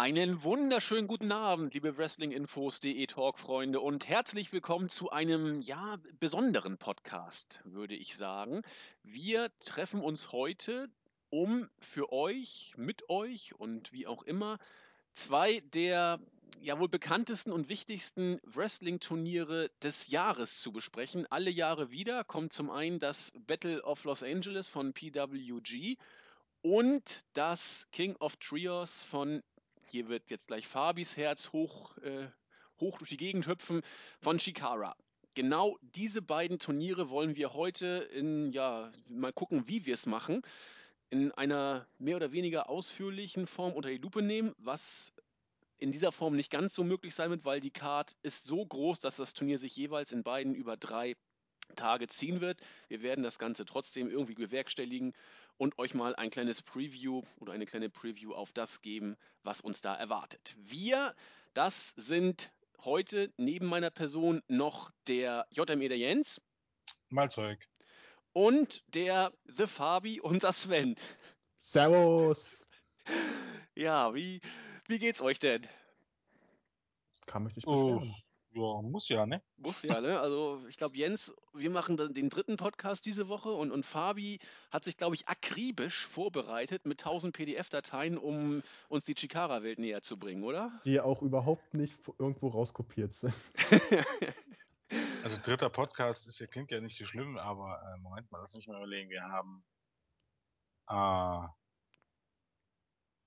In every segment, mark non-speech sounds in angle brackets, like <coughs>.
Einen wunderschönen guten Abend, liebe Wrestlinginfos.de Talk-Freunde und herzlich willkommen zu einem, ja, besonderen Podcast, würde ich sagen. Wir treffen uns heute, um für euch, mit euch und wie auch immer, zwei der ja wohl bekanntesten und wichtigsten Wrestling-Turniere des Jahres zu besprechen. Alle Jahre wieder kommt zum einen das Battle of Los Angeles von PWG und das King of Trios von hier wird jetzt gleich Fabis Herz hoch, äh, hoch durch die Gegend hüpfen von Chikara. Genau diese beiden Turniere wollen wir heute in, ja, mal gucken, wie wir es machen, in einer mehr oder weniger ausführlichen Form unter die Lupe nehmen, was in dieser Form nicht ganz so möglich sein wird, weil die Card ist so groß, dass das Turnier sich jeweils in beiden über drei Tage ziehen wird. Wir werden das Ganze trotzdem irgendwie bewerkstelligen und euch mal ein kleines Preview oder eine kleine Preview auf das geben, was uns da erwartet. Wir, das sind heute neben meiner Person noch der JME der Jens. Malzeug. Und der The Fabi, unser Sven. Servus. Ja, wie, wie geht's euch denn? Kann mich nicht Oh, beschweren. Ja, muss ja, ne? Muss ja, ne? Also ich glaube, Jens, wir machen den dritten Podcast diese Woche und, und Fabi hat sich, glaube ich, akribisch vorbereitet mit 1000 PDF-Dateien, um uns die Chikara-Welt näher zu bringen, oder? Die auch überhaupt nicht irgendwo rauskopiert sind. <laughs> Also dritter Podcast ist ja, klingt ja nicht so schlimm, aber äh, Moment mal, lass mich mal überlegen. Wir haben äh,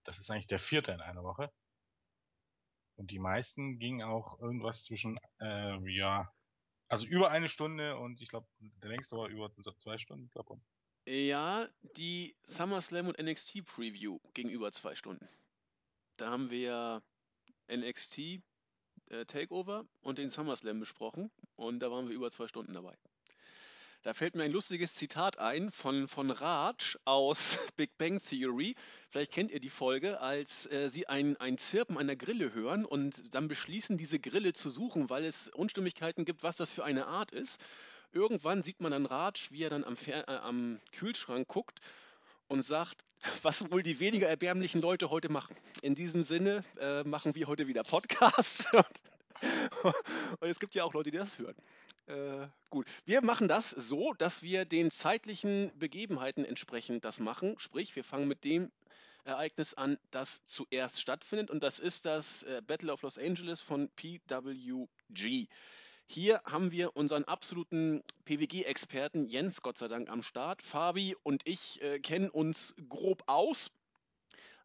das ist eigentlich der vierte in einer Woche. Und die meisten gingen auch irgendwas zwischen, äh, ja, also über eine Stunde und ich glaube, der längste war über zwei Stunden, ich glaube. ja, die SummerSlam und NXT Preview gegenüber zwei Stunden. Da haben wir NXT äh, Takeover und den SummerSlam besprochen und da waren wir über zwei Stunden dabei. Da fällt mir ein lustiges Zitat ein von, von Raj aus <laughs> Big Bang Theory. Vielleicht kennt ihr die Folge, als äh, sie ein, ein Zirpen einer Grille hören und dann beschließen, diese Grille zu suchen, weil es Unstimmigkeiten gibt, was das für eine Art ist. Irgendwann sieht man dann Raj, wie er dann am, Fer äh, am Kühlschrank guckt und sagt, was wohl die weniger erbärmlichen Leute heute machen. In diesem Sinne äh, machen wir heute wieder Podcasts. <laughs> und, und es gibt ja auch Leute, die das hören. Äh, gut, wir machen das so, dass wir den zeitlichen Begebenheiten entsprechend das machen. Sprich, wir fangen mit dem Ereignis an, das zuerst stattfindet. Und das ist das äh, Battle of Los Angeles von PWG. Hier haben wir unseren absoluten PWG-Experten Jens, Gott sei Dank, am Start. Fabi und ich äh, kennen uns grob aus,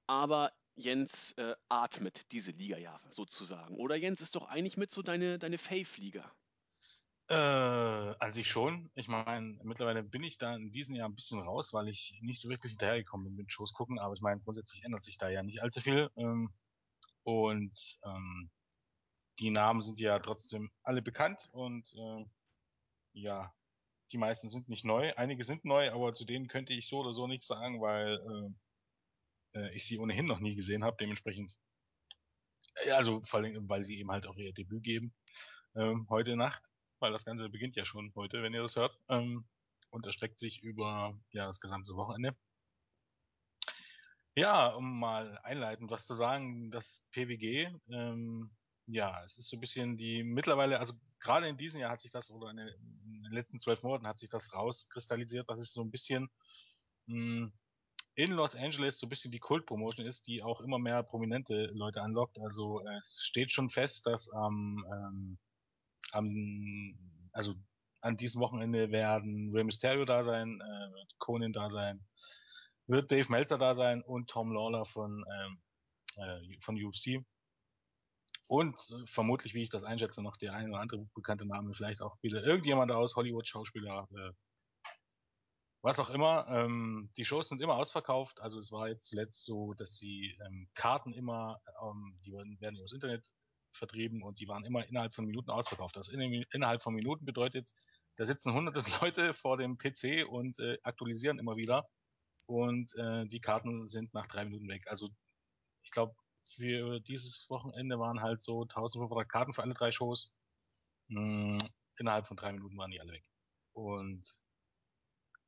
aber Jens äh, atmet diese Liga ja sozusagen. Oder Jens ist doch eigentlich mit so deine, deine Fave-Liga. Äh, an sich schon. Ich meine, mittlerweile bin ich da in diesem Jahr ein bisschen raus, weil ich nicht so wirklich hinterhergekommen bin mit Shows gucken, aber ich meine, grundsätzlich ändert sich da ja nicht allzu viel. Ähm, und ähm, die Namen sind ja trotzdem alle bekannt und äh, ja, die meisten sind nicht neu. Einige sind neu, aber zu denen könnte ich so oder so nichts sagen, weil äh, äh, ich sie ohnehin noch nie gesehen habe. Dementsprechend, äh, also vor allem, weil sie eben halt auch ihr Debüt geben ähm, heute Nacht, weil das Ganze beginnt ja schon heute, wenn ihr das hört, ähm, und erstreckt sich über ja das gesamte Wochenende. Ja, um mal einleitend was zu sagen, das PWG, ähm, ja, es ist so ein bisschen die mittlerweile, also gerade in diesem Jahr hat sich das, oder in den, letzten zwölf Monaten hat sich das rauskristallisiert, dass es so ein bisschen mh, in Los Angeles so ein bisschen die Kult-Promotion ist, die auch immer mehr prominente Leute anlockt. Also es steht schon fest, dass am, ähm, am also an diesem Wochenende werden Rey Mysterio da sein, äh, wird Conan da sein, wird Dave Meltzer da sein und Tom Lawler von, ähm, äh, von UFC. Und äh, vermutlich, wie ich das einschätze, noch der ein oder andere bekannte Name, vielleicht auch wieder irgendjemand aus Hollywood, Schauspieler, äh, was auch immer. Ähm, die Shows sind immer ausverkauft. Also es war jetzt zuletzt so, dass die ähm, Karten immer, ähm, die werden, werden übers Internet vertrieben und die waren immer innerhalb von Minuten ausverkauft. Das in, innerhalb von Minuten bedeutet, da sitzen hunderte <laughs> Leute vor dem PC und äh, aktualisieren immer wieder und äh, die Karten sind nach drei Minuten weg. Also ich glaube, für dieses Wochenende waren halt so 1500 Karten für alle drei Shows. Mh, innerhalb von drei Minuten waren die alle weg. Und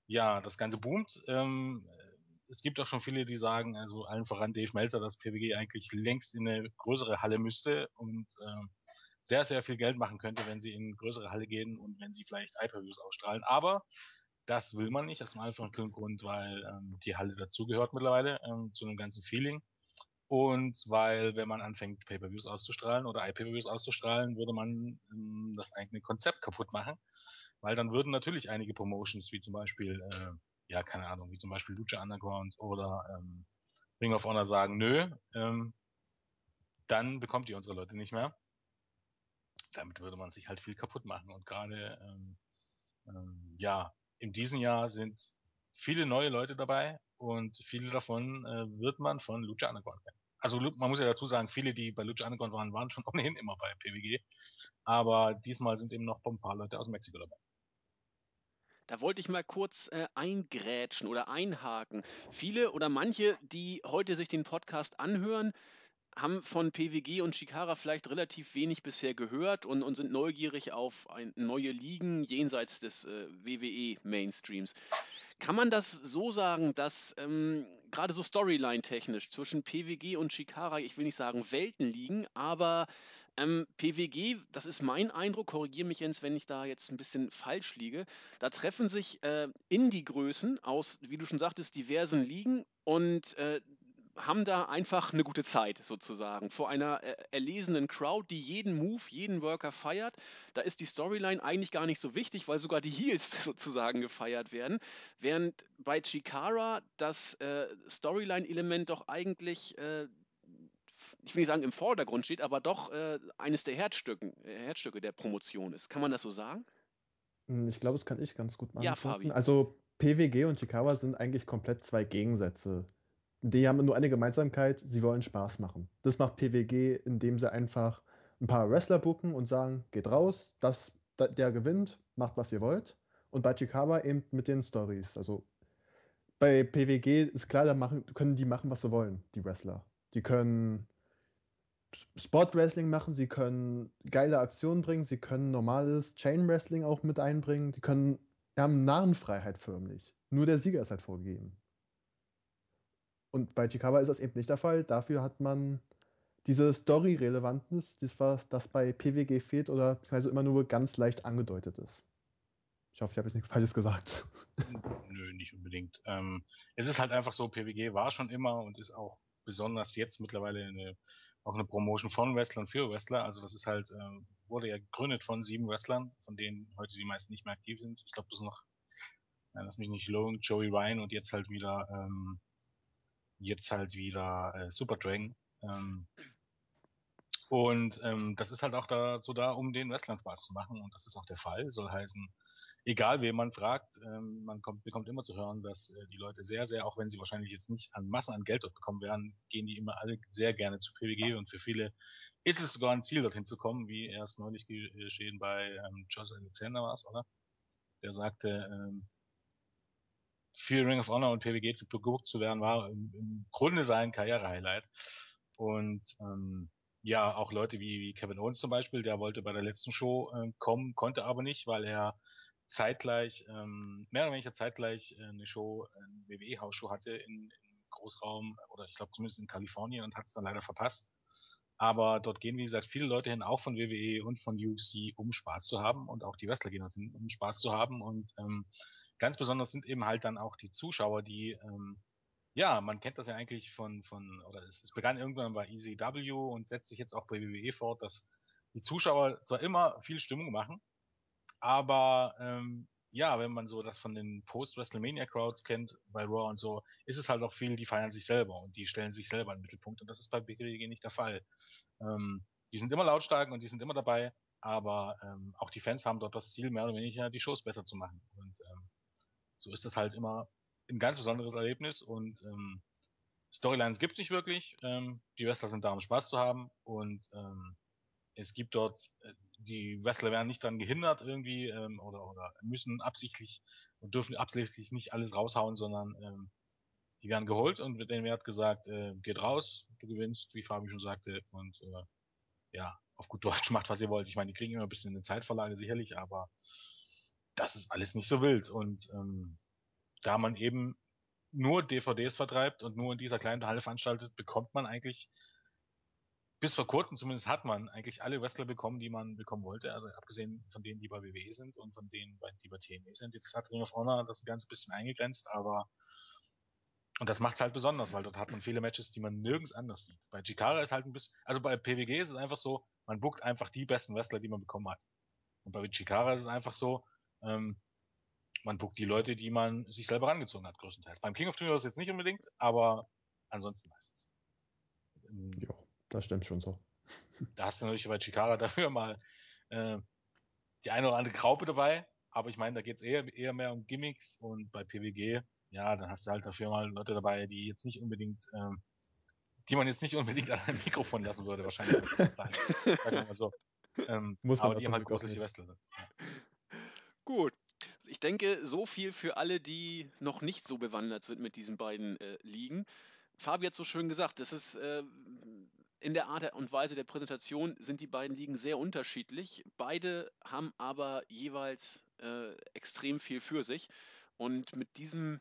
ja, das Ganze boomt. Ähm, es gibt auch schon viele, die sagen, also allen voran Dave Meltzer, dass PWG eigentlich längst in eine größere Halle müsste und äh, sehr, sehr viel Geld machen könnte, wenn sie in eine größere Halle gehen und wenn sie vielleicht iPerviews ausstrahlen. Aber das will man nicht, aus dem einfachen Grund, weil ähm, die Halle dazugehört mittlerweile ähm, zu einem ganzen Feeling. Und weil, wenn man anfängt, Pay-Per-Views auszustrahlen oder iPay-Per-Views auszustrahlen, würde man ähm, das eigene Konzept kaputt machen. Weil dann würden natürlich einige Promotions, wie zum Beispiel, äh, ja, keine Ahnung, wie zum Beispiel Lucha Underground oder ähm, Ring of Honor sagen, nö, ähm, dann bekommt ihr unsere Leute nicht mehr. Damit würde man sich halt viel kaputt machen. Und gerade, ähm, ähm, ja, in diesem Jahr sind viele neue Leute dabei und viele davon äh, wird man von Lucha Underground kennen. Also man muss ja dazu sagen, viele, die bei Lucha Underground waren, waren schon <laughs> ohnehin immer bei PWG. Aber diesmal sind eben noch ein paar Leute aus Mexiko dabei. Da wollte ich mal kurz äh, eingrätschen oder einhaken. Viele oder manche, die heute sich den Podcast anhören, haben von PWG und Chikara vielleicht relativ wenig bisher gehört und, und sind neugierig auf ein, neue Ligen jenseits des äh, WWE-Mainstreams. Kann man das so sagen, dass ähm, gerade so Storyline-technisch zwischen PWG und Chikara, ich will nicht sagen Welten liegen, aber ähm, PWG, das ist mein Eindruck, korrigiere mich Jens, wenn ich da jetzt ein bisschen falsch liege, da treffen sich äh, Indie-Größen aus, wie du schon sagtest, diversen Ligen und äh, haben da einfach eine gute Zeit sozusagen vor einer äh, erlesenen Crowd, die jeden Move, jeden Worker feiert. Da ist die Storyline eigentlich gar nicht so wichtig, weil sogar die Heels <laughs> sozusagen gefeiert werden. Während bei Chikara das äh, Storyline-Element doch eigentlich, äh, ich will nicht sagen im Vordergrund steht, aber doch äh, eines der Herzstücken, äh, Herzstücke der Promotion ist. Kann man das so sagen? Hm, ich glaube, das kann ich ganz gut Ja, beantworten. Fabi. Also PWG und Chikawa sind eigentlich komplett zwei Gegensätze. Die haben nur eine Gemeinsamkeit, sie wollen Spaß machen. Das macht PWG, indem sie einfach ein paar Wrestler booken und sagen, geht raus, das, da- der gewinnt, macht was ihr wollt. Und bei Chikawa eben mit den Stories. Also bei PWG ist klar, da machen, können die machen, was sie wollen, die Wrestler. Die können Sport Wrestling machen, sie können geile Aktionen bringen, sie können normales Chain Wrestling auch mit einbringen, die können, die haben Narrenfreiheit förmlich. Nur der Sieger ist halt vorgegeben. Und bei Chikawa ist das eben nicht der Fall. Dafür hat man diese Story-Relevanz, das was das bei PWG fehlt oder also immer nur ganz leicht angedeutet ist. Ich hoffe, ich habe jetzt nichts Falsches gesagt. <laughs> Nö, nicht unbedingt. Ähm, es ist halt einfach so, PWG war schon immer und ist auch besonders jetzt mittlerweile eine, auch eine Promotion von Wrestlern für Wrestler. Also das ist halt, äh, wurde ja gegründet von sieben Wrestlern, von denen heute die meisten nicht mehr aktiv sind. Ich glaube, das ist noch, äh, lass mich nicht logen, Joey Ryan und jetzt halt wieder, ähm, jetzt halt wieder äh, Super Dragon. Ähm, und ähm, das ist halt auch dazu da, um den Wrestlern Spaß zu machen. Und das ist auch der Fall. Soll heißen, egal wen man fragt, ähm, man kommt, bekommt immer zu hören, dass äh, die Leute sehr, sehr, auch wenn sie wahrscheinlich jetzt nicht an Massen an Geld dort bekommen werden, gehen die immer alle sehr gerne zu PWG und für viele ist es sogar ein Ziel, dorthin zu kommen, wie erst neulich geschehen bei ähm, Josh Alexander war es, oder? Der sagte, ähm, für Ring of Honor und PWG zu gebucht zu werden, war im, im Grunde sein Karrierehighlight. Und ähm, ja, auch Leute wie, wie Kevin Owens zum Beispiel, der wollte bei der letzten Show äh, kommen, konnte aber nicht, weil er zeitgleich, ähm, mehr oder weniger zeitgleich äh, eine Show, eine WWE-Hausshow hatte in, in Großraum oder ich glaube zumindest in Kalifornien und hat es dann leider verpasst. Aber dort gehen, wie gesagt, viele Leute hin, auch von WWE und von UFC, um Spaß zu haben und auch die Wrestler gehen dorthin, um Spaß zu haben und ähm, ganz besonders sind eben halt dann auch die Zuschauer, die ähm, ja, man kennt das ja eigentlich von, von oder es, es begann irgendwann bei ECW und setzt sich jetzt auch bei WWE fort, dass die Zuschauer zwar immer viel Stimmung machen, aber ähm, ja, wenn man so das von den Post-WrestleMania-Crowds kennt, bei Raw und so, ist es halt auch viel, die feiern sich selber und die stellen sich selber in den Mittelpunkt und das ist bei BGW nicht der Fall. Ähm, die sind immer lautstark und die sind immer dabei, aber ähm, auch die Fans haben dort das Ziel, mehr oder weniger die Shows besser zu machen. Und ähm, so ist das halt immer ein ganz besonderes Erlebnis und ähm, Storylines gibt's nicht wirklich. Ähm, die Wrestler sind da, um Spaß zu haben und ähm, es gibt dort, äh, die Wrestler werden nicht daran gehindert irgendwie ähm, oder, oder müssen absichtlich und dürfen absichtlich nicht alles raushauen, sondern ähm, die werden geholt und mit denen wird gesagt, äh, geht raus, du gewinnst, wie Fabi schon sagte und äh, ja, auf gut Deutsch <laughs> macht, was ihr wollt. Ich meine, die kriegen immer ein bisschen eine Zeitvorlage sicherlich, aber das ist alles nicht so wild und ähm, da man eben nur DVDs vertreibt und nur in dieser kleinen Halle veranstaltet, bekommt man eigentlich bis vor kurzem zumindest hat man eigentlich alle Wrestler bekommen, die man bekommen wollte. Also abgesehen von denen, die bei WWE sind und von denen, die bei TNA sind. Jetzt hat Ring of Honor das ein bisschen eingegrenzt, aber und das macht es halt besonders, weil dort hat man viele Matches, die man nirgends anders sieht. Bei Chikara ist halt ein bisschen, also bei PWG ist es einfach so, man buckt einfach die besten Wrestler, die man bekommen hat. Und bei Chikara ist es einfach so, ähm, man buckt die Leute, die man sich selber rangezogen hat, größtenteils. Beim King of Tomorrow jetzt nicht unbedingt, aber ansonsten meistens. Ja, das stimmt schon so. <laughs> Da hast du natürlich bei Chikara <laughs> dafür mal äh, die eine oder andere Graupe dabei, aber ich meine, da geht es eher, eher mehr um Gimmicks und bei PWG ja, dann hast du halt dafür mal Leute dabei, die jetzt nicht unbedingt, ähm, die man jetzt nicht unbedingt <laughs> an einem Mikrofon lassen würde, wahrscheinlich. Sagen wir mal so. Ähm, Muss man aber die haben halt große Wrestler. Ja. Gut. Ich denke, so viel für alle, die noch nicht so bewandert sind mit diesen beiden äh, Ligen. Fabi hat so schön gesagt, das ist äh, in der Art und Weise der Präsentation sind die beiden Ligen sehr unterschiedlich. Beide haben aber jeweils äh, extrem viel für sich. Und mit diesem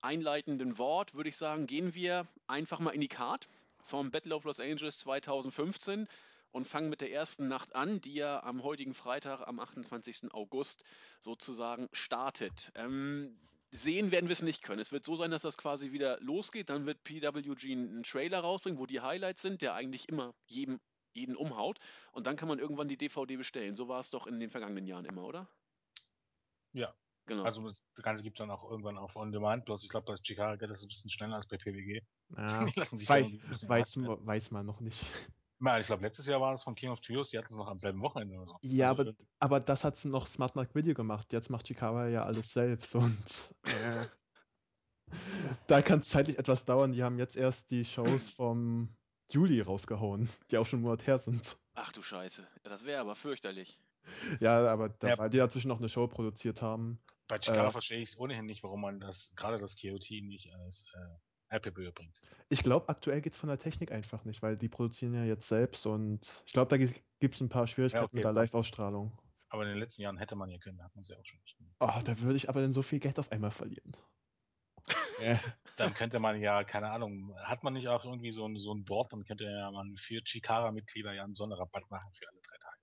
einleitenden Wort würde ich sagen, gehen wir einfach mal in die Card vom Battle of Los Angeles 2015 und fangen mit der ersten Nacht an, die ja am heutigen Freitag, am 28. August sozusagen startet. Ähm, sehen werden wir es nicht können. Es wird so sein, dass das quasi wieder losgeht. Dann wird PWG einen Trailer rausbringen, wo die Highlights sind, der eigentlich immer jedem, jeden umhaut. Und dann kann man irgendwann die DVD bestellen. So war es doch in den vergangenen Jahren immer, oder? Ja, Genau. Also das Ganze gibt es dann auch irgendwann auf On Demand, bloß ich glaube, bei Chicago geht das ein bisschen schneller als bei PWG. Ja, <laughs> weiß, weiß, weiß man noch nicht. Ich glaube, letztes Jahr war es von King of Trios, die hatten es noch am selben Wochenende oder so. Ja, also, aber, aber das hat noch Smart Mark Video gemacht. Jetzt macht Chicago ja alles selbst und äh, <laughs> da kann es zeitlich etwas dauern. Die haben jetzt erst die Shows vom Juli rausgehauen, die auch schon einen Monat her sind. Ach du Scheiße, ja, das wäre aber fürchterlich. Ja, aber da, ja. weil die dazwischen noch eine Show produziert haben, bei Chicago äh, verstehe ich es ohnehin nicht, warum man das, gerade das KOT nicht als äh, Apple bringt. Ich glaube, aktuell geht es von der Technik einfach nicht, weil die produzieren ja jetzt selbst und ich glaube, da gibt es ein paar Schwierigkeiten ja, okay, mit der Live-Ausstrahlung. Aber in den letzten Jahren hätte man ja können, hat man sie auch schon nicht. Oh, da würde ich aber dann so viel Geld auf einmal verlieren. <laughs> ja. Dann könnte man ja, keine Ahnung, hat man nicht auch irgendwie so ein, so ein Board, dann könnte ja man für Chikara-Mitglieder ja einen Sonderrabatt machen für alle drei Tage.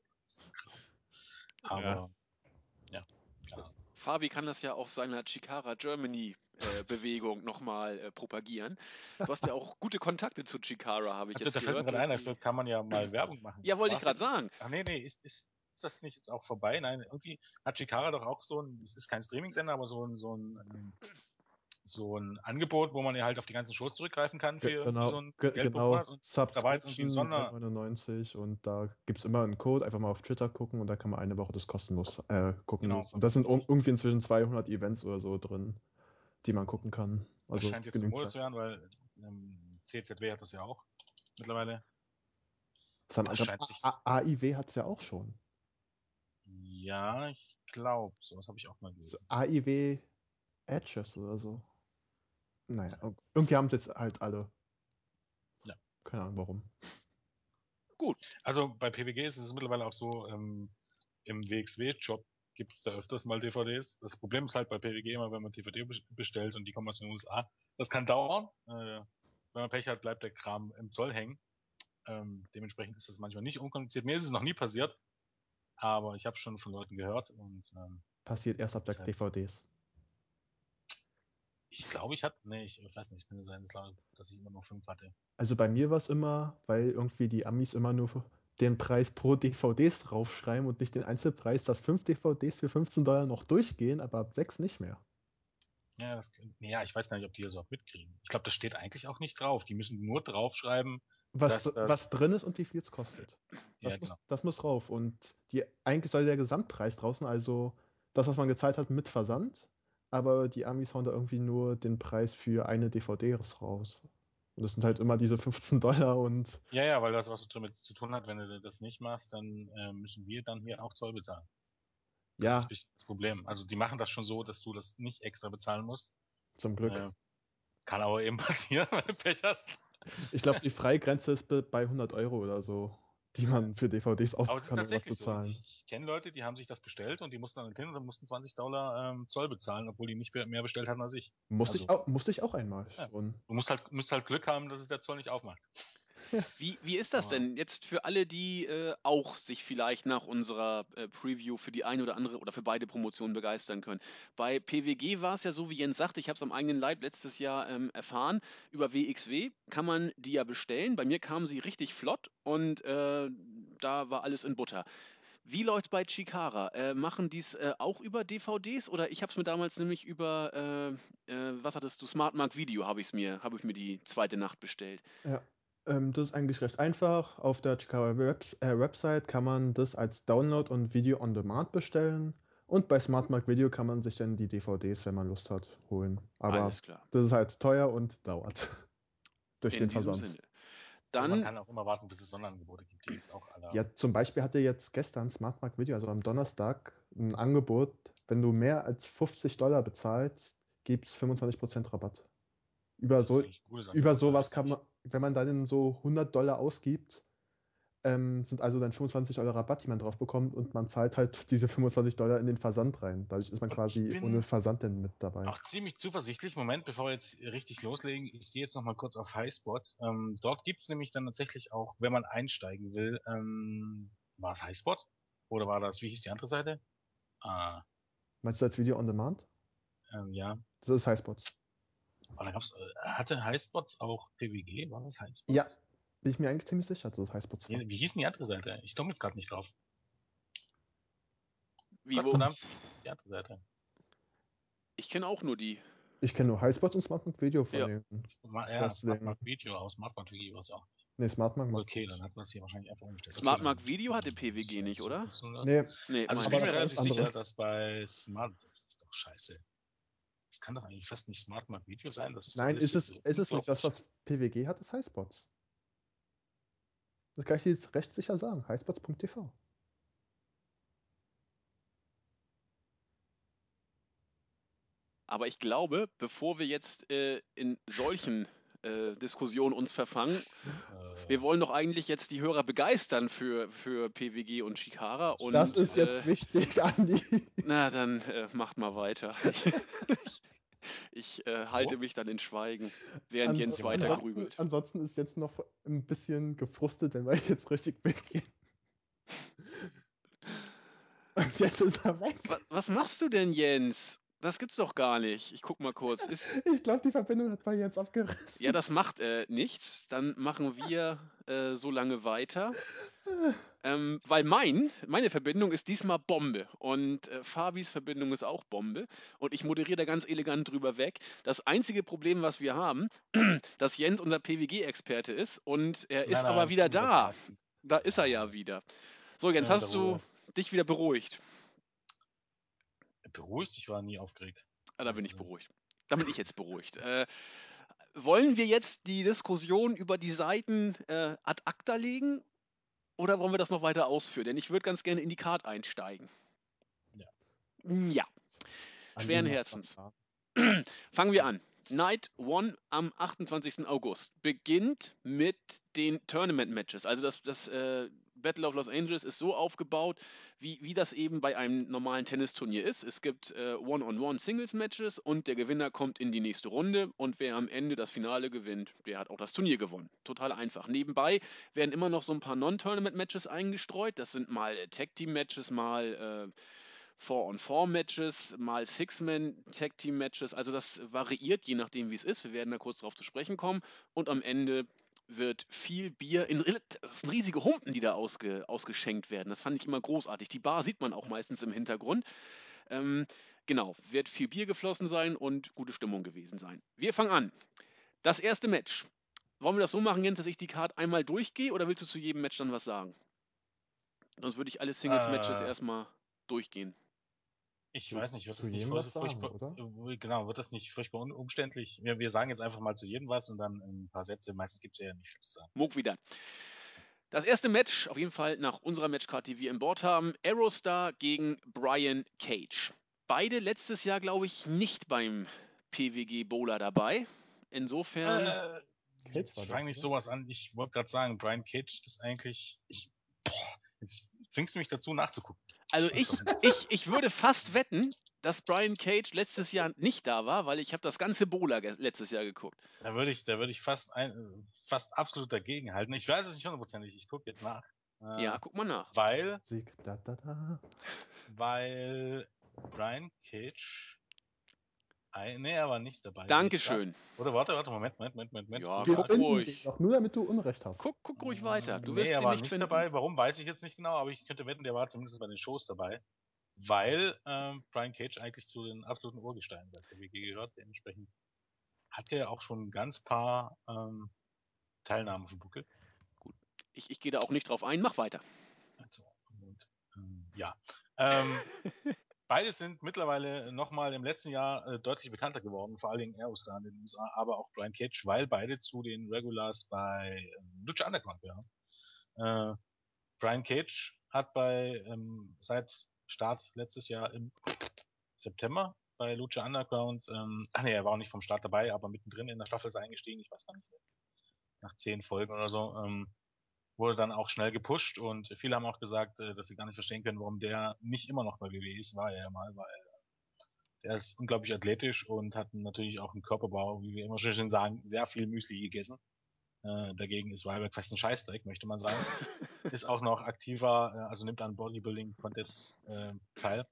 Aber, ja, ja klar. Fabi kann das ja auf seiner Chikara Germany äh, Bewegung nochmal äh, propagieren. Du hast ja auch gute Kontakte zu Chikara, habe ich also, jetzt da gehört. Da fällt mir gerade ein, dafür kann man ja mal Werbung machen. Ja, wollte ich gerade sagen. Ach nee, nee, ist, ist, ist das nicht jetzt auch vorbei? Nein, irgendwie hat Chikara doch auch so ein, es ist kein Streaming-Sender, aber so ein, so ein, ähm, so ein Angebot, wo man ja halt auf die ganzen Shows zurückgreifen kann für, genau, so ein genau, da war jetzt irgendwie Sonder 99 und da gibt es immer einen Code, einfach mal auf Twitter gucken und da kann man eine Woche das kostenlos äh, gucken. Genau. Und da sind irgendwie inzwischen 200 Events oder so drin, die man gucken kann. Also das scheint jetzt Mode zu werden, weil ähm, CZW hat das ja auch mittlerweile. Das haben das scheint sich AIW hat es ja auch schon. Ja, ich glaube, sowas habe ich auch mal gelesen. So, AIW Edges oder so. Naja, irgendwie haben es jetzt halt alle. Ja. Keine Ahnung warum. Gut. Also bei PWG ist es mittlerweile auch so, ähm, im WXW-Job gibt es da öfters mal DVDs. Das Problem ist halt bei PWG immer, wenn man DVD bestellt und die kommen aus den USA. Das kann dauern. Äh, wenn man Pech hat, bleibt der Kram im Zoll hängen. Ähm, dementsprechend ist das manchmal nicht unkompliziert. Mir ist es noch nie passiert, aber ich habe schon von Leuten gehört und ähm, passiert erst ab der DVDs. Ich glaube, ich hatte, nee, ich, weiß nicht, es könnte sein, dass ich immer nur fünf hatte. Also bei mir war es immer, weil irgendwie die Amis immer nur den Preis pro DVDs draufschreiben und nicht den Einzelpreis, dass fünf DVDs für 15 Dollar noch durchgehen, aber ab sechs nicht mehr. Ja, das, ja, ich weiß gar nicht, ob die das auch mitkriegen. Ich glaube, das steht eigentlich auch nicht drauf. Die müssen nur draufschreiben, was, das, was drin ist und wie viel es kostet. Das, ja, muss, genau. das muss drauf. Und die, eigentlich soll der Gesamtpreis draußen, also das, was man gezahlt hat mit Versand, aber die Amis hauen da irgendwie nur den Preis für eine DVD raus. Und das sind halt immer diese 15 Dollar und. Ja, ja, weil das was damit zu tun hat, wenn du das nicht machst, dann äh, müssen wir dann hier auch Zoll bezahlen. Das ja. ist das Problem. Also die machen das schon so, dass du das nicht extra bezahlen musst. Zum Glück. Äh, kann aber eben <laughs> passieren, wenn du Pech hast. Ich glaube, die Freigrenze ist bei 100 Euro oder so. Die man für DVDs ausgeben kann, um was zu tatsächlich so. zahlen. Ich, ich kenne Leute, die haben sich das bestellt und die mussten dann hin und mussten 20 Dollar ähm, Zoll bezahlen, obwohl die nicht mehr bestellt hatten als ich. Musste, ich also- auch, musste ich auch einmal Ja. Du musst halt, musst halt Glück haben, dass es der Zoll nicht aufmacht. <laughs> Wie, wie ist das denn jetzt für alle, die äh, auch sich vielleicht nach unserer äh, Preview für die eine oder andere oder für beide Promotionen begeistern können? Bei PWG war es ja so, wie Jens sagte, ich habe es am eigenen Leib letztes Jahr ähm, erfahren, über WXW kann man die ja bestellen. Bei mir kamen sie richtig flott und äh, da war alles in Butter. Wie läuft bei Chikara? Äh, machen die es äh, auch über DVDs oder ich habe es mir damals nämlich über, äh, äh, was hattest du, Smartmark Video habe ich mir, habe ich mir die zweite Nacht bestellt. Ja. Ähm, das ist eigentlich recht einfach. Auf der Chikara Webs äh, Website kann man das als Download und Video on Demand bestellen. Und bei Smartmark Video kann man sich dann die DVDs, wenn man Lust hat, holen. Aber Alles klar. das ist halt teuer und dauert. <laughs> Durch In den Versand. Sinne. Also man Dann, kann auch immer warten, bis es Sonderangebote gibt. Die gibt's auch alle. Ja, zum Beispiel hatte jetzt gestern Smartmark Video, also am Donnerstag, ein Angebot, wenn du mehr als 50 Dollar bezahlst, gibt es 25% Rabatt. Über, so, über sowas kann nicht. man, wenn man dann so 100 Dollar ausgibt, ähm, sind also dann 25 Dollar Rabatt, die man drauf bekommt und man zahlt halt <laughs> diese 25 Dollar in den Versand rein. Dadurch ist man Und quasi ohne Versand dann mit dabei. Auch ziemlich zuversichtlich. Moment, bevor wir jetzt richtig loslegen, ich gehe jetzt noch mal kurz auf Highspot. Ähm, dort gibt's nämlich dann tatsächlich auch, wenn man einsteigen will, ähm, war es Highspot? Oder war das, wie hieß die andere Seite? Ah, Meinst du als Video on Demand? ähm, ja. Das ist Highspots. Aber da gab's, äh, hatte Highspots auch PWG? War das Highspots? Ja. Bin ich mir eigentlich ziemlich sicher, dass es Highspots war. Wie, hieß denn die andere Seite? Ich komme jetzt gerade nicht drauf. wie, Gott wo, verdammt, die andere Seite. ich kenne auch nur die. Ich kenne nur Highspots und Smartmark Video von Ja. den. Ma- Ja. Smartmark Video aus Smartmark war es auch. Nee, Smartmark macht Okay, dann hat man es hier wahrscheinlich einfach umgestellt. Smartmark Video hatte PWG nicht, oder? Nee, Nee, Also ich bin das mir ist relativ sicher, dass bei Smart, das ist doch scheiße. Das kann doch eigentlich fast nicht Smartmark Video sein. Das ist nein, ist es, so ist es nicht. Das, was PWG hat, ist Highspots. Das kann ich dir jetzt recht sicher sagen. Highspots.tv. Aber ich glaube, bevor wir jetzt äh, in solchen äh, Diskussionen uns verfangen, Äh, wir wollen doch eigentlich jetzt die Hörer begeistern für, für PWG und Chikara. Und, das ist jetzt äh, wichtig, <laughs> Andi. Na, dann äh, macht mal weiter. ich <laughs> ich äh, halte Wo? mich dann in Schweigen, während Jens Anso- weiter ansonsten, grübelt. ansonsten ist jetzt noch ein bisschen gefrustet, wenn wir jetzt richtig weggehen. <laughs> Und jetzt ist er weg. Was, was machst du denn, Jens? Das gibt's doch gar nicht. Ich guck mal kurz. <laughs> Ist, Ich glaube, die Verbindung hat bei jetzt abgerissen. ja, das macht äh, nichts. Dann machen wir äh, so lange weiter. Ähm, weil mein, meine Verbindung ist diesmal Bombe und äh, Fabis Verbindung ist auch Bombe und ich moderiere da ganz elegant drüber weg. Das einzige Problem, was wir haben, <clears throat> dass Jens unser PWG-Experte ist und er ist nein, aber nein, wieder ich bin da. wieder Da ist er ja wieder. So, Jens, Ja, hast wieder du dich wieder beruhigt? Beruhigt, ich war nie aufgeregt. Ah, da bin ich beruhigt. Da bin ich jetzt beruhigt. Äh, wollen wir jetzt die Diskussion über die Seiten äh, ad acta legen oder wollen wir das noch weiter ausführen? Denn ich würde ganz gerne in die Card einsteigen. Ja. Ja, schweren Herzens. <clears throat> fangen wir an. Night One am 28. August beginnt mit den Tournament-Matches. Also das, das äh, Battle of Los Angeles ist so aufgebaut, wie, wie das eben bei einem normalen Tennisturnier ist. Es gibt äh, One-on-One-Singles-Matches und der Gewinner kommt in die nächste Runde und wer am Ende das Finale gewinnt, der hat auch das Turnier gewonnen. Total einfach. Nebenbei werden immer noch so ein paar Non-Tournament-Matches eingestreut. Das sind mal äh, Tag-Team-Matches, mal äh, Four-on-Four-Matches, mal Six-Man-Tag-Team-Matches. Also das variiert, je nachdem, wie es ist. Wir werden da kurz drauf zu sprechen kommen. Und am Ende wird viel Bier in das sind riesige Humpen, die da ausge, ausgeschenkt werden. Das fand ich immer großartig. Die Bar sieht man auch meistens im Hintergrund. Ähm, genau, wird viel Bier geflossen sein und gute Stimmung gewesen sein. Wir fangen an. Das erste Match. Wollen wir das so machen, Jens, dass ich die Card einmal durchgehe oder willst du zu jedem Match dann was sagen? Sonst würde ich alle Singles-Matches Äh. erstmal durchgehen. Ich weiß nicht, wird zu das nicht jedem furch- was sagen, furchtbar, oder? äh, genau, wird das nicht furchtbar un- umständlich? Wir, wir sagen jetzt einfach mal zu jedem was und dann ein paar Sätze. Meistens gibt's ja nicht viel zu sagen. Mog wieder. Das erste Match, auf jeden Fall nach unserer Matchcard, die wir im Board haben, Aerostar gegen Brian Cage. Beide letztes Jahr, glaube ich, nicht beim PWG Bowler dabei. Insofern, Äh, jetzt war fang das, nicht oder? sowas an. Ich wollte gerade sagen, Brian Cage ist eigentlich, ich, Jetzt zwingst du mich dazu nachzugucken. Also ich, ich, ich würde fast wetten, dass Brian Cage letztes Jahr nicht da war, weil ich habe das ganze Bola letztes Jahr geguckt. Da würde ich, da würde ich fast ein, fast absolut dagegen halten. Ich weiß es nicht hundertprozentig, ich gucke jetzt nach. Äh, Ja, guck mal nach. Weil, Sieg, da, da, da. weil Brian Cage. Ein, nee, er war nicht dabei. Dankeschön. Oder warte, warte, Moment, Moment, Moment, Moment. Ja, Wir guck ruhig. den noch nur, damit du Unrecht hast. Guck, guck ruhig weiter. Du nee, wirst er war nicht nicht finden. dabei. Warum, weiß ich jetzt nicht genau, aber ich könnte wetten, der war zumindest bei den Shows dabei. Weil ähm, Brian Cage eigentlich zu den absoluten Urgesteinen der PWG gehört. Dementsprechend hat er auch schon ein ganz paar ähm, Teilnahmen für Buckel. Ich, ich gehe da auch nicht drauf ein. Mach weiter. Also, und, ähm, ja. Ähm, <laughs> beide sind mittlerweile nochmal im letzten Jahr äh, deutlich bekannter geworden, vor allen Dingen Aerostar in den USA, aber auch Brian Cage, weil beide zu den Regulars bei ähm, Lucha Underground gehören. Äh, Brian Cage hat bei ähm, seit Start letztes Jahr im September bei Lucha Underground, ähm, ach nee, er war auch nicht vom Start dabei, aber mittendrin in der Staffel ist eingestiegen, ich weiß gar nicht, nach zehn Folgen oder so, ähm, wurde dann auch schnell gepusht und viele haben auch gesagt, äh, dass sie gar nicht verstehen können, warum der nicht immer noch bei WWE ist, war er ja mal, weil der ist unglaublich athletisch und hat natürlich auch einen Körperbau, wie wir immer schön sagen, sehr viel Müsli gegessen. Äh, dagegen ist Ryback fast ein Scheißdreck, möchte man sagen. <laughs> ist auch noch aktiver, äh, also nimmt an Bodybuilding-Contests äh, teil.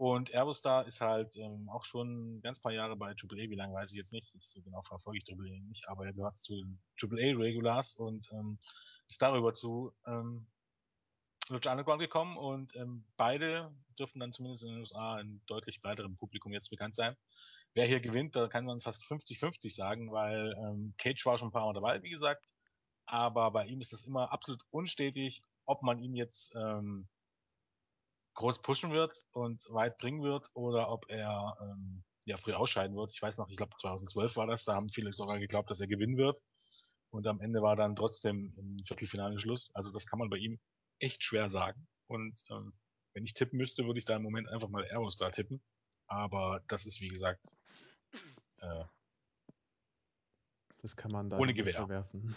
Und Aerostar ist halt ähm, auch schon ein ganz paar Jahre bei AAA, wie lange weiß ich jetzt nicht, ich, so genau verfolge ich AAA nicht, aber er gehört zu den AAA-Regulars und ähm, ist darüber zu ähm, Lucha Underground gekommen und ähm, beide dürften dann zumindest in den USA ein deutlich breiterem Publikum jetzt bekannt sein. Wer hier gewinnt, da kann man fast 50-50 sagen, weil ähm, Cage war schon ein paar Mal dabei, wie gesagt, aber bei ihm ist das immer absolut unstetig, ob man ihn jetzt ähm, groß pushen wird und weit bringen wird oder ob er ähm, ja früh ausscheiden wird. Ich weiß noch, ich glaube 2012 war das, da haben viele sogar geglaubt, dass er gewinnen wird und am Ende war dann trotzdem im Viertelfinale Schluss. Also das kann man bei ihm echt schwer sagen. Und ähm, wenn ich tippen müsste, würde ich da im Moment einfach mal Aerostar tippen. Aber das ist wie gesagt äh, Das kann man da Ohne Gewehr. Werfen.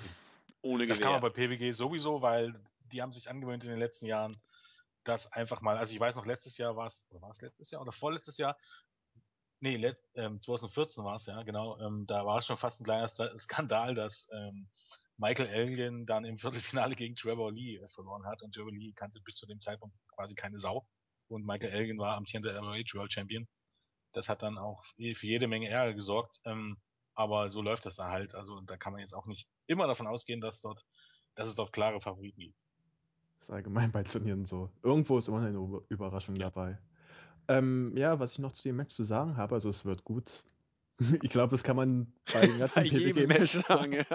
Ohne Das Gewehr. kann man bei PWG sowieso, weil die haben sich angewöhnt in den letzten Jahren, das einfach mal, also ich weiß noch, letztes Jahr war es, oder war es letztes Jahr oder vorletztes Jahr? Nee, let, ähm, 2014 war es, ja, genau. Ähm, da war es schon fast ein kleiner Skandal, dass ähm, Michael Elgin dann im Viertelfinale gegen Trevor Lee äh, verloren hat und Trevor Lee kannte bis zu dem Zeitpunkt quasi keine Sau. Und Michael Elgin war amtierender ROH World Champion. Das hat dann auch für jede Menge Ärger gesorgt. Ähm, aber so läuft das da halt. Also da kann man jetzt auch nicht immer davon ausgehen, dass dort, dass es dort klare Favoriten gibt. Ist allgemein bei Turnieren so. Irgendwo ist immer eine Über- Überraschung Ja. dabei. Ähm, ja, was ich noch zu dem Match zu sagen habe, also es wird gut. <laughs> Ich glaube, das kann man bei den <laughs> ganzen Bei jedem Match PWG-Matches <laughs> sagen, sagen.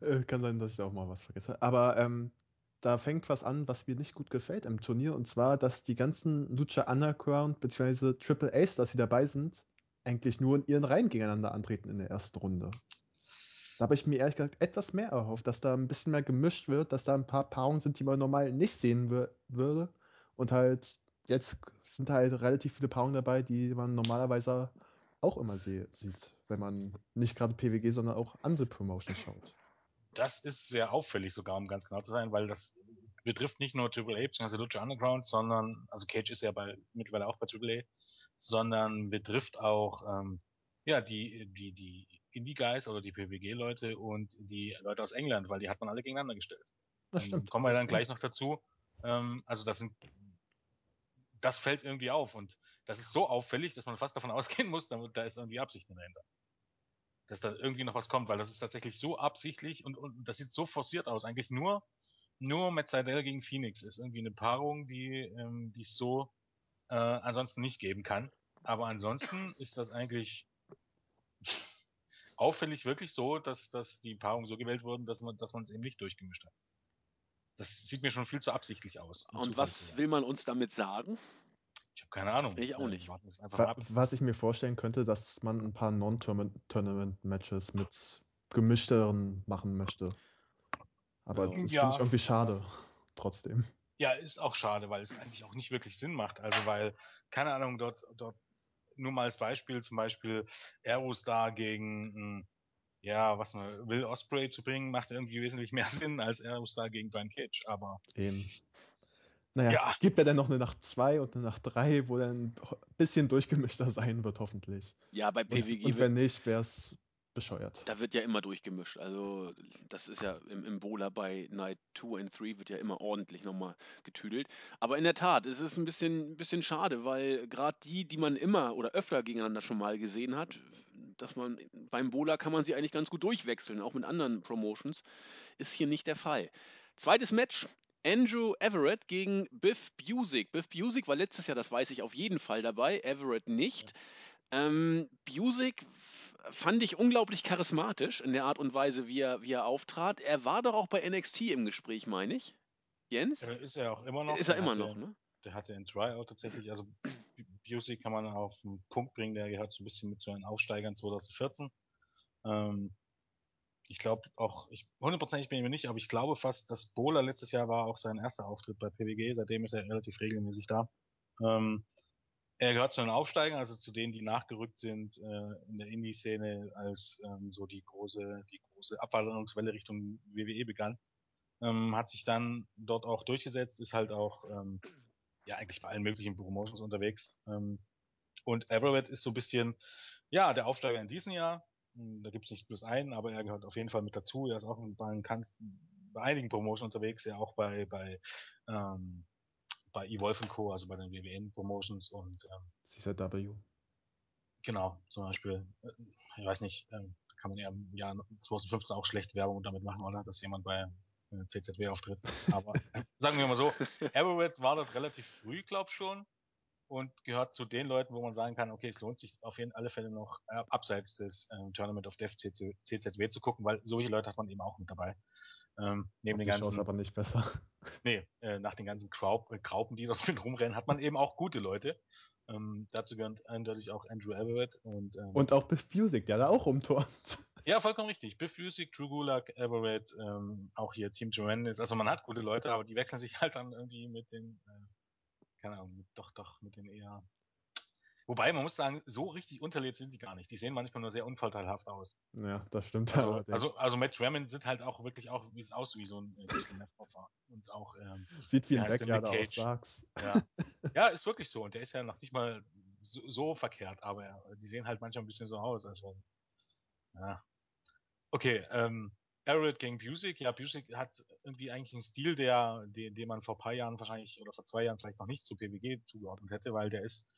ja. Äh, Kann sein, dass ich da auch mal was vergesse. Aber ähm, da fängt was an, was mir nicht gut gefällt im Turnier. Und zwar, dass die ganzen Lucha Underground bzw. Triple A's, dass sie dabei sind, eigentlich nur in ihren Reihen gegeneinander antreten in der ersten Runde. Da habe ich mir ehrlich gesagt etwas mehr erhofft, dass da ein bisschen mehr gemischt wird, dass da ein paar Paarungen sind, die man normal nicht sehen wür würde. Und halt, jetzt sind halt relativ viele Paarungen dabei, die man normalerweise auch immer sieht, wenn man nicht gerade PWG, sondern auch andere Promotions schaut. Das ist sehr auffällig sogar, um ganz genau zu sein, weil das betrifft nicht nur Triple A bzw. Lucha Underground, sondern, also Cage ist ja bei, mittlerweile auch bei Triple A, sondern betrifft auch, ähm, ja, die, die, die Indie-Guys oder die PWG-Leute und die Leute aus England, weil die hat man alle gegeneinander gestellt. Das Ähm, stimmt. kommen wir dann gleich noch dazu. Ähm, also das sind, das fällt irgendwie auf und das ist so auffällig, dass man fast davon <laughs> ausgehen muss, da, da ist irgendwie Absicht dahinter. Dass da irgendwie noch was kommt, weil das ist tatsächlich so absichtlich und, und das sieht so forciert aus. Eigentlich nur, nur Matt Seidel gegen Phoenix ist irgendwie eine Paarung, die, ähm, die es so äh, ansonsten nicht geben kann. Aber ansonsten ist das eigentlich auffällig wirklich so, dass, dass die Paarungen so gewählt wurden, dass man dass man es eben nicht durchgemischt hat. Das sieht mir schon viel zu absichtlich aus. um Und was will man uns damit sagen? Ich habe keine Ahnung. Ich auch Äh, nicht. Was ich mir vorstellen könnte, dass man ein paar Non-Tournament-Matches mit gemischteren machen möchte. Aber Ja. das finde Ja. ich irgendwie schade. Trotzdem. Ja, ist auch schade, weil es eigentlich auch nicht wirklich Sinn macht. Also weil, keine Ahnung, dort, dort nur mal als Beispiel, zum Beispiel Aerostar gegen, mh, ja, was man Will Osprey zu bringen, macht irgendwie wesentlich mehr <laughs> Sinn als Aerostar gegen Brian Cage. Aber Eben. Naja, Ja. gibt ja dann noch eine Nacht 2 und eine Nacht 3, wo dann ein bisschen durchgemischter sein wird, hoffentlich. Ja, bei Und, PWG und wird, wenn nicht, wäre es bescheuert. da wird ja immer durchgemischt. Also das ist ja im, im Bowler bei Night 2 und 3 wird ja immer ordentlich nochmal getüdelt. Aber in der Tat, es ist ein bisschen, ein bisschen schade, weil gerade die, die man immer oder öfter gegeneinander schon mal gesehen hat, dass man beim Bowler kann man sie eigentlich ganz gut durchwechseln, auch mit anderen Promotions, ist hier nicht der Fall. Zweites Match. Andrew Everett gegen Biff Busick. Biff Busick war letztes Jahr, das weiß ich auf jeden Fall dabei, Everett nicht. Ähm, Busick fand ich unglaublich charismatisch in der Art und Weise, wie er, wie er auftrat. Er war doch auch bei NXT im Gespräch, meine ich. Jens? Äh, Ist er auch immer noch. Ist er Der immer hatte- noch, ne? Der hatte ein Tryout tatsächlich. Also Busey kann man auf den Punkt bringen, der gehört so ein bisschen mit zu den Aufsteigern 2014. Ähm, ich glaube auch, ich hundertprozentig bin ich mir nicht, aber ich glaube fast, dass Bowler letztes Jahr war auch sein erster Auftritt bei PWG. Seitdem ist er relativ regelmäßig da. Ähm, er gehört zu den Aufsteigern, also zu denen, die nachgerückt sind äh, in der Indie-Szene, als ähm, so die große, die große Abwanderungswelle Richtung WWE begann. Ähm, hat sich dann dort auch durchgesetzt, ist halt auch ähm, ja eigentlich bei allen möglichen Promotions unterwegs. Ähm, und Everett ist so ein bisschen, ja, der Aufsteiger in diesem Jahr. Hm, Da gibt's nicht bloß einen, aber er gehört auf jeden Fall mit dazu. Er ist auch bei, bei einigen Promotions unterwegs, ja auch bei, bei, ähm, bei Evolve Co., also bei den WWN Promotions und ähm, CZW. genau, zum Beispiel, äh, ich weiß nicht, da kann man ja im Jahr 2015 auch schlecht Werbung damit machen, oder? Dass jemand bei äh, CZW auftritt. Aber äh, <laughs> sagen wir mal so, Everett war dort relativ früh, glaub schon, und gehört zu den Leuten, wo man sagen kann, okay, es lohnt sich auf jeden alle Fälle noch äh, abseits des ähm, Tournament of Death CZW zu gucken, weil solche Leute hat man eben auch mit dabei. Ähm, neben den Chance ganzen, aber nicht besser. <laughs> nee, äh, nach den ganzen Kraub, äh, Graupen, die dort mit rumrennen, hat man eben auch gute Leute. Ähm, dazu gehört eindeutig auch Andrew Everett und, ähm, Und auch Biff Music, der da auch rumturnt. <laughs> ja, vollkommen richtig. Biff Music, Drew Gulak, Everett, ähm, auch hier Team Tremendous. Also man hat gute Leute, aber die wechseln sich halt dann irgendwie mit den, äh, keine Ahnung, mit, doch, doch, mit den eher. Wobei, man muss sagen, so richtig unterlädt sind die gar nicht. Die sehen manchmal nur sehr unvorteilhaft aus. Ja, das stimmt Also, allerdings. also, also Matt Drummond sieht halt auch wirklich auch, wie es aus wie so ein äh, Wrestling-Opfer. Und auch, ähm, Sieht wie ein Nick aus, sag's. ja. <laughs> ja, ist wirklich so. Und der ist ja noch nicht mal so, so verkehrt, aber die sehen halt manchmal ein bisschen so aus. Also, ja. Okay, ähm, Everett gegen Busick. Ja, Busick hat irgendwie eigentlich einen Stil, der, den, den man vor ein paar Jahren wahrscheinlich oder vor zwei Jahren vielleicht noch nicht zu PWG zugeordnet hätte, weil der ist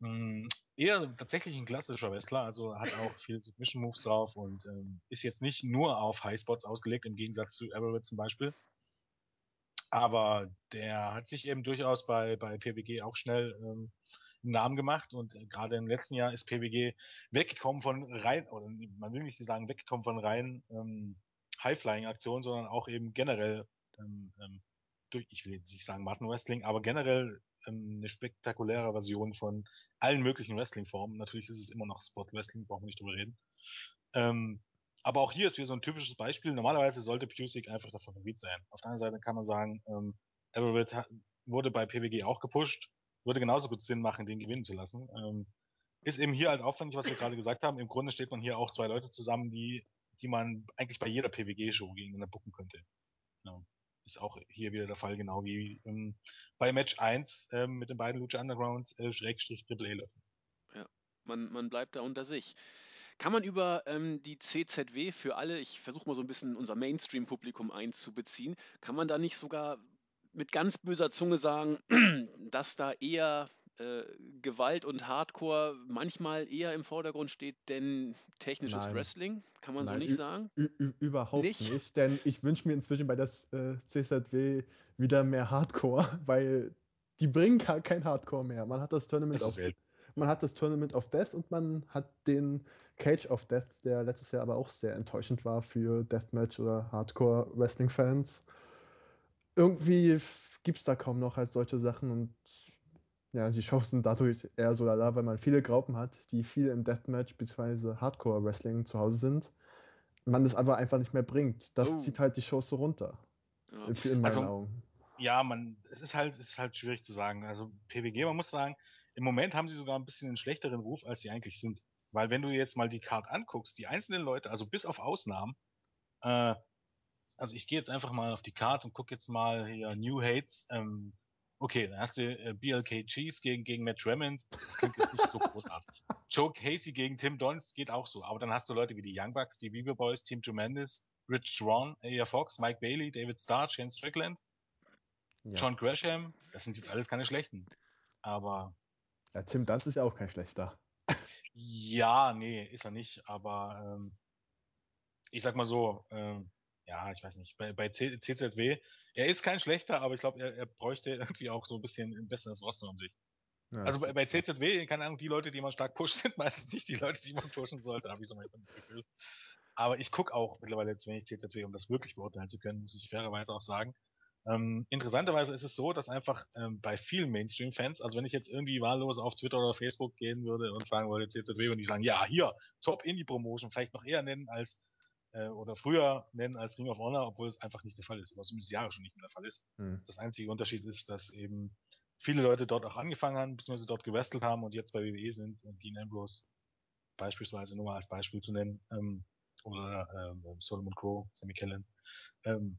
mh, eher tatsächlich ein klassischer Wrestler, also hat auch viel Submission Moves drauf und ähm, ist jetzt nicht nur auf Highspots ausgelegt, im Gegensatz zu Everett zum Beispiel. Aber der hat sich eben durchaus bei, bei PWG auch schnell ähm, einen Namen gemacht und äh, gerade im letzten Jahr ist PWG weggekommen von rein, oder man will nicht sagen weggekommen von rein ähm, High-Flying-Aktionen, sondern auch eben generell ähm, ähm, durch, ich will jetzt nicht sagen Martin Wrestling, aber generell ähm, eine spektakuläre Version von allen möglichen Wrestling-Formen. Natürlich ist es immer noch Spot Wrestling, brauchen wir nicht drüber reden. Ähm, aber auch hier ist wieder so ein typisches Beispiel. Normalerweise sollte Pusick einfach der Favorit sein. Auf der anderen Seite kann man sagen, ähm, Everett wurde bei PWG auch gepusht, würde genauso gut Sinn machen, den gewinnen zu lassen. Ähm, ist eben hier halt aufwendig, was wir gerade gesagt haben. Im Grunde steht man hier auch zwei Leute zusammen, die, die man eigentlich bei jeder PWG-Show gegeneinander bucken könnte. Ja. Ist auch hier wieder der Fall, genau wie ähm, bei Match 1 ähm, mit den beiden Lucha Underground äh, Schrägstrich Triple A Leuten. Man, man bleibt da unter sich. Kann man über ähm, die CZW für alle, ich versuche mal so ein bisschen unser Mainstream-Publikum einzubeziehen, kann man da nicht sogar mit ganz böser Zunge sagen, <clears throat> dass da eher äh, Gewalt und Hardcore manchmal eher im Vordergrund steht, denn technisches Nein. Wrestling? Kann man so Nein, nicht ü- sagen? Überhaupt Nicht? nicht? denn ich wünsche mir inzwischen bei der äh, CZW wieder mehr Hardcore, <laughs> weil die bringen gar kein Hardcore mehr. Man hat das Tournament Das auf selten. man hat das Tournament of Death und man hat den Cage of Death, der letztes Jahr aber auch sehr enttäuschend war für Deathmatch oder Hardcore Wrestling Fans. Irgendwie gibt es da kaum noch halt solche Sachen und ja, die Shows sind dadurch eher so lala, weil man viele Gruppen hat, die viel im Deathmatch bzw. Hardcore Wrestling zu Hause sind. Man das aber einfach nicht mehr bringt. Das Oh. zieht halt die Shows so runter. Ja. In, in meinen Also- Augen. Ja, man, es ist halt, es ist halt schwierig zu sagen. Also PWG, man muss sagen, im Moment haben sie sogar ein bisschen einen schlechteren Ruf, als sie eigentlich sind. Weil wenn du jetzt mal die Card anguckst, die einzelnen Leute, also bis auf Ausnahmen, äh, also ich gehe jetzt einfach mal auf die Karte und gucke jetzt mal hier New Hates. Ähm, okay, dann hast du äh, BLK Cheese gegen, gegen Matt Tremont. Das klingt jetzt nicht so großartig. <laughs> Joe Casey gegen Tim Donst geht auch so. Aber dann hast du Leute wie die Young Bucks, die Beaver Boys, Team Tremendous, Rich Swan, Aya Fox, Mike Bailey, David Starr, Shane Strickland, Ja. John Gresham. Das sind jetzt alles keine schlechten. Aber ja, Tim Dunst ist ja auch kein schlechter. ja, nee, ist er nicht. Aber ähm, ich sag mal so, ähm, ja, ich weiß nicht, bei, bei C CZW, er ist kein schlechter, aber ich glaube, er, er bräuchte <laughs> irgendwie auch so ein bisschen ein besseres Roster um sich. Ja, also bei, bei. CZW, keine Ahnung, die Leute, die man stark pusht, <laughs> sind meistens nicht die Leute, die man pushen sollte, habe ich so das Gefühl. Aber ich gucke auch mittlerweile zu wenig CZW, um das wirklich beurteilen zu können, muss ich fairerweise auch sagen. Ähm, interessanterweise ist es so, dass einfach ähm, bei vielen Mainstream-Fans, also wenn ich jetzt irgendwie wahllos auf Twitter oder Facebook gehen würde und fragen wollte CZW und die sagen, ja, hier, Top Indie Promotion, vielleicht noch eher nennen als äh, oder früher nennen als Ring of Honor, obwohl es einfach nicht der Fall ist, oder zumindest Jahre schon nicht mehr der Fall ist. Hm. Das einzige Unterschied ist, dass eben viele Leute dort auch angefangen haben, beziehungsweise dort gewestelt haben und jetzt bei WWE sind und Dean Ambrose beispielsweise nur mal als Beispiel zu nennen, ähm, oder ähm, Solomon Crow, Sammy Kellen. Ähm,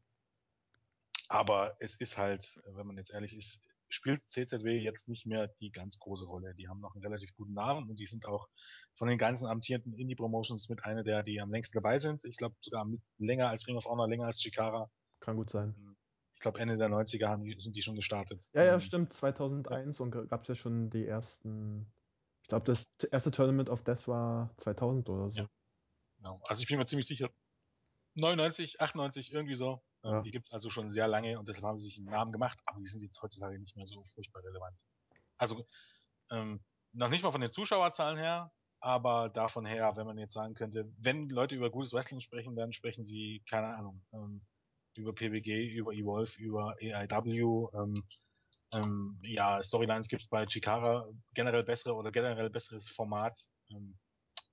aber es ist halt, wenn man jetzt ehrlich ist, spielt CZW jetzt nicht mehr die ganz große Rolle. Die haben noch einen relativ guten Namen und die sind auch von den ganzen amtierenden Indie-Promotions mit einer der, die am längsten dabei sind. Ich glaube sogar mit länger als Ring of Honor, länger als Chikara. Kann gut sein. Ich glaube Ende der 90er haben sind die schon gestartet. Ja, ja, Ähm, stimmt. 2001 und gab es ja schon die ersten. Ich glaube, das erste Tournament of Death war 2000 oder so. Ja. Genau. Also ich bin mir ziemlich sicher, 99, 98, irgendwie so. Ja. Die gibt's also schon sehr lange und deshalb haben sie sich einen Namen gemacht, aber die sind jetzt heutzutage nicht mehr so furchtbar relevant. Also ähm, noch nicht mal von den Zuschauerzahlen her, aber davon her, wenn man jetzt sagen könnte, wenn Leute über gutes Wrestling sprechen, dann sprechen sie, keine Ahnung, ähm, über PWG, über Evolve, über AIW, ähm, ähm, ja, Storylines gibt's bei Chikara, generell bessere oder generell besseres Format ähm,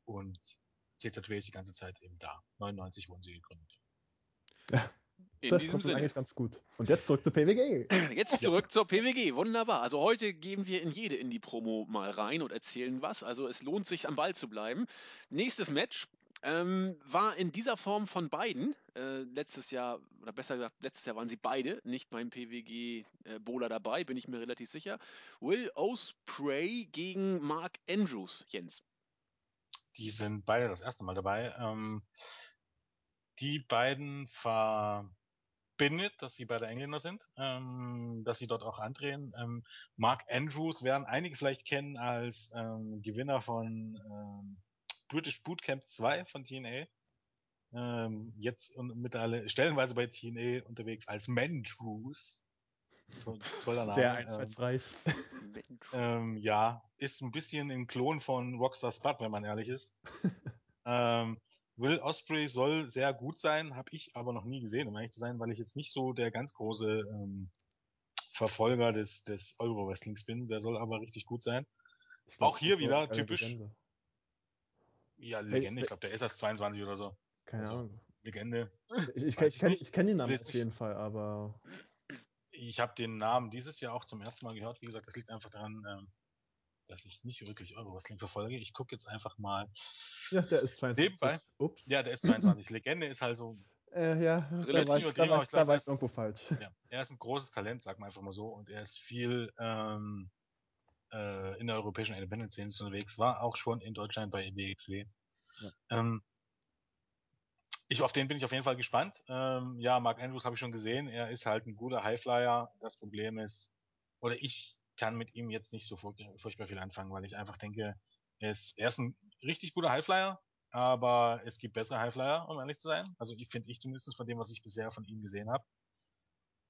und CZW ist die ganze Zeit eben da. 99 wurden sie gegründet. <laughs> In das trifft es Sinne. eigentlich ganz gut. Und jetzt zurück zu PWG. <clears throat> Jetzt zurück zur PWG. Wunderbar. Also heute gehen wir in jede Indie-Promo mal rein und erzählen was. Also es lohnt sich am Ball zu bleiben. Nächstes Match ähm, war in dieser Form von beiden. Äh, letztes Jahr, oder besser gesagt, letztes Jahr waren sie beide nicht beim PWG äh, Bowler dabei, bin ich mir relativ sicher. Will Osprey gegen Mark Andrews, Jens. Die sind beide das erste Mal dabei. Ähm, die beiden verbindet, dass sie beide Engländer sind, ähm, dass sie dort auch andrehen. Ähm, Mark Andrews werden einige vielleicht kennen als ähm, Gewinner von ähm, British Bootcamp 2 von TNA. Ähm, jetzt und mittlerweile stellenweise bei TNA unterwegs als Mandrews. To- Toller <laughs> Name. Sehr einfallsreich. Ähm, ja, ist ein bisschen ein Klon von Rockstar Spud, wenn man ehrlich ist. <laughs> ähm, Will Osprey soll sehr gut sein, habe ich aber noch nie gesehen, um ehrlich zu sein, weil ich jetzt nicht so der ganz große ähm, Verfolger des, des Euro-Wrestlings bin. Der soll aber richtig gut sein. Glaub, Auch hier wieder typisch. Legende. Ja, Legende, ich glaube, der ist erst 22 oder so. Keine Also, Ahnung. Legende. Ich, ich, <laughs> ich kenne nicht. kenn den Namen Will auf jeden Fall, aber Ich habe den Namen dieses Jahr auch zum ersten Mal gehört. Wie gesagt, das liegt einfach daran, ähm, dass ich nicht wirklich Euro-Wrestling verfolge. Ich gucke jetzt einfach mal. ja, der ist 22. Nebenbei. Ups. Ja, der ist 22. Legende ist halt so Äh, ja, da Relativ war, ich, übertrieben, da, war aber ich, ich glaub, da war ich irgendwo falsch. Ja, er ist ein großes Talent, sagt man einfach mal so, und er ist viel ähm, äh, in der europäischen Independent-Szene unterwegs, war auch schon in Deutschland bei WXW. Ja. Ähm, ich, auf den bin ich auf jeden Fall gespannt. Ähm, ja, Mark Andrews habe ich schon gesehen, er ist halt ein guter Highflyer. Das Problem ist, oder ich kann mit ihm jetzt nicht so furch furchtbar viel anfangen, weil ich einfach denke, er ist, er ist ein richtig guter Highflyer, aber es gibt bessere Highflyer, um ehrlich zu sein. Also ich finde ich zumindest von dem, was ich bisher von ihm gesehen habe.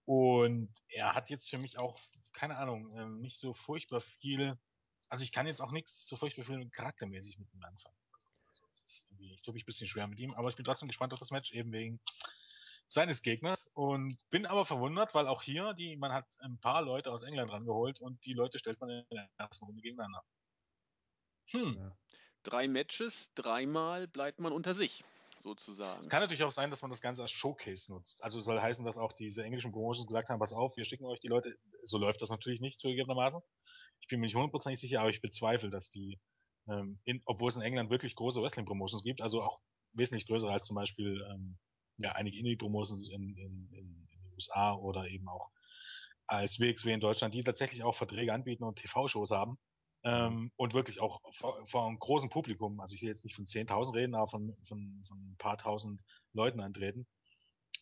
Und er hat jetzt für mich auch, keine Ahnung, ähm, nicht so furchtbar viel, also ich kann jetzt auch nichts so furchtbar viel charaktermäßig mit ihm anfangen. Also ich tue mich ein bisschen schwer mit ihm, aber ich bin trotzdem gespannt auf das Match, eben wegen seines Gegners und bin aber verwundert, weil auch hier, die, man hat ein paar Leute aus England rangeholt und die Leute stellt man in der ersten Runde gegeneinander. Hm. Ja. Drei Matches, dreimal bleibt man unter sich, Es sozusagen. kann natürlich auch sein, dass man das Ganze als Showcase nutzt. Also soll heißen, dass auch diese englischen Promotions gesagt haben, pass auf, wir schicken euch die Leute. So läuft das natürlich nicht zugegebenermaßen. Ich bin mir nicht hundertprozentig sicher, aber ich bezweifle, dass die, ähm, in, obwohl es in England wirklich große Wrestling-Promotions gibt, also auch wesentlich größer als zum Beispiel ähm, ja, einige Indie-Promotions in, in, in, in den USA oder eben auch als WXW in Deutschland, die tatsächlich auch Verträge anbieten und TV-Shows haben. Ähm, und wirklich auch vor, vor einem großen Publikum, also ich will jetzt nicht von 10.000 reden, aber von, von, von ein paar tausend Leuten antreten.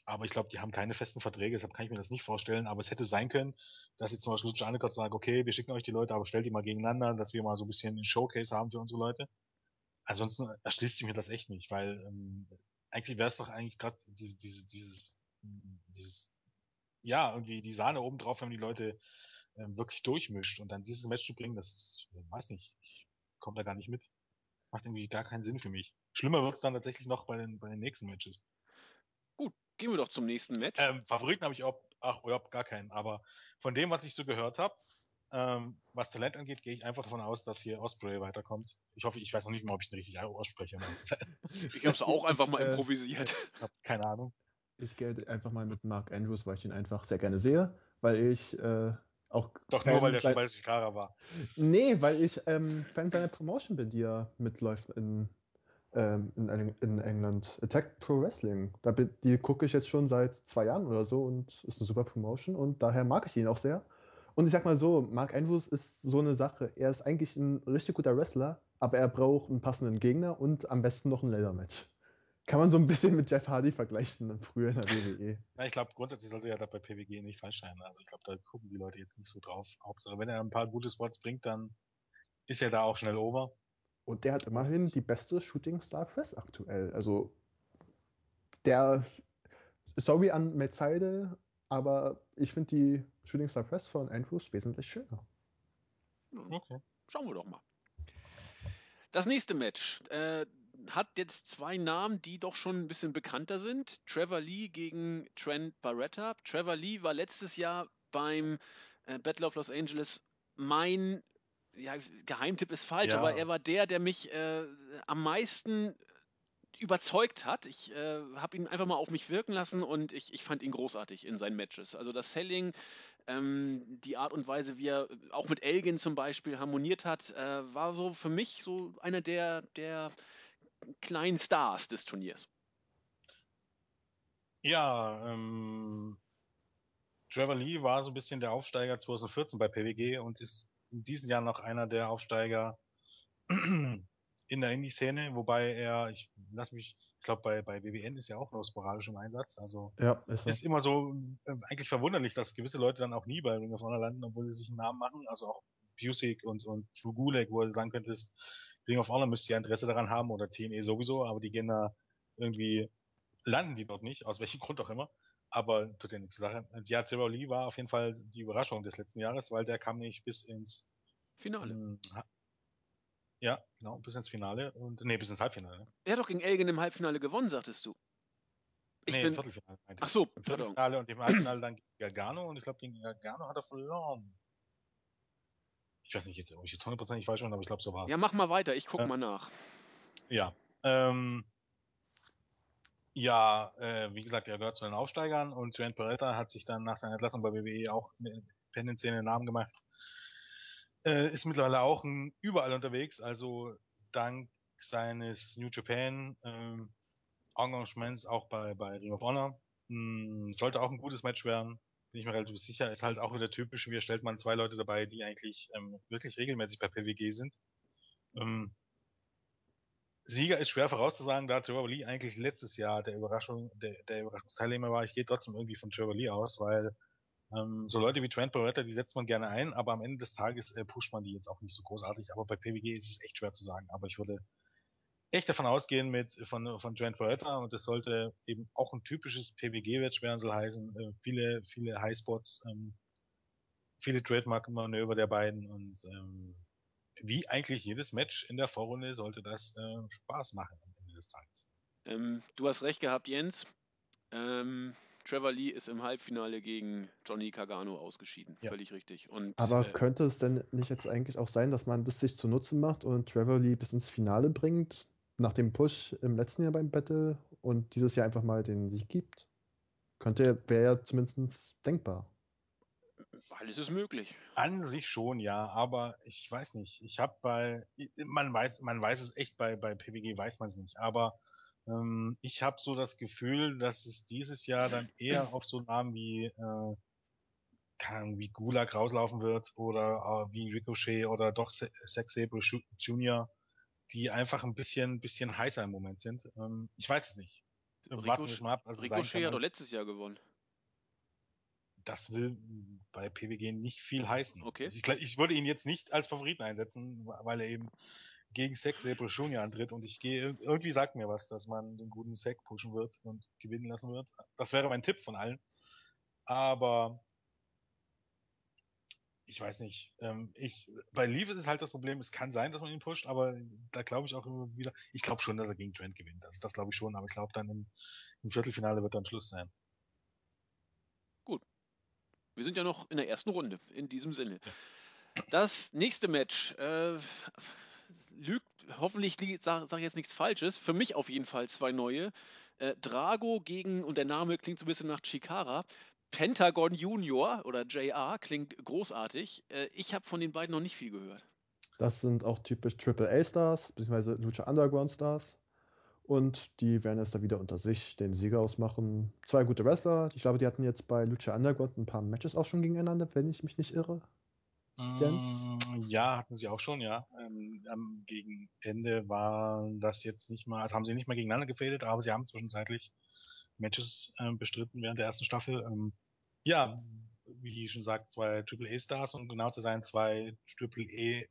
Aber ich glaube, die haben keine festen Verträge, deshalb kann ich mir das nicht vorstellen. Aber es hätte sein können, dass jetzt zum Beispiel Lucha Undercut sagt, okay, wir schicken euch die Leute, aber stellt die mal gegeneinander, dass wir mal so ein bisschen einen Showcase haben für unsere Leute. Ansonsten erschließt sich mir das echt nicht, weil ähm, eigentlich wäre es doch eigentlich gerade diese, diese, dieses, dieses, ja, irgendwie die Sahne oben drauf, wenn die Leute ähm, wirklich durchmischt und dann dieses Match zu bringen, das ist, weiß nicht, ich komme da gar nicht mit. Macht irgendwie gar keinen Sinn für mich. Schlimmer wird es dann tatsächlich noch bei den, bei den nächsten Matches. Gut, gehen wir doch zum nächsten Match. Ähm, Favoriten habe ich auch, ach, überhaupt gar keinen, aber von dem, was ich so gehört habe, ähm, was Talent angeht, gehe ich einfach davon aus, dass hier Osprey weiterkommt. Ich hoffe, ich weiß noch nicht mal, ob ich ihn richtig ausspreche. <laughs> ich habe es auch einfach mal äh, improvisiert. Ich habe keine Ahnung. Ich gehe einfach mal mit Mark Andrews, weil ich ihn einfach sehr gerne sehe, weil ich äh, auch. Doch Fan nur, weil der sein- schon bei Chicago war. Nee, weil ich ähm, Fan seiner Promotion bin, die ja mitläuft in, ähm, in, Eng- in England. Attack Pro Wrestling. Da bin, die gucke ich jetzt schon seit zwei Jahren oder so und ist eine super Promotion und daher mag ich ihn auch sehr. Und ich sag mal so, Mark Andrews ist so eine Sache. Er ist eigentlich ein richtig guter Wrestler, aber er braucht einen passenden Gegner und am besten noch ein Leather-Match. Kann man so ein bisschen mit Jeff Hardy vergleichen, früher in der. WWE. Na, ich glaube, grundsätzlich sollte ja da bei PWG nicht falsch sein. Also ich glaube, da gucken die Leute jetzt nicht so drauf. Hauptsache, wenn er ein paar gute Spots bringt, dann ist er da auch schnell over. Und der hat immerhin die beste Shooting Star Press aktuell. Also der, sorry an Metzeide, aber ich finde die Shooting Star Press von Andrews wesentlich schöner. Okay. Schauen wir doch mal. Das nächste Match äh, hat jetzt zwei Namen, die doch schon ein bisschen bekannter sind. Trevor Lee gegen Trent Barretta. Trevor Lee war letztes Jahr beim äh, Battle of Los Angeles mein ja, Geheimtipp ist falsch, Ja. aber er war der, der mich äh, am meisten überzeugt hat. Ich äh, habe ihn einfach mal auf mich wirken lassen und ich, ich fand ihn großartig in seinen Matches. Also das Selling, ähm, die Art und Weise, wie er auch mit Elgin zum Beispiel harmoniert hat, äh, war so für mich so einer der, der kleinen Stars des Turniers. Ja, ähm, Trevor Lee war so ein bisschen der Aufsteiger 2014 bei PWG und ist in diesem Jahr noch einer der Aufsteiger in der Indie-Szene, wobei er, ich lass mich, ich glaube bei, bei WWN ist ja auch nur sporadisch im Einsatz, also Ja, ist so. ist immer so äh, eigentlich verwunderlich, dass gewisse Leute dann auch nie bei Ring of Honor landen, obwohl sie sich einen Namen machen, also auch Busick und, und Drew Gulak, wo du sagen könntest, Ring of Honor müsste ja Interesse daran haben oder TNE sowieso, aber die gehen da irgendwie, landen die dort nicht, aus welchem Grund auch immer. Aber tut ja nichts zur Sache. Und Ja, Trevor Lee war auf jeden Fall die Überraschung des letzten Jahres, weil der kam nicht bis ins Finale. Ja, genau, bis ins Finale und nee, bis ins Halbfinale. ne? Er hat doch gegen Elgin im Halbfinale gewonnen, sagtest du. Ich nee, im bin. Viertelfinale. meinte Ach so, Im pardon. Viertelfinale und im Halbfinale dann gegen Gargano und ich glaube gegen Gargano hat er verloren. Ich weiß nicht, jetzt, ob ich jetzt hundertprozentig falsch bin, aber ich glaube, so war es. Ja, mach mal weiter, ich guck Ja. mal nach. Ja. Ähm, ja, äh, wie gesagt, er gehört zu den Aufsteigern und Trent Beretta hat sich dann nach seiner Entlassung bei WWE auch in der Independent-Szene einen Namen gemacht. Äh, ist mittlerweile auch ein, überall unterwegs, also dank seines New Japan ähm, Engagements auch bei, bei Ring of Honor. Mh, sollte auch ein gutes Match werden, bin ich mir relativ sicher. Ist halt auch wieder typisch, wie stellt man zwei Leute dabei, die eigentlich ähm, wirklich regelmäßig bei PWG sind. Ähm, Sieger ist schwer vorauszusagen, da Trevor Lee eigentlich letztes Jahr der Überraschung, der, der Überraschungsteilnehmer war. Ich gehe trotzdem irgendwie von Trevor Lee aus, weil ähm, so Leute wie Trent Barretta, die setzt man gerne ein, aber am Ende des Tages äh, pusht man die jetzt auch nicht so großartig. Aber bei PWG ist es echt schwer zu sagen. Aber ich würde echt davon ausgehen mit von, von Trent Barretta und das sollte eben auch ein typisches PWG-Match werden, soll heißen, äh, viele, viele Highspots, ähm, viele Trademark-Manöver der beiden und ähm, wie eigentlich jedes Match in der Vorrunde sollte das äh, Spaß machen am Ende des Tages. Ähm, du hast recht gehabt, Jens. Ähm, Trevor Lee ist im Halbfinale gegen Johnny Cargano ausgeschieden. Ja. Völlig richtig. Und, Aber äh, könnte es denn nicht jetzt eigentlich auch sein, dass man das sich zu Nutzen macht und Trevor Lee bis ins Finale bringt, nach dem Push im letzten Jahr beim Battle und dieses Jahr einfach mal den Sieg gibt? Könnte, wäre ja zumindest denkbar. alles ist möglich. An sich schon, ja, aber ich weiß nicht. Ich habe bei, man weiß, man weiß es echt bei bei PWG weiß man es nicht, aber Ähm, ich habe so das Gefühl, dass es dieses Jahr dann eher auf so Namen wie, äh, Ahnung, wie Gulag rauslaufen wird oder äh, wie Ricochet oder doch Se Sex Sabre Jr., die einfach ein bisschen, bisschen heißer im Moment sind. Ähm, ich weiß es nicht. Warten wir Ricochet, es mal ab. Also Ricochet kann hat doch letztes Jahr gewonnen. das will bei PWG nicht viel heißen. Okay. Also ich, ich würde ihn jetzt nicht als Favoriten einsetzen, weil er eben gegen Sek Sabre Jr. antritt und ich gehe, irgendwie sagt mir was, dass man den guten Sek pushen wird und gewinnen lassen wird. Das wäre mein Tipp von allen. Aber ich weiß nicht. Ähm, ich, bei Leaf ist halt das Problem, es kann sein, dass man ihn pusht, aber da glaube ich auch immer wieder, ich glaube schon, dass er gegen Trent gewinnt. Also das glaube ich schon, aber ich glaube dann im, im Viertelfinale wird dann Schluss sein. Wir sind ja noch in der ersten Runde, in diesem Sinne. Das nächste Match äh, lügt, hoffentlich sage sag ich jetzt nichts Falsches, für mich auf jeden Fall zwei neue. Äh, Drago gegen, und der Name klingt so ein bisschen nach Chikara, Pentagon Junior oder JR, klingt großartig. Äh, ich habe von den beiden noch nicht viel gehört. Das sind auch typisch AAA-Stars, beziehungsweise Lucha Underground-Stars. Und die werden jetzt da wieder unter sich den Sieger ausmachen. Zwei gute Wrestler. Ich glaube, die hatten jetzt bei Lucha Underground ein paar Matches auch schon gegeneinander, wenn ich mich nicht irre. Jens? Mm, Ja, hatten sie auch schon, ja. Ähm, gegen Ende war das jetzt nicht mal, also haben sie nicht mal gegeneinander gefädelt, aber sie haben zwischenzeitlich Matches ähm, bestritten während der ersten Staffel. Ähm, ja, wie schon sagt, zwei AAA-Stars und genau zu sein, zwei AAA,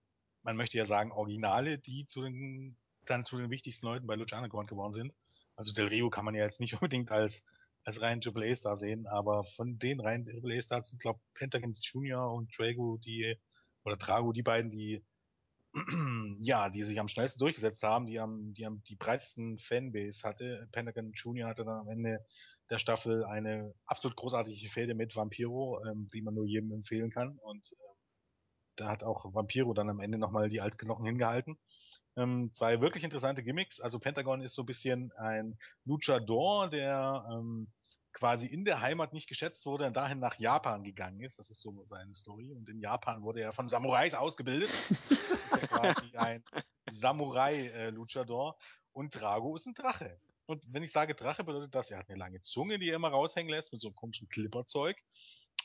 man möchte ja sagen Originale, die zu den, dann zu den wichtigsten Leuten bei Lucha Underground geworden sind. Also Del Rio kann man ja jetzt nicht <laughs> unbedingt als als rein AAA-Star sehen, aber von den reinen AAA-Stars sind, glaube Pentagon Junior und Drago, die, oder Drago, die beiden, die, <clears throat> ja, die sich am schnellsten durchgesetzt haben, die am, die am die breitesten Fanbase hatte. Pentagon Junior hatte dann am Ende der Staffel eine absolut großartige Fehde mit Vampiro, ähm, die man nur jedem empfehlen kann. Und ähm, da hat auch Vampiro dann am Ende nochmal die Altknochen hingehalten. Ähm, zwei wirklich interessante Gimmicks. Also Pentagon ist so ein bisschen ein Luchador, der ähm, quasi in der Heimat nicht geschätzt wurde und dahin nach Japan gegangen ist. Das ist so seine Story. Und in Japan wurde er von Samurais ausgebildet. ist ja <laughs> quasi ein Samurai-Luchador. und Drago ist ein Drache. Und wenn ich sage Drache, bedeutet das, er hat eine lange Zunge, die er immer raushängen lässt, mit so einem komischen Clipperzeug.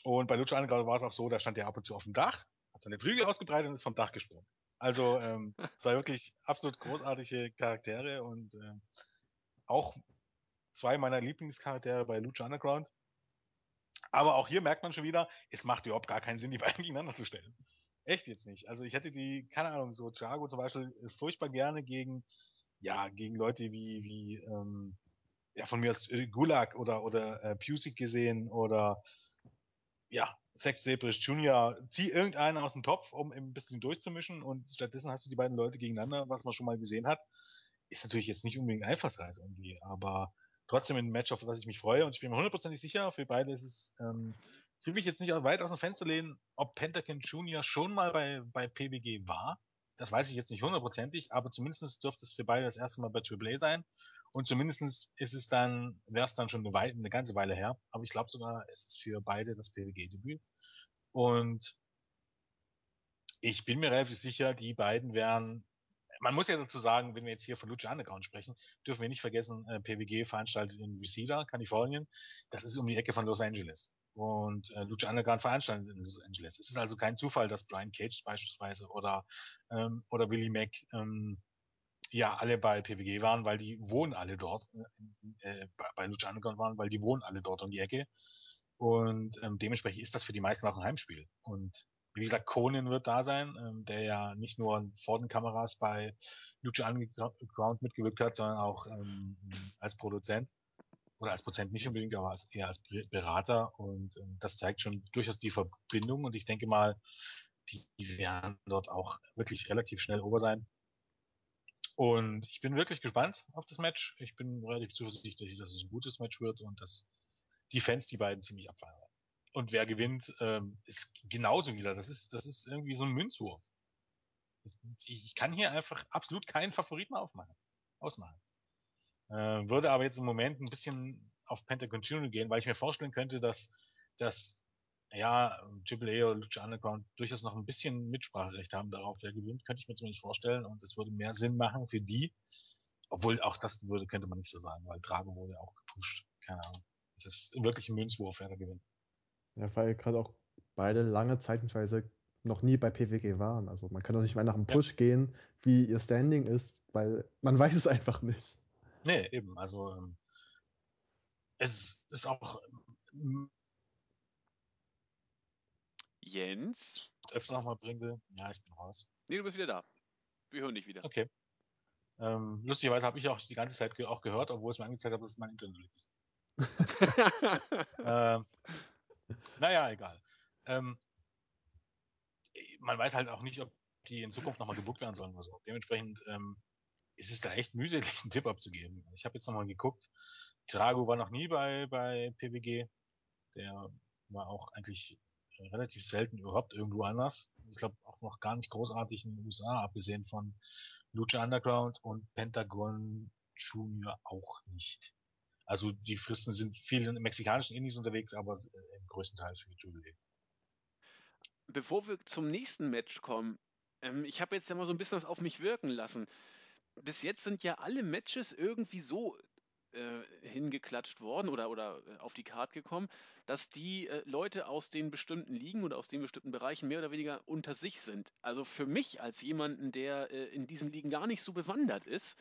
Und bei Lucha Underground war es auch so, da stand er ab und zu auf dem Dach, hat seine Flügel ausgebreitet und ist vom Dach gesprungen. Also ähm, <laughs> zwei wirklich absolut großartige Charaktere und ähm, auch zwei meiner Lieblingscharaktere bei Lucha Underground. Aber auch hier merkt man schon wieder, es macht überhaupt gar keinen Sinn, die <laughs> beiden gegeneinander zu stellen. Echt jetzt nicht. Also ich hätte die, keine Ahnung, so Drago zum Beispiel äh, furchtbar gerne gegen, ja, gegen Leute wie, wie, ähm, ja, von mir aus äh, Gulag oder, oder äh, Pusick gesehen oder, ja, Zack Sabrisch Jr. Zieh irgendeinen aus dem Topf, um ein bisschen durchzumischen und stattdessen hast du die beiden Leute gegeneinander, was man schon mal gesehen hat. Ist natürlich jetzt nicht unbedingt einfallsreich irgendwie, aber trotzdem ein Match, auf das ich mich freue und ich bin mir hundertprozentig sicher, für beide ist es, ähm, ich will mich jetzt nicht weit aus dem Fenster lehnen, ob Pentagon Jr. schon mal bei, bei PBG war. Das weiß ich jetzt nicht hundertprozentig, aber zumindest dürfte es für beide das erste Mal bei AAA sein. Und zumindest ist es dann, wäre es dann schon eine, Weile, eine ganze Weile her. Aber ich glaube sogar, es ist für beide das PWG-Debüt. Und ich bin mir relativ sicher, die beiden wären. Man muss ja dazu sagen, wenn wir jetzt hier von Lucha Underground sprechen, dürfen wir nicht vergessen, äh, PWG veranstaltet in Reseda, Kalifornien. Das ist um die Ecke von Los Angeles. Und äh, Lucha Underground veranstaltet in Los Angeles. Es ist also kein Zufall, dass Brian Cage beispielsweise oder, ähm, oder Willie Mack ähm, ja alle bei PWG waren, weil die wohnen alle dort, äh, bei, Lucha Underground waren, weil die wohnen alle dort um die Ecke. Und ähm, dementsprechend ist das für die meisten auch ein Heimspiel. Und wie gesagt, Conan wird da sein, ähm, der ja nicht nur vor den Kameras bei Lucha Underground mitgewirkt hat, sondern auch ähm, als Produzent. Oder als Produzent nicht unbedingt, aber als, eher als Berater. Und ähm, das zeigt schon durchaus die Verbindung. Und ich denke mal, die, werden dort auch wirklich relativ schnell over sein. Und ich bin wirklich gespannt auf das Match. Ich bin relativ zuversichtlich, dass es ein gutes Match wird und dass die Fans die beiden ziemlich abfeiern. Und wer gewinnt, ähm, ist genauso wieder. Das ist, das ist irgendwie so ein Münzwurf. Ich kann hier einfach absolut keinen Favoriten aufmachen, ausmachen. Äh, würde aber jetzt im Moment ein bisschen auf Pentagon Junior gehen, weil ich mir vorstellen könnte, dass, dass ja, AAA oder Lucha Underground durchaus noch ein bisschen Mitspracherecht haben darauf, wer gewinnt, könnte ich mir zumindest vorstellen. Und es würde mehr Sinn machen für die, Obwohl auch das würde, könnte man nicht so sagen, weil Drago wurde auch gepusht. Keine Ahnung. Es ist wirklich ein Münzwurf, wer da gewinnt. Ja, weil gerade auch beide lange zeitweise noch nie bei PWG waren. Also man kann doch nicht mal nach einem Push ja. gehen, wie ihr Standing ist, weil man <laughs> weiß es einfach nicht. Nee, eben. Also ähm, es ist auch Jens? Öfter nochmal bringen will. Ja, ich bin raus. Nee, du bist wieder da. Wir hören dich wieder. Okay. Ähm, lustigerweise habe ich auch die ganze Zeit ge auch gehört, obwohl es mir angezeigt hat, dass es mein Internet ist. <laughs> ähm, naja, egal. Ähm, man weiß halt auch nicht, ob die in Zukunft nochmal gebucht werden sollen oder so. Dementsprechend ähm, ist es da echt mühselig, einen Tipp abzugeben. Ich habe jetzt nochmal geguckt. Drago war noch nie bei, bei PWG. Der war auch eigentlich relativ selten überhaupt irgendwo anders. Ich glaube auch noch gar nicht großartig in den USA, abgesehen von Lucha Underground und Pentagon Junior auch nicht. Also die Fristen sind viel in mexikanischen Indies unterwegs, aber äh, größtenteils für die WWE. Bevor wir zum nächsten Match kommen, ähm, ich habe jetzt ja mal so ein bisschen das auf mich wirken lassen. Bis jetzt sind ja alle Matches irgendwie so äh, hingeklatscht worden oder, oder äh, auf die Karte gekommen, dass die äh, Leute aus den bestimmten Ligen oder aus den bestimmten Bereichen mehr oder weniger unter sich sind. Also für mich als jemanden, der äh, in diesen Ligen gar nicht so bewandert ist,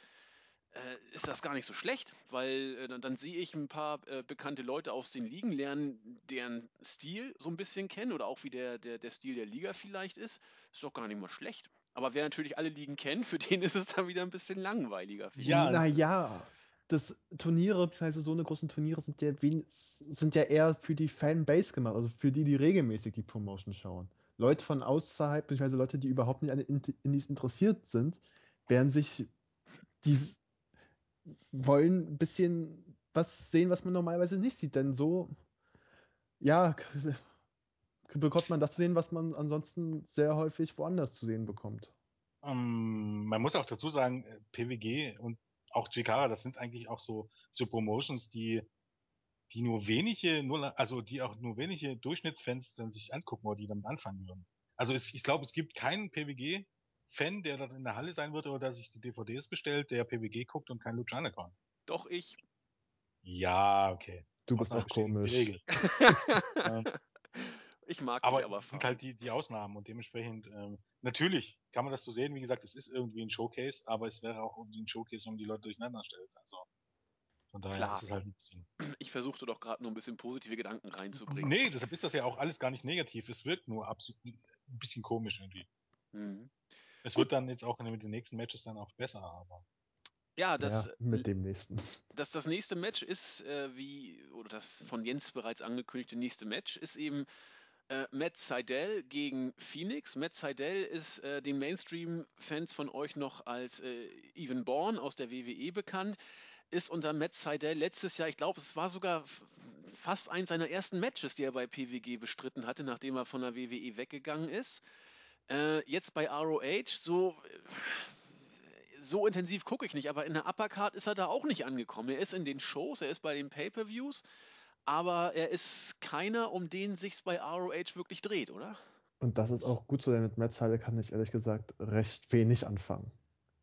äh, ist das gar nicht so schlecht, weil äh, dann, dann, sehe ich ein paar bekannte Leute aus den Ligen, lernen deren Stil so ein bisschen kennen oder auch wie der, der, der Stil der Liga vielleicht ist. Ist doch gar nicht mal schlecht. Aber wer natürlich alle Ligen kennt, für den <laughs> ist es dann wieder ein bisschen langweiliger. Ja, naja, das Turniere, beziehungsweise so eine großen Turniere sind ja, sind ja eher für die Fanbase gemacht, also für die, die regelmäßig die Promotion schauen. Leute von außerhalb, beziehungsweise Leute, die überhaupt nicht an Indies interessiert sind, werden sich, die wollen ein bisschen was sehen, was man normalerweise nicht sieht, denn so, ja, bekommt man das zu sehen, was man ansonsten sehr häufig woanders zu sehen bekommt. Um, ähm, man muss auch dazu sagen, äh, PWG und auch Jikara, das sind eigentlich auch so, so Promotions, die, die nur wenige, nur, also die auch nur wenige Durchschnittsfans dann sich angucken oder die damit anfangen würden. Also es, ich glaube, es gibt keinen PWG-Fan, der dort in der Halle sein wird oder der sich die DVDs bestellt, der PWG guckt und kein Luciano account Doch, ich. Ja, okay. Du bist auch komisch. <laughs> ähm, ich mag aber aber. Das sind halt die, die Ausnahmen und dementsprechend, ähm, natürlich kann man das so sehen, wie gesagt, es ist irgendwie ein Showcase, aber es wäre auch irgendwie ein Showcase, wenn man die Leute durcheinander stellt. Also von daher Klar. ist es halt ein bisschen. Ich versuchte doch gerade nur ein bisschen positive Gedanken reinzubringen. Nee, deshalb ist das ja auch alles gar nicht negativ. Es wirkt nur absolut ein bisschen komisch irgendwie. Mhm. Es Gut. wird dann jetzt auch mit den nächsten Matches dann auch besser, aber. Ja, das, ja, mit dem nächsten. <laughs> Das, das nächste Match ist, äh, wie, oder das von Jens bereits angekündigte nächste Match, ist eben äh, Matt Seidel gegen Phoenix. Matt Seidel ist äh, den Mainstream-Fans von euch noch als äh, Even Born aus der WWE bekannt. Ist unter Matt Seidel letztes Jahr, ich glaube, es war sogar fast eins seiner ersten Matches, die er bei PWG bestritten hatte, nachdem er von der WWE weggegangen ist. Äh, jetzt bei ROH, so so intensiv gucke ich nicht, aber in der Uppercard ist er da auch nicht angekommen. Er ist in den Shows, er ist bei den Pay-per-Views, aber er ist keiner, um den sich bei ROH wirklich dreht, oder? Und das ist auch gut so, denn mit Matt Seidel kann ich ehrlich gesagt recht wenig anfangen.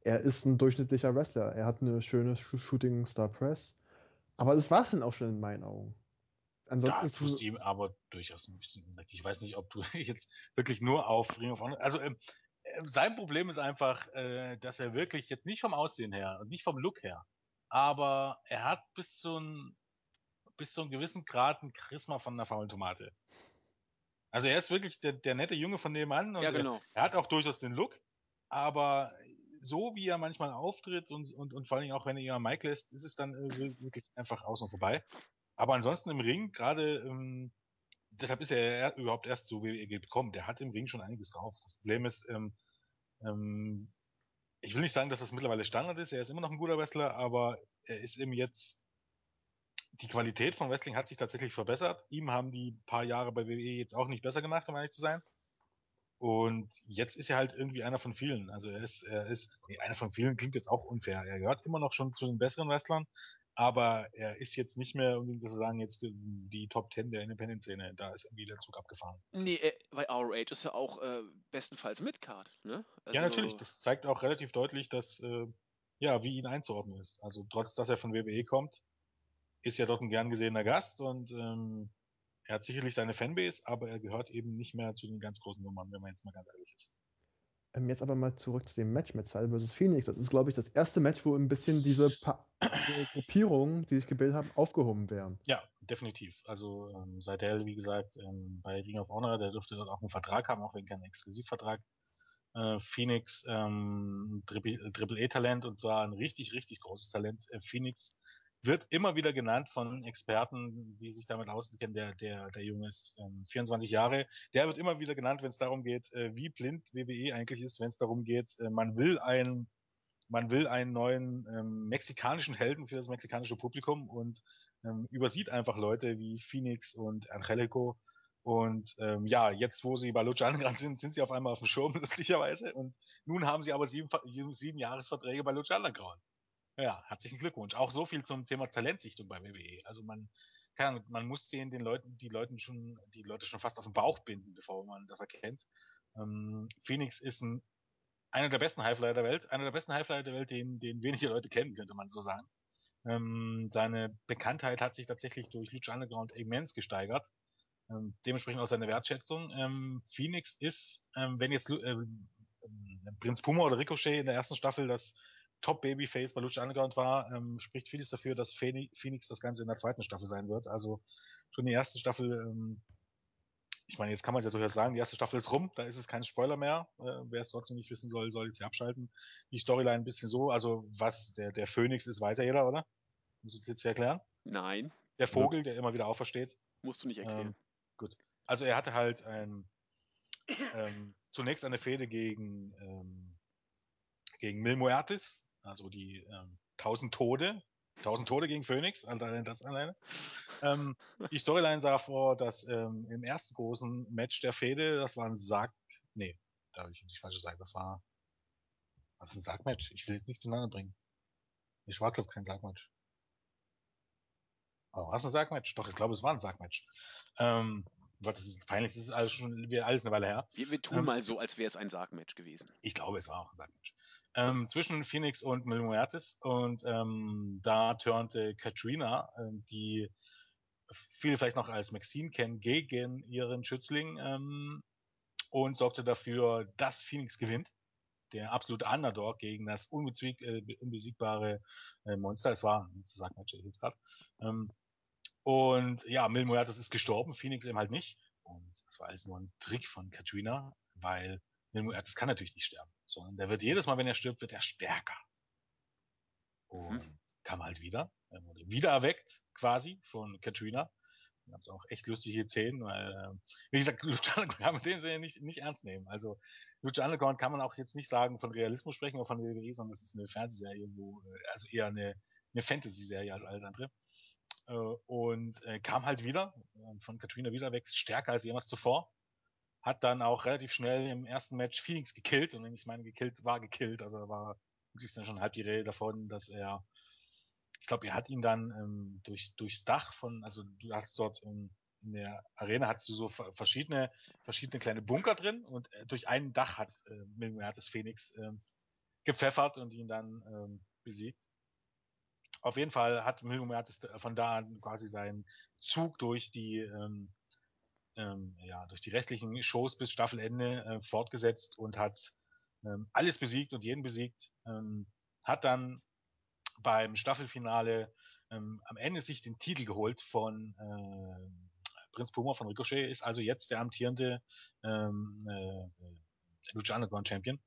Er ist ein durchschnittlicher Wrestler. Er hat eine schöne Shooting Star Press. Aber das war es dann auch schon in meinen Augen. Ansonsten ja, tust ihm aber durchaus ein bisschen Ich weiß nicht, ob du <laughs> jetzt wirklich nur auf Ring of Honor. Also ähm, äh, sein Problem ist einfach, äh, dass er wirklich jetzt nicht vom Aussehen her und nicht vom Look her, aber er hat bis zu ein bis zu einem gewissen Grad ein Charisma von einer faulen Tomate. Also er ist wirklich der, der nette Junge von nebenan und ja, genau. er, er, hat auch durchaus den Look, aber so wie er manchmal auftritt und, und, und vor allem auch wenn er ihren Mike lässt, ist es dann wirklich einfach außen vorbei. Aber ansonsten im Ring, gerade ähm, deshalb ist er überhaupt erst so wie er gekommen. Der hat im Ring schon einiges drauf. Das Problem ist, ähm, ähm, ich will nicht sagen, dass das mittlerweile Standard ist. Er ist immer noch ein guter Wrestler, aber er ist eben jetzt die Qualität von Wrestling hat sich tatsächlich verbessert. Ihm haben die paar Jahre bei WWE jetzt auch nicht besser gemacht, um ehrlich zu sein. Und jetzt ist er halt irgendwie einer von vielen. Also er ist, er ist, nee, einer von vielen klingt jetzt auch unfair. Er gehört immer noch schon zu den besseren Wrestlern, aber er ist jetzt nicht mehr unbedingt zu sagen, jetzt die Top Ten der Independent-Szene. Da ist irgendwie der Zug abgefahren. Nee, äh, bei ROH ist er auch äh, bestenfalls Midcard, ne? Also ja, natürlich. Das zeigt auch relativ deutlich, dass äh, ja, wie ihn einzuordnen ist. Also trotz, dass er von WWE kommt, ist er dort ein gern gesehener Gast und ähm, er hat sicherlich seine Fanbase, aber er gehört eben nicht mehr zu den ganz großen Nummern, wenn man jetzt mal ganz ehrlich ist. Ähm, jetzt aber mal zurück zu dem Match mit Sal vs. Phoenix. Das ist, glaube ich, das erste Match, wo ein bisschen diese, pa diese Gruppierungen, die sich gebildet haben, aufgehoben werden. Ja, definitiv. Also ähm, Seidel, wie gesagt, ähm, bei Ring of Honor, der dürfte dort auch einen Vertrag haben, auch wenn kein Exklusivvertrag. Äh, Phoenix, ähm, Triple-E-Talent und zwar ein richtig, richtig großes Talent. Äh, Phoenix wird immer wieder genannt von Experten, die sich damit auskennen. Der, der, der Junge ist ähm, 24 Jahre. Der wird immer wieder genannt, wenn es darum geht, äh, wie blind WWE eigentlich ist, wenn es darum geht, äh, man will ein man will einen neuen ähm, mexikanischen Helden für das mexikanische Publikum und ähm, übersieht einfach Leute wie Phoenix und Angelico. Und ähm, ja, jetzt, wo sie bei Lucha Underground sind, sind sie auf einmal auf dem Schirm, <laughs> lustigerweise. Und nun haben sie aber sieben, sieben Jahresverträge bei Lucha Underground. Ja, herzlichen Glückwunsch. Auch so viel zum Thema Talentsichtung bei WWE. Also man kann, man muss sehen, den Leuten, die Leuten schon, die Leute schon fast auf den Bauch binden, bevor man das erkennt. Ähm, Phoenix ist ein, einer der besten Highflyer der Welt, einer der besten Highflyer der Welt, den, den wenige Leute kennen, könnte man so sagen. Ähm, seine Bekanntheit hat sich tatsächlich durch Lucha Underground immens gesteigert. Ähm, dementsprechend auch seine Wertschätzung. Ähm, Phoenix ist, ähm, wenn jetzt äh, Prinz Puma oder Ricochet in der ersten Staffel das Top-Babyface bei Lucha Underground war, ähm, spricht vieles dafür, dass Phoenix das Ganze in der zweiten Staffel sein wird. Also schon die erste Staffel, ähm, ich meine, jetzt kann man es ja durchaus sagen, die erste Staffel ist rum, da ist es kein Spoiler mehr. Äh, wer es trotzdem nicht wissen soll, soll jetzt hier abschalten. Die Storyline ein bisschen so, also was der, der Phoenix ist, weiß ja jeder, oder? Muss ich jetzt erklären? Nein. Der Vogel, der immer wieder aufersteht. Musst du nicht erklären. Ähm, gut. Also er hatte halt ein, ähm, zunächst eine Fehde gegen, ähm, gegen Mil Muertes, also die ähm, 1000 Tode, 1000 Tode gegen Phoenix, allein das alleine. Ähm, die Storyline sah vor, dass ähm, im ersten großen Match der Fehde, das war ein Sarg, nee, darf ich nicht falsch sagen, das war, was ist ein Sargmatch? Ich will jetzt nicht zueinander bringen. Ich war, glaube kein Sargmatch. Aber war es ein Sargmatch? Doch, ich glaube, es war ein Sargmatch. Ähm, Gott, das ist peinlich, das ist alles schon alles eine Weile her. Wir, wir tun ähm, mal so, als wäre es ein Sargmatch gewesen. Ich glaube, es war auch ein Sargmatch ähm, zwischen Phoenix und Mil Muertes und ähm, da turnte Katrina, ähm, die viele vielleicht noch als Maxine kennen, gegen ihren Schützling ähm, und sorgte dafür, dass Phoenix gewinnt. Der absolute Underdog gegen das äh, unbesiegbare äh, Monster. Es war, sagt man jetzt gerade. Ähm, und ja, Mil Muertes ist gestorben, Phoenix eben halt nicht. Und das war alles nur ein Trick von Katrina, weil das kann natürlich nicht sterben, sondern der wird jedes Mal, wenn er stirbt, wird er stärker. Und mhm. kam halt wieder. Er wurde wieder erweckt, quasi, von Katrina. Da gab es auch echt lustige Szenen, weil, äh, wie gesagt, <laughs> Lucha Underground kann man den Sinne nicht, nicht ernst nehmen. Also, Underground kann man auch jetzt nicht sagen von Realismus sprechen oder von WWE, sondern es ist eine Fernsehserie, wo, äh, also eher eine, eine Fantasy-Serie als alles andere. Äh, und kam halt wieder, von Katrina wieder weg, stärker als jemals zuvor hat dann auch relativ schnell im ersten Match Phoenix gekillt und wenn ich meine gekillt, war gekillt, also war wirklich schon halb die Rede davon, dass er, ich glaube, er hat ihn dann ähm, durch, durchs Dach von, also du hast dort ähm, in der Arena hast du so verschiedene, verschiedene kleine Bunker drin und äh, durch ein Dach hat äh, Milner das Phoenix ähm, gepfeffert und ihn dann ähm, besiegt. Auf jeden Fall hat Milner von da an quasi seinen Zug durch die ähm, ähm, ja, durch die restlichen Shows bis Staffelende äh, fortgesetzt und hat ähm, alles besiegt und jeden besiegt. Ähm, hat dann beim Staffelfinale ähm, am Ende sich den Titel geholt von äh, Prinz Puma von Ricochet, ist also jetzt der amtierende ähm, äh, Lucha Underground Champion.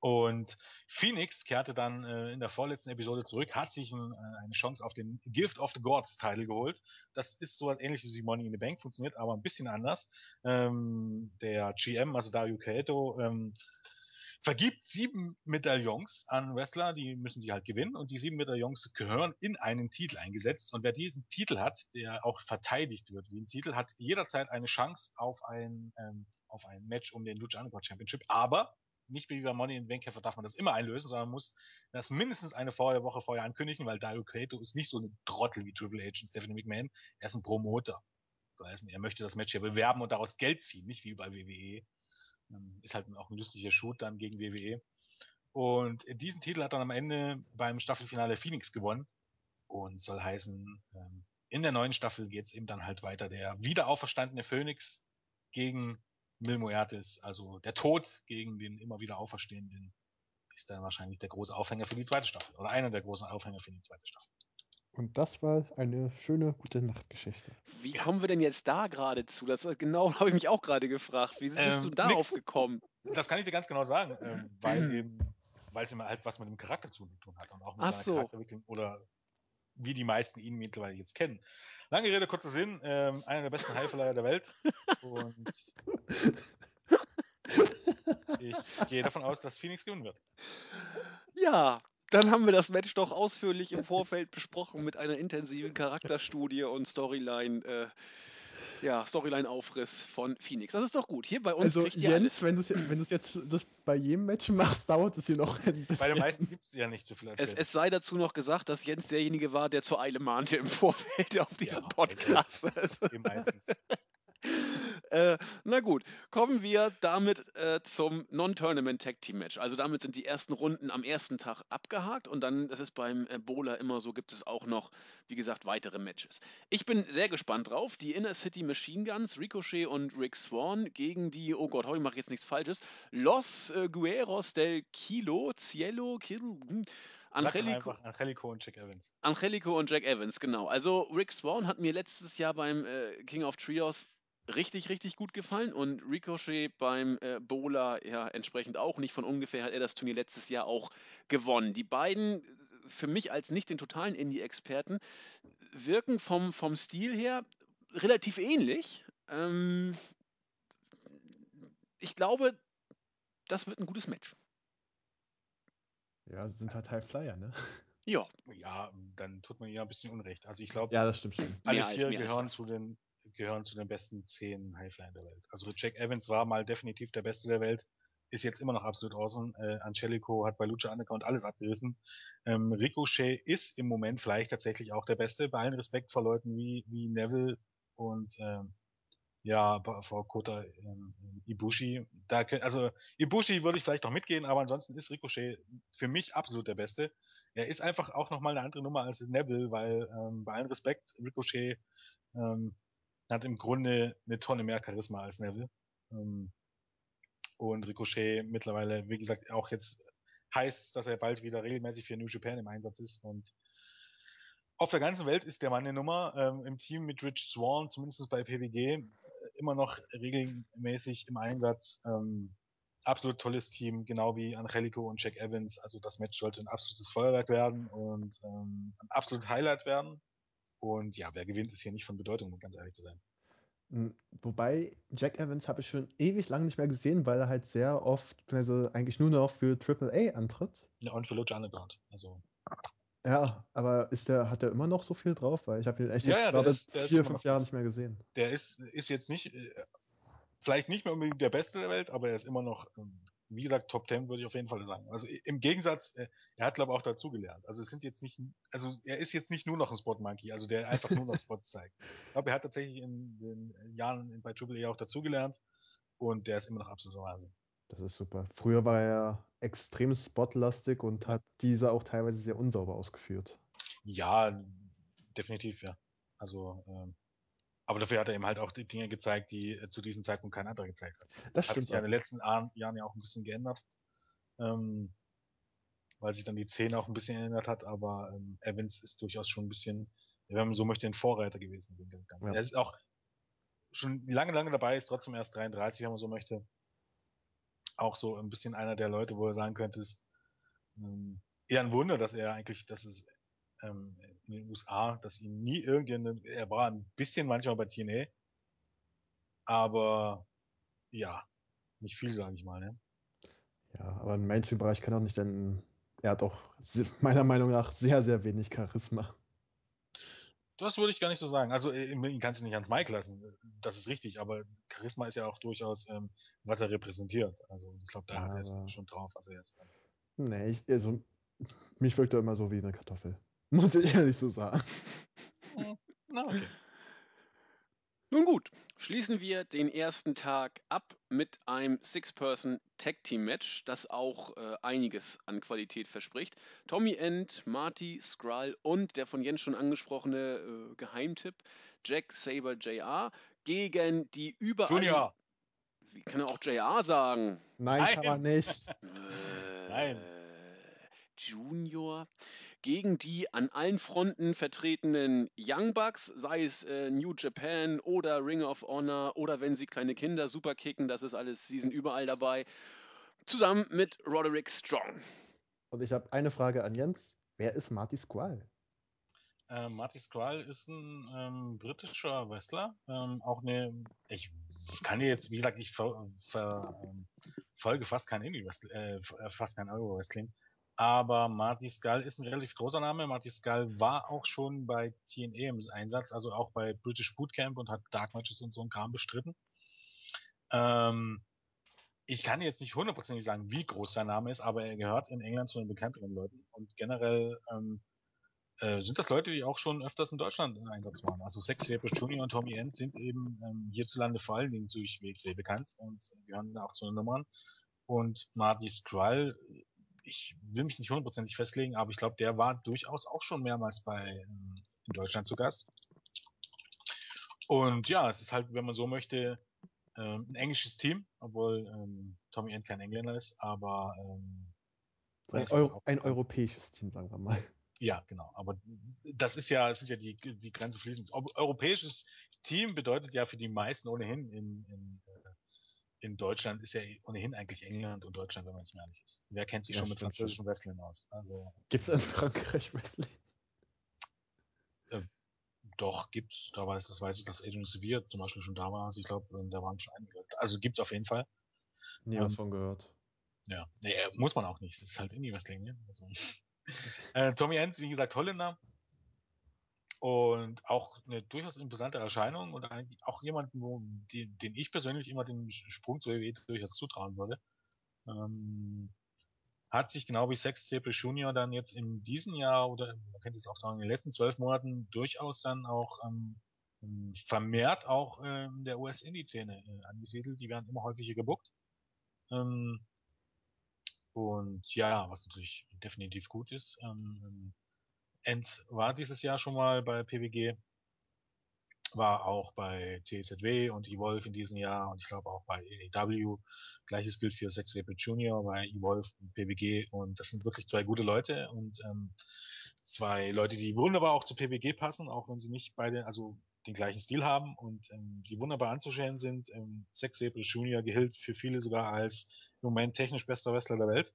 Und Phoenix kehrte dann äh, in der vorletzten Episode zurück, hat sich ein, äh, eine Chance auf den Gift of the Gods Title geholt. Das ist sowas ähnliches wie Money in the Bank, funktioniert aber ein bisschen anders. Ähm, der GM, also Dario Kaeto, ähm, vergibt sieben Medaillons an Wrestler, die müssen die halt gewinnen und die sieben Medaillons gehören in einen Titel eingesetzt und wer diesen Titel hat, der auch verteidigt wird wie ein Titel, hat jederzeit eine Chance auf ein, ähm, auf ein Match um den Lucha Underground Championship, aber nicht wie bei Money in Bank darf man das immer einlösen, sondern muss das mindestens eine vorher, Woche vorher ankündigen, weil Dario Kato ist nicht so eine Trottel wie Triple H und Stephanie McMahon. Er ist ein Promoter. Das heißt, er möchte das Match ja bewerben und daraus Geld ziehen, nicht wie bei WWE. Ähm, ist halt auch ein lustiger Shoot dann gegen WWE. Und diesen Titel hat dann am Ende beim Staffelfinale Phoenix gewonnen. Und soll heißen, ähm, in der neuen Staffel geht es eben dann halt weiter. Der wiederauferstandene Phoenix gegen Mil Muertes, also der Tod gegen den immer wieder Auferstehenden, ist dann wahrscheinlich der große Aufhänger für die zweite Staffel. Oder einer der großen Aufhänger für die zweite Staffel. Und das war eine schöne gute Nachtgeschichte. Wie kommen wir denn jetzt da gerade zu? Das genau <laughs> habe ich mich auch gerade gefragt. Wie bist Ähm, du darauf nix. gekommen? Das kann ich dir ganz genau sagen, <clears throat> ähm, weil eben, weil es immer halt was mit dem Charakter zu tun hat und auch mit Ach seiner so. Charakterentwicklung oder wie die meisten ihn mittlerweile jetzt kennen. Lange Rede, kurzer Sinn, ähm, einer der besten Highflyer der Welt und ich gehe davon aus, dass Phoenix gewinnen wird. Ja, dann haben wir das Match doch ausführlich im Vorfeld besprochen mit einer intensiven Charakterstudie und Storyline, äh, ja, Storyline-Aufriss von Phoenix. Das ist doch gut. Hier bei uns Also Jens, alles. wenn du es wenn du's jetzt das bei jedem Match machst, dauert es hier noch ein Bei den bisschen. meisten gibt es ja nicht so viel Es, es sei dazu noch gesagt, dass Jens derjenige war, der zur Eile mahnte im Vorfeld auf diesen Ja, Podcast. Also, Eben meistens. Äh, na gut, kommen wir damit äh, zum Non-Tournament Tag Team Match. Also damit sind die ersten Runden am ersten Tag abgehakt und dann, das ist beim Bowler immer so, gibt es auch noch, wie gesagt, weitere Matches. Ich bin sehr gespannt drauf. Die Inner City Machine Guns, Ricochet und Rick Swan gegen die, oh Gott, heute mache ich jetzt nichts Falsches, Los äh, Gueros del Kilo, Cielo, Kilo, hm, Angelico, Angelico und Jack Evans. Angelico und Jack Evans, genau. Also Rick Swan hat mir letztes Jahr beim äh, King of Trios richtig, richtig gut gefallen und Ricochet beim äh, Bowler ja entsprechend auch. Nicht von ungefähr hat er das Turnier letztes Jahr auch gewonnen. Die beiden, für mich als nicht den totalen Indie-Experten, wirken vom, vom Stil her relativ ähnlich. Ähm, ich glaube, das wird ein gutes Match. Ja, sie sind halt High Flyer, ne? Ja, Ja, dann tut man ja ein bisschen Unrecht. Also ich glaube, Ja, das stimmt schon. alle vier gehören zu den gehören zu den besten zehn Highflyern der Welt. Also Jack Evans war mal definitiv der Beste der Welt, ist jetzt immer noch absolut awesome. Äh, Angelico hat bei Lucha Underground alles abgerissen. Ähm, Ricochet ist im Moment vielleicht tatsächlich auch der Beste, bei allen Respekt vor Leuten wie, wie Neville und ähm, ja, vor Kota ähm, Ibushi. Da könnt, also Ibushi würde ich vielleicht noch mitgehen, aber ansonsten ist Ricochet für mich absolut der Beste. Er ist einfach auch nochmal eine andere Nummer als Neville, weil ähm, bei allem Respekt, Ricochet ähm, hat im Grunde eine Tonne mehr Charisma als Neville. Ähm, und Ricochet mittlerweile, wie gesagt, auch jetzt heißt, dass er bald wieder regelmäßig für New Japan im Einsatz ist und auf der ganzen Welt ist der Mann eine Nummer. Ähm, Im Team mit Rich Swan, zumindest bei PWG, immer noch regelmäßig im Einsatz. Ähm, absolut tolles Team, genau wie Angelico und Jack Evans. Also das Match sollte ein absolutes Feuerwerk werden und ähm, ein absolutes Highlight werden. Und ja, wer gewinnt, ist hier nicht von Bedeutung, um ganz ehrlich zu sein. Mm, Wobei, Jack Evans habe ich schon ewig lang nicht mehr gesehen, weil er halt sehr oft, also eigentlich nur noch für AAA antritt. Ja, und für Lucha Underground. Also, Ja, aber ist der, hat er immer noch so viel drauf? Weil ich habe ihn echt Ja, jetzt ja, gerade ist- vier, fünf Jahre nicht mehr gesehen. der ist, ist jetzt nicht, äh, vielleicht nicht mehr unbedingt der Beste der Welt, aber er ist immer noch, ähm, wie gesagt, Top 10 würde ich auf jeden Fall sagen. Also im Gegensatz, äh, er hat glaube ich auch dazugelernt. Also es sind jetzt nicht, also er ist jetzt nicht nur noch ein Spot Monkey, also der einfach nur noch <laughs> Spots zeigt. Ich glaube, er hat tatsächlich in den Jahren bei Triple A auch dazugelernt und der ist immer noch absoluter Wahnsinn. Das ist super. Früher war er extrem spotlastig und hat diese auch teilweise sehr unsauber ausgeführt. Ja, definitiv, ja. Also, ähm, aber dafür hat er eben halt auch die Dinge gezeigt, die äh, zu diesem Zeitpunkt kein anderer gezeigt hat. Das hat stimmt sich ja in den letzten Jahren, ja auch ein bisschen geändert. Ähm, weil sich dann die Szene auch ein bisschen geändert hat, aber ähm, Evans ist durchaus schon ein bisschen, wenn man so möchte, ein Vorreiter gewesen. Ja. Er ist auch schon lange, lange dabei, ist trotzdem erst 33, wenn man so möchte. Auch so ein bisschen einer der Leute, wo er sagen könnte, ist ähm, eher ein Wunder, dass er eigentlich, dass es ähm, in den USA, dass ihn nie irgendjemand, er war ein bisschen manchmal bei TNA, aber ja, nicht viel, sage ich mal. Ne? Ja, aber im Mainstream-Bereich kann er auch nicht, denn er hat auch <laughs> meiner Meinung nach sehr, sehr wenig Charisma. Das würde ich gar nicht so sagen. Also äh, ihn kannst du nicht ans Mike lassen. Das ist richtig, aber Charisma ist ja auch durchaus, ähm, was er repräsentiert. Also ich glaube, da Ja, hat er es schon drauf, was er jetzt. Nee, ich, also, mich wirkt er immer so wie eine Kartoffel. Muss ich ehrlich so sagen. Na, okay. Nun gut, schließen wir den ersten Tag ab mit einem Six-Person-Tag-Team-Match, das auch äh, einiges an Qualität verspricht. Tommy End, Marty, Skrull und der von Jens schon angesprochene äh, Geheimtipp Jack Saber JR gegen die überall. Junior. Wie kann er auch JR sagen? Nein, Nein. kann man nicht. Äh, Nein. Junior gegen die an allen Fronten vertretenen Young Bucks, sei es äh, New Japan oder Ring of Honor oder wenn sie kleine Kinder super kicken, das ist alles, sie sind überall dabei. Zusammen mit Roderick Strong. Und ich habe eine Frage an Jens. Wer ist Marty Squall? Ähm, Marty Skrull ist ein ähm, britischer Wrestler. Ähm, auch eine, ich kann dir jetzt, wie gesagt, ich ver, ver, ähm, folge fast kein Indie Wrestling, äh, äh, fast kein Euro Wrestling. Aber Marty Skull ist ein relativ großer Name. Marty Skull war auch schon bei TNA im Einsatz, also auch bei British Bootcamp und hat Dark Matches und so ein Kram bestritten. Ähm, ich kann jetzt nicht hundertprozentig sagen, wie groß sein Name ist, aber er gehört in England zu den bekannteren Leuten. Und generell ähm, äh, sind das Leute, die auch schon öfters in Deutschland im Einsatz waren. Also Sex Label Junior und Tommy End sind eben ähm, hierzulande vor allen Dingen durch WXW bekannt und gehören auch zu den Nummern. Und Marty Skrull, ich will mich nicht hundertprozentig festlegen, aber ich glaube, der war durchaus auch schon mehrmals bei ähm, in Deutschland zu Gast. Und ja, es ist halt, wenn man so möchte, ähm, ein englisches Team, obwohl ähm, Tommy End kein Engländer ist, aber ähm, Ein, das ist Eu auch ein europäisches Team, sagen wir mal. Ja, genau. Aber das ist ja, es ist ja die, die Grenze fließend. Europäisches Team bedeutet ja für die meisten ohnehin in, in, äh, in Deutschland ist ja ohnehin eigentlich England und Deutschland, wenn man es mir ehrlich ist. Wer kennt sich Ja, schon mit französischem Wrestling aus? Also Gibt es in Frankreich Wrestling? doch gibt's, da weiß, das weiß ich, dass Adrian Sevier zum Beispiel schon da war. Also ich glaube, da waren schon einige. Also gibt's auf jeden Fall. Nie Ähm, was von gehört. Ja, nee, äh, muss man auch nicht. Das ist halt Indie-Wrestling, ne? Also, <laughs> äh, Tommy End, wie gesagt, Holländer. Und auch eine durchaus imposante Erscheinung und eigentlich auch jemanden, wo, die, den ich persönlich immer den Sprung zur WWE durchaus zutrauen würde. Ähm, hat sich genau wie Sex Staple Junior dann jetzt in diesem Jahr oder man könnte es auch sagen, in den letzten zwölf Monaten durchaus dann auch ähm, vermehrt auch ähm, der US-Indie-Szene äh, angesiedelt. Die werden immer häufiger gebuckt. Ähm, und ja, was natürlich definitiv gut ist. Ähm, End war dieses Jahr schon mal bei PWG, war auch bei CZW und Evolve in diesem Jahr und ich glaube auch bei AEW. Gleiches gilt für Sex Label Junior bei Evolve und PWG und das sind wirklich zwei gute Leute und ähm, zwei Leute, die wunderbar auch zu PWG passen, auch wenn sie nicht beide, also den gleichen Stil haben und ähm, die wunderbar anzuschauen sind. Ähm, Sex Label Junior gilt für viele sogar als im Moment technisch bester Wrestler der Welt.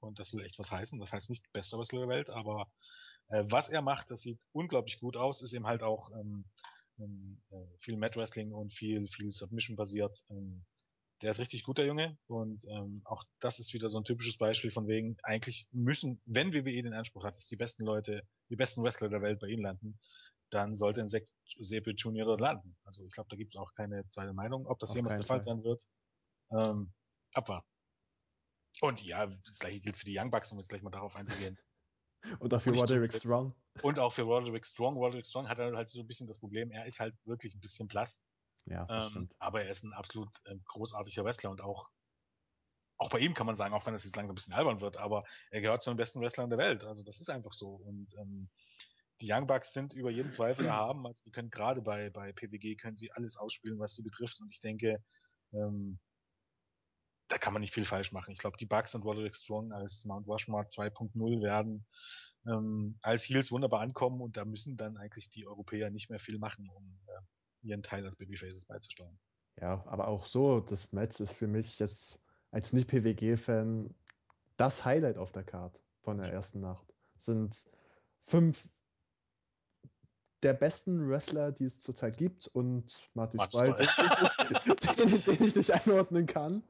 Und das will echt was heißen. Das heißt nicht bester Wrestler der Welt, aber äh, was er macht, das sieht unglaublich gut aus, ist eben halt auch ähm, ähm, äh, viel Mat Wrestling und viel, viel Submission basiert. Ähm, der ist richtig gut, der Junge. Und ähm, auch das ist wieder so ein typisches Beispiel von wegen, eigentlich müssen, wenn WWE den Anspruch hat, dass die besten Leute, die besten Wrestler der Welt bei ihnen landen, dann sollte ein Sex Sepel Junior dort landen. Also ich glaube, da gibt es auch keine zweite Meinung. Ob das Auf jemals der Fall Fall. sein wird, ähm, abwarten. Und ja, das gleiche gilt für die Young Bucks, um jetzt gleich mal darauf einzugehen. Und dafür Und ich Roderick tue- Strong. Und auch für Roderick Strong. Roderick Strong hat halt so ein bisschen das Problem, er ist halt wirklich ein bisschen blass. Ja, das Ähm, stimmt. aber er ist ein absolut ähm, großartiger Wrestler und auch, auch bei ihm kann man sagen, auch wenn das jetzt langsam ein bisschen albern wird, aber er gehört zu den besten Wrestlern der Welt. Also das ist einfach so. Und ähm, die Young Bucks sind über jeden Zweifel <clears throat> erhaben. Also die können gerade bei, bei PWG können sie alles ausspielen, was sie betrifft. Und ich denke, ähm, da kann man nicht viel falsch machen. Ich glaube, die Bucks und Roderick Strong als Mount Rushmore 2.0 werden ähm, als Heels wunderbar ankommen und da müssen dann eigentlich die Europäer nicht mehr viel machen, um äh, ihren Teil als Babyfaces beizusteuern. Ja, aber auch so, das Match ist für mich jetzt als Nicht-PWG-Fan das Highlight auf der Card von der ersten Nacht. Sind fünf der besten Wrestler, die es zurzeit gibt und Marty den, den, den ich nicht einordnen kann,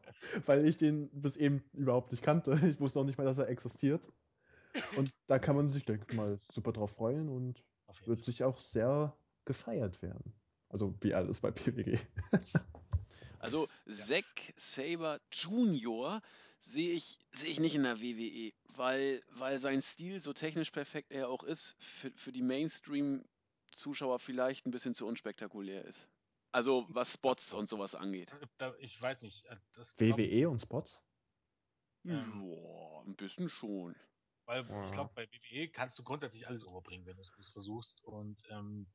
weil ich den bis eben überhaupt nicht kannte. <laughs> Ich wusste auch nicht mal, dass er existiert. Und da kann man sich, denke ich mal, super drauf freuen und wird sich auch sehr gefeiert werden. Also wie alles bei PWG. <laughs> Also Zack Saber Junior sehe ich, sehe ich nicht in der WWE, weil, weil sein Stil, so technisch perfekt er auch ist, für, für die Mainstream-Zuschauer vielleicht ein bisschen zu unspektakulär ist. Also was Spots und sowas angeht. Da, ich weiß nicht. äh, WWE und Spots? Ähm. Boah, ein bisschen schon. Weil Ja. ich glaube, bei WWE kannst du grundsätzlich alles overbringen, wenn du es versuchst. Und ähm,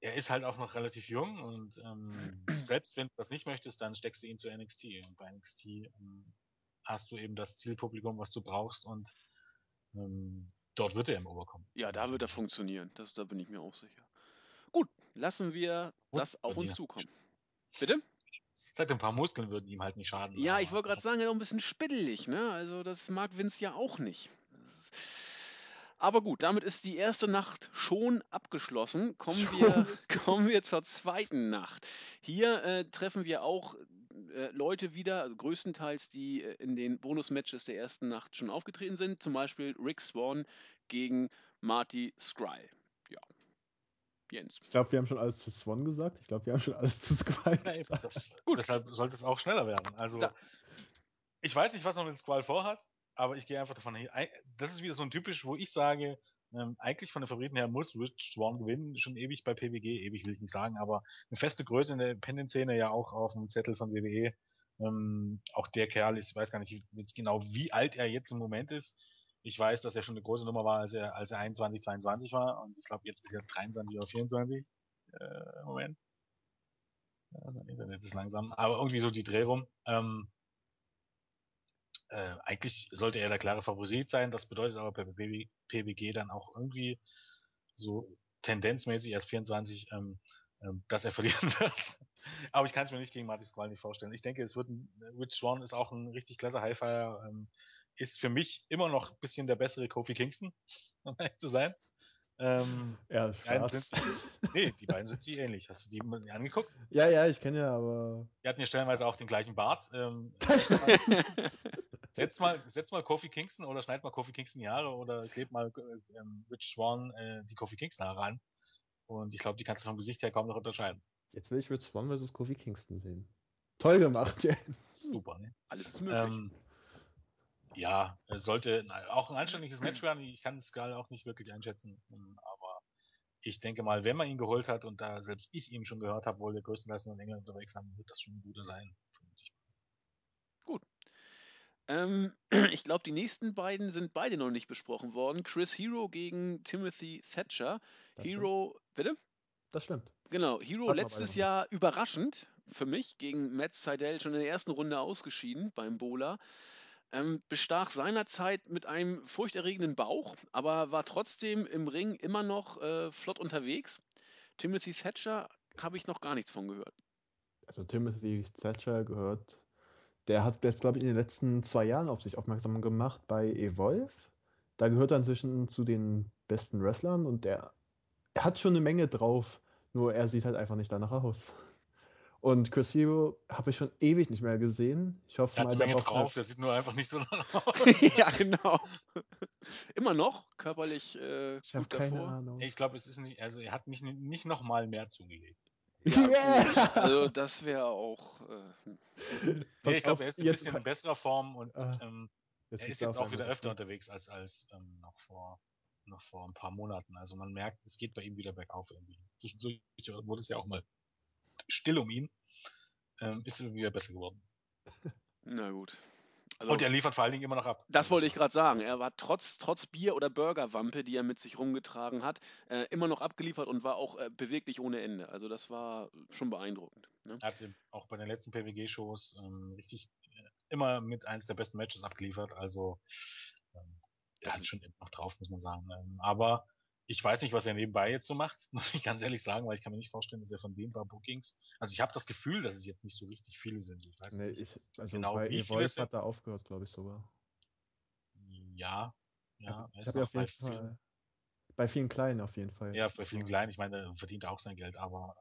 er ist halt auch noch relativ jung und ähm, <clears throat> selbst wenn du das nicht möchtest, dann steckst du ihn zu NXT. Und bei NXT ähm, hast du eben das Zielpublikum, was du brauchst und ähm, dort wird er im Oberkommen. Ja, da wird er funktionieren. Das, da bin ich mir auch sicher. Lassen wir Muss das auf uns zukommen. Bitte? Seit ein paar Muskeln würden ihm halt nicht schaden. Ja, ich wollte gerade sagen, er ist auch ein bisschen spittelig, ne? Also das mag Vince ja auch nicht. Aber gut, damit ist die erste Nacht schon abgeschlossen. Kommen, wir, <laughs> <laughs> kommen wir zur zweiten Nacht. Hier äh, treffen wir auch äh, Leute wieder, also größtenteils, die äh, in den Bonusmatches der ersten Nacht schon aufgetreten sind. Zum Beispiel Rick Swan gegen Marty Scry. Jens. Ich glaube, wir haben schon alles zu Swan gesagt. Ich glaube, wir haben schon alles zu Squall Ja, gesagt. das, <laughs> Gut. Deshalb sollte es auch schneller werden. Also, Da- ich weiß nicht, was man mit Squall vorhat, aber ich gehe einfach davon hin. ei- Das ist wieder so ein typisch, wo ich sage, ähm, eigentlich von den Favoriten her muss Rich Swan gewinnen, schon ewig bei PWG, ewig will ich nicht sagen, aber eine feste Größe in der Independent-Szene ja auch auf dem Zettel von WWE. Ähm, auch der Kerl ist, ich weiß gar nicht jetzt genau, wie alt er jetzt im Moment ist. Ich weiß, dass er schon eine große Nummer war, als er, als er 21, 22 war und ich glaube, jetzt ist er 23 oder 24 äh, Moment. Ja, mein Internet ist langsam, aber irgendwie so die Dreh rum. Ähm, äh, eigentlich sollte er der klare Favorit sein. Das bedeutet aber bei PB PBG dann auch irgendwie so tendenzmäßig erst 24, ähm, ähm, dass er <laughs> verlieren wird. aber ich kann es mir nicht gegen Marty Squall nicht vorstellen. Ich denke, es wird ein, Rich Swan ist auch ein richtig klasse Highfire, ähm, ist für mich immer noch ein bisschen der bessere Kofi Kingston, <laughs> um ehrlich zu sein. Ähm, Ja, die beiden schwarz. sind, nee, die beiden sind sich ähnlich. Hast du die mal angeguckt? ja, ja, ich kenne ja, aber. Die hatten ja stellenweise auch den gleichen Bart. Ähm, <laughs> setz, mal, setz, mal, Kofi Kingston oder schneid mal Kofi Kingston die Haare oder kleb mal äh, ähm, Rich Swan äh, die Kofi Kingston Haare an. Und ich glaube, die kannst du vom Gesicht her kaum noch unterscheiden. Jetzt will ich Rich Swan vs. Kofi Kingston sehen. Toll gemacht, ja. Super, ne? Alles ist möglich. Ähm, ja, es sollte auch ein anständiges Match werden. Ich kann es gerade auch nicht wirklich einschätzen. ähm, Aber ich denke mal, wenn man ihn geholt hat und da selbst ich ihn schon gehört habe, wohl der größtenteils nur in England unterwegs haben, wird das schon ein guter sein. vermute ich. Ähm, <clears throat> ich glaube, die nächsten beiden sind beide noch nicht besprochen worden. Chris Hero gegen Timothy Thatcher. Das Hero, bitte? Das stimmt. Genau, Hero Hatten letztes Jahr überraschend für mich gegen Matt Seidel schon in der ersten Runde ausgeschieden beim Bowler. Ähm, bestach seinerzeit mit einem furchterregenden Bauch, aber war trotzdem im Ring immer noch äh, flott unterwegs. Timothy Thatcher habe ich noch gar nichts von gehört. Also Timothy Thatcher gehört. Der hat jetzt, glaube ich, in den letzten zwei Jahren auf sich aufmerksam gemacht bei Evolve. Da gehört er inzwischen zu den besten Wrestlern und der er hat schon eine Menge drauf, nur er sieht halt einfach nicht danach aus. Und Chris Hero habe ich schon ewig nicht mehr gesehen. Ich hoffe Der hat mal, der braucht drauf, der sieht nur einfach nicht so danach <laughs> aus. ja, genau. <laughs> Immer noch körperlich äh, Ich habe gut keine davor. Ahnung. Ich glaube, es ist nicht, also er hat mich ni- nicht nochmal mehr zugelegt. Ja, <laughs> Yeah! Also das wäre auch. Äh, Nee, Pass ich glaube, er ist ein jetzt- bisschen in besserer Form und Ah, ähm, Jetzt er ist jetzt auch wieder öfter unterwegs als, als ähm, noch, vor, noch vor ein paar Monaten. Also man merkt, es geht bei ihm wieder bergauf irgendwie. Zwischendurch wurde es ja auch mal still um ihn. Ähm, ist irgendwie wieder besser geworden. <laughs> na gut. Also, und er liefert vor allen Dingen immer noch ab. das wollte ich gerade sagen. Er war trotz, trotz Bier- oder Burgerwampe, die er mit sich rumgetragen hat, äh, immer noch abgeliefert und war auch äh, beweglich ohne Ende. Also das war schon beeindruckend. Ne? Er hat auch bei den letzten PWG-Shows ähm, richtig äh, immer mit eins der besten Matches abgeliefert. Also ähm, der hat schon immer noch drauf, muss man sagen. Ähm, aber ich weiß nicht, was er nebenbei jetzt so macht, <laughs> muss ich ganz ehrlich sagen, weil ich kann mir nicht vorstellen, dass er von den paar Bookings. Also ich habe das Gefühl, dass es jetzt nicht so richtig viele sind. Ich weiß Nee, nicht. ich, also genau, bei sind. hat er aufgehört, glaube ich sogar. Ja, ja. Also, ich ist habe ja auf jeden bei vielen, Fall. Bei vielen Kleinen auf jeden Fall. ja, bei vielen. Kleinen. Ich meine, er verdient auch sein Geld, aber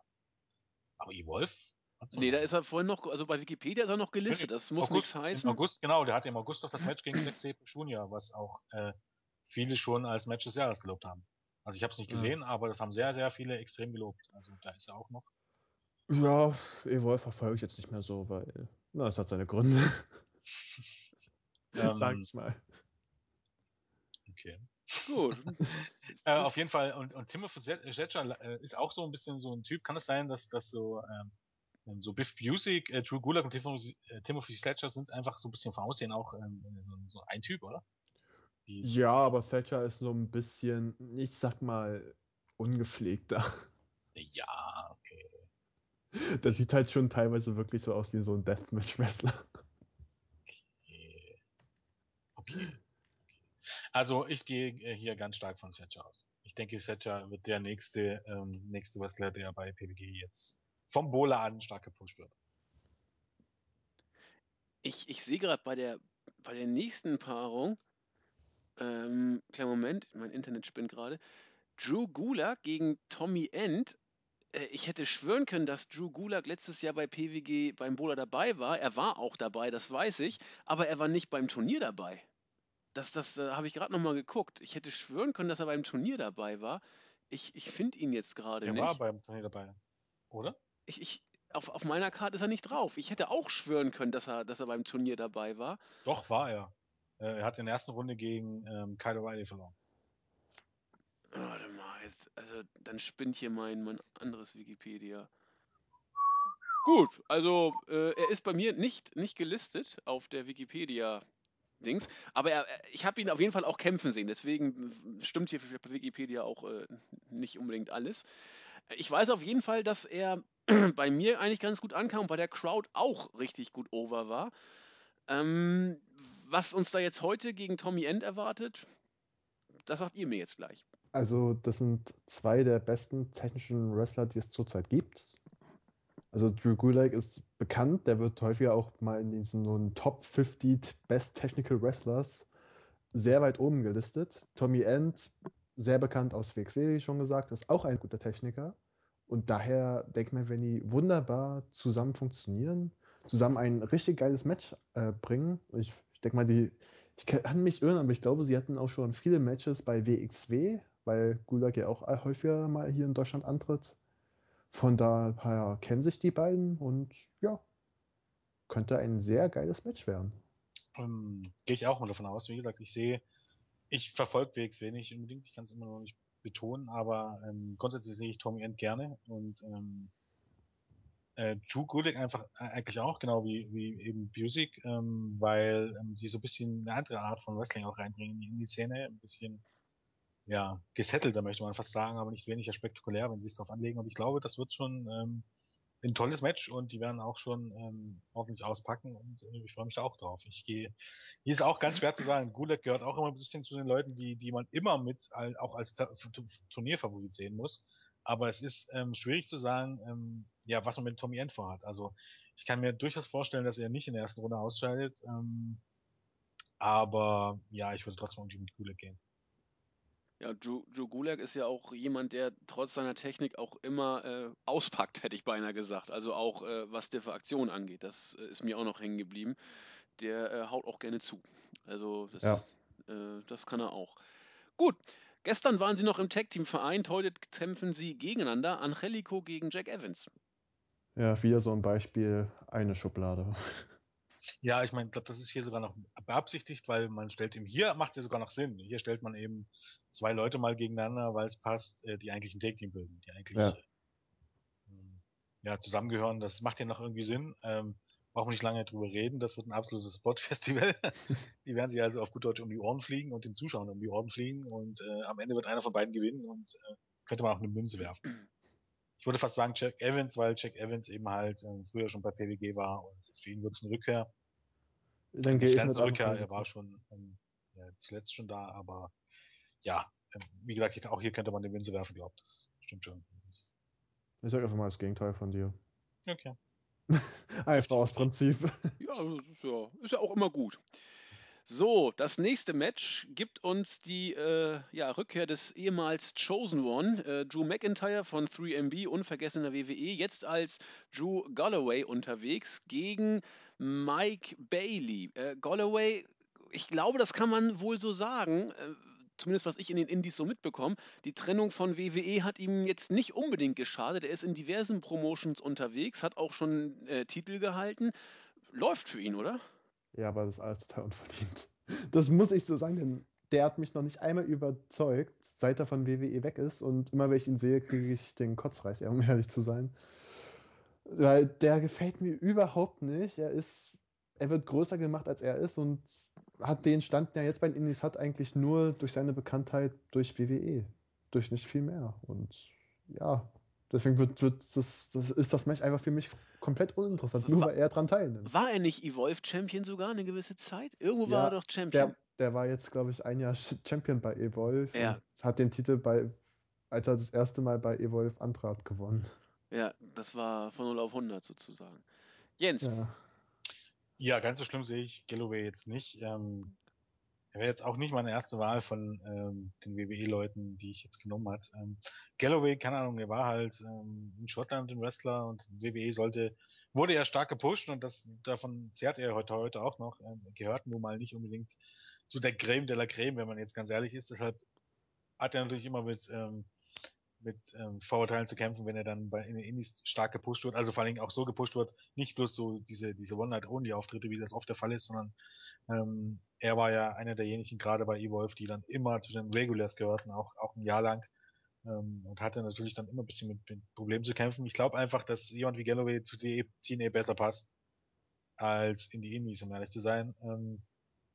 aber Evolve? Nee, da ist er vorhin noch, also bei Wikipedia ist er noch gelistet. Das muss August, nichts heißen. Im August, genau, der hatte im August doch das Match gegen Sabre Jr., was auch äh, viele schon als Match des Jahres gelobt haben. Also ich habe es nicht Ja. gesehen, aber das haben sehr, sehr viele extrem gelobt. Also da ist er auch noch. Ja, Evolve verfolge ich jetzt nicht mehr so, weil. Na, es hat seine Gründe. Sag Ähm, <laughs> ich mal. okay. Gut. <laughs> Äh, auf jeden Fall, und, und Timothy Thatcher äh, ist auch so ein bisschen so ein Typ. Kann es sein, dass das so, ähm, so Biff Busick, äh, Drew Gulak und Timothy, äh, Timothy Thatcher sind einfach so ein bisschen vom Aussehen auch ähm, so, so ein Typ, oder? Die, ja, aber Thatcher ist so ein bisschen, ich sag mal, ungepflegter. Ja, okay. Der sieht halt schon teilweise wirklich so aus wie so ein Deathmatch-Wrestler. Okay. okay. Also ich gehe äh, hier ganz stark von Thatcher aus. Ich denke, Thatcher wird der nächste, ähm, nächste Wrestler, der bei PWG jetzt vom Bowler an stark gepusht wird. Ich, ich sehe gerade bei der, bei der nächsten Paarung, ähm, kleinen Moment, mein Internet spinnt gerade, Drew Gulak gegen Tommy End. Äh, ich hätte schwören können, dass Drew Gulak letztes Jahr bei PWG beim Bowler dabei war. Er war auch dabei, das weiß ich, aber er war nicht beim Turnier dabei. Das, das äh, habe ich gerade nochmal geguckt. Ich hätte schwören können, dass er beim Turnier dabei war. Ich, ich finde ihn jetzt gerade nicht. Er war beim Turnier dabei, oder? Ich, ich, auf, auf meiner Karte ist er nicht drauf. Ich hätte auch schwören können, dass er, dass er beim Turnier dabei war. Doch, war er. Äh, er hat in der ersten Runde gegen ähm, Kyle O'Reilly verloren. Warte mal, jetzt, also dann spinnt hier mein, mein anderes Wikipedia. Gut, also äh, er ist bei mir nicht, nicht gelistet auf der Wikipedia Dings. Aber er, ich habe ihn auf jeden Fall auch kämpfen sehen. Deswegen stimmt hier für Wikipedia auch äh, nicht unbedingt alles. Ich weiß auf jeden Fall, dass er <clears throat> bei mir eigentlich ganz gut ankam und bei der Crowd auch richtig gut over war. Ähm, was uns da jetzt heute gegen Tommy End erwartet, das sagt ihr mir jetzt gleich. Also, das sind zwei der besten technischen Wrestler, die es zurzeit gibt. Also Drew Gulak ist bekannt, der wird häufiger auch mal in diesen so Top 50 Best Technical Wrestlers sehr weit oben gelistet. Tommy End, sehr bekannt aus WXW, wie schon gesagt, ist auch ein guter Techniker. Und daher denke ich wenn die wunderbar zusammen funktionieren, zusammen ein richtig geiles Match äh, bringen. Ich, ich denke mal, die, ich kann mich irren, aber ich glaube, sie hatten auch schon viele Matches bei WXW, weil Gulak ja auch häufiger mal hier in Deutschland antritt. Von daher kennen sich die beiden und ja, könnte ein sehr geiles Match werden. Ähm, Gehe ich auch mal davon aus. Wie gesagt, ich sehe, ich verfolge WXW nicht unbedingt, ich kann es immer noch nicht betonen, aber ähm, grundsätzlich sehe ich Tommy End gerne und ähm, äh, Drew Gulak einfach äh, eigentlich auch, genau wie, wie eben Music, ähm, weil ähm, sie so ein bisschen eine andere Art von Wrestling auch reinbringen in die Szene, ein bisschen ja, gesettelter, möchte man fast sagen, aber nicht weniger spektakulär, wenn sie es drauf anlegen. Und ich glaube, das wird schon ähm, ein tolles Match und die werden auch schon ähm, ordentlich auspacken und äh, ich freue mich da auch drauf. Ich gehe, hier ist auch ganz schwer zu sagen, Gulak gehört auch immer ein bisschen zu den Leuten, die, die man immer mit auch als Turnierfavorit sehen muss. Aber es ist ähm, schwierig zu sagen, ähm, ja, was man mit Tommy End vorhat. Also ich kann mir durchaus vorstellen, dass er nicht in der ersten Runde ausscheidet. Ähm, aber ja, ich würde trotzdem irgendwie mit Gulak gehen. Ja, Joe, Joe Gulak ist ja auch jemand, der trotz seiner Technik auch immer äh, auspackt, <laughs> hätte ich beinahe gesagt. Also auch äh, was der für Aktionen angeht. Das äh, ist mir auch noch hängen geblieben. Der äh, haut auch gerne zu. Also das, ja. Äh, das kann er auch. Gut, gestern waren sie noch im Tag-Team vereint, heute kämpfen sie gegeneinander. Angelico gegen Jack Evans. Ja, wieder so ein Beispiel, eine Schublade. Ja, ich meine, das ist hier sogar noch beabsichtigt, weil man stellt ihm, hier macht es sogar noch Sinn. Hier stellt man eben zwei Leute mal gegeneinander, weil es passt, äh, die eigentlich ein Take-Team bilden, die eigentlich ja. Ähm, ja, zusammengehören. Das macht ja noch irgendwie Sinn. Ähm, brauchen wir nicht lange drüber reden. Das wird ein absolutes Spot-Festival. <laughs> die werden sich also auf gut Deutsch um die Ohren fliegen und den Zuschauern um die Ohren fliegen und äh, am Ende wird einer von beiden gewinnen und äh, könnte man auch eine Münze werfen. Ich würde fast sagen Jack Evans, weil Jack Evans eben halt äh, früher schon bei PWG war und für ihn wird es eine Rückkehr. Dann gehe ich mit Rückkehr, er war schon ähm, ja, zuletzt schon da, aber ja, ähm, wie gesagt, auch hier könnte man den Münze werfen, glaubt das stimmt schon. Das ist ich sag einfach mal das Gegenteil von dir. Okay. <laughs> einfach aus Prinzip. Ja, das ist ja, ist ja auch immer gut. So, das nächste Match gibt uns die äh, ja, Rückkehr des ehemals Chosen One, äh, Drew McIntyre von 3MB, unvergessener WWE, jetzt als Drew Galloway unterwegs gegen Mike Bailey. Äh, Galloway, ich glaube, das kann man wohl so sagen, äh, zumindest was ich in den Indies so mitbekomme. Die Trennung von WWE hat ihm jetzt nicht unbedingt geschadet. Er ist in diversen Promotions unterwegs, hat auch schon äh, Titel gehalten. Läuft für ihn, oder? Ja, aber das ist alles total unverdient. Das muss ich so sagen, denn der hat mich noch nicht einmal überzeugt, seit er von WWE weg ist. Und immer wenn ich ihn sehe, kriege ich den Kotzreiß, um ehrlich zu sein. Weil der gefällt mir überhaupt nicht. Er ist, er wird größer gemacht, als er ist und hat den Stand, der jetzt bei den Indies hat, eigentlich nur durch seine Bekanntheit durch WWE. Durch nicht viel mehr. Und ja, deswegen wird, wird das, das ist das Match einfach für mich komplett uninteressant, nur War- weil er dran teilnimmt. War er nicht Evolve Champion sogar eine gewisse Zeit? Irgendwo war Ja, er doch Champion. Der, der war jetzt, glaube ich, ein Jahr Ch- Champion bei Evolve Ja. und hat den Titel bei, als er das erste Mal bei Evolve antrat, gewonnen. Ja, das war von 0 auf 100 sozusagen. Jens, Ja. Ja, ganz so schlimm sehe ich Galloway jetzt nicht. Ähm, wäre jetzt auch nicht meine erste Wahl von ähm, den WWE-Leuten, die ich jetzt genommen hat. Ähm, Galloway, keine Ahnung, er war halt ähm, in Schottland ein Wrestler und WWE sollte, wurde er stark gepusht und das davon zehrt er heute heute auch noch. Ähm, gehört nun mal nicht unbedingt zu der Creme de la Creme, wenn man jetzt ganz ehrlich ist. Deshalb hat er natürlich immer mit ähm, mit ähm, Vorurteilen zu kämpfen, wenn er dann bei in den Indies stark gepusht wird, also vor allen Dingen auch so gepusht wird, nicht bloß so diese diese One-Night-Only-Auftritte, wie das oft der Fall ist, sondern ähm, er war ja einer derjenigen gerade bei Evolve, die dann immer zu den Regulars gehörten, auch auch ein Jahr lang ähm, und hatte natürlich dann immer ein bisschen mit, mit Problemen zu kämpfen. Ich glaube einfach, dass jemand wie Galloway zu TNA besser passt als in die Indies, um ehrlich zu sein. Ähm,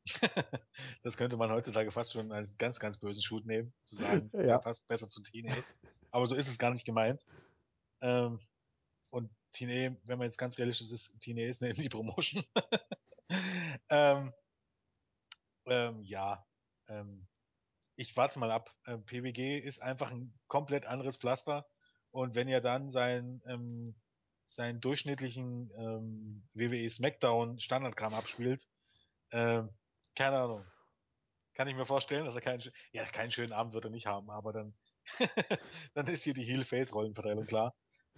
<laughs> das könnte man heutzutage fast schon als ganz, ganz bösen Shoot nehmen, zu sagen, <laughs> Ja. er passt besser zu TNA. Aber so ist es gar nicht gemeint. Ähm, und TNA, wenn man jetzt ganz realistisch ist, TNA ist eine <laughs> Indie-Promotion. <laughs> ähm, ähm, ja, ähm, ich warte mal ab. Ähm, PWG ist einfach ein komplett anderes Pflaster. Und wenn ihr dann sein, ähm, seinen durchschnittlichen WWE Smackdown Standardkram abspielt, keine Ahnung. Kann ich mir vorstellen, dass er keinen, ja, keinen schönen Abend wird er nicht haben, aber dann, <laughs> dann ist hier die Heel-Face-Rollenverteilung klar.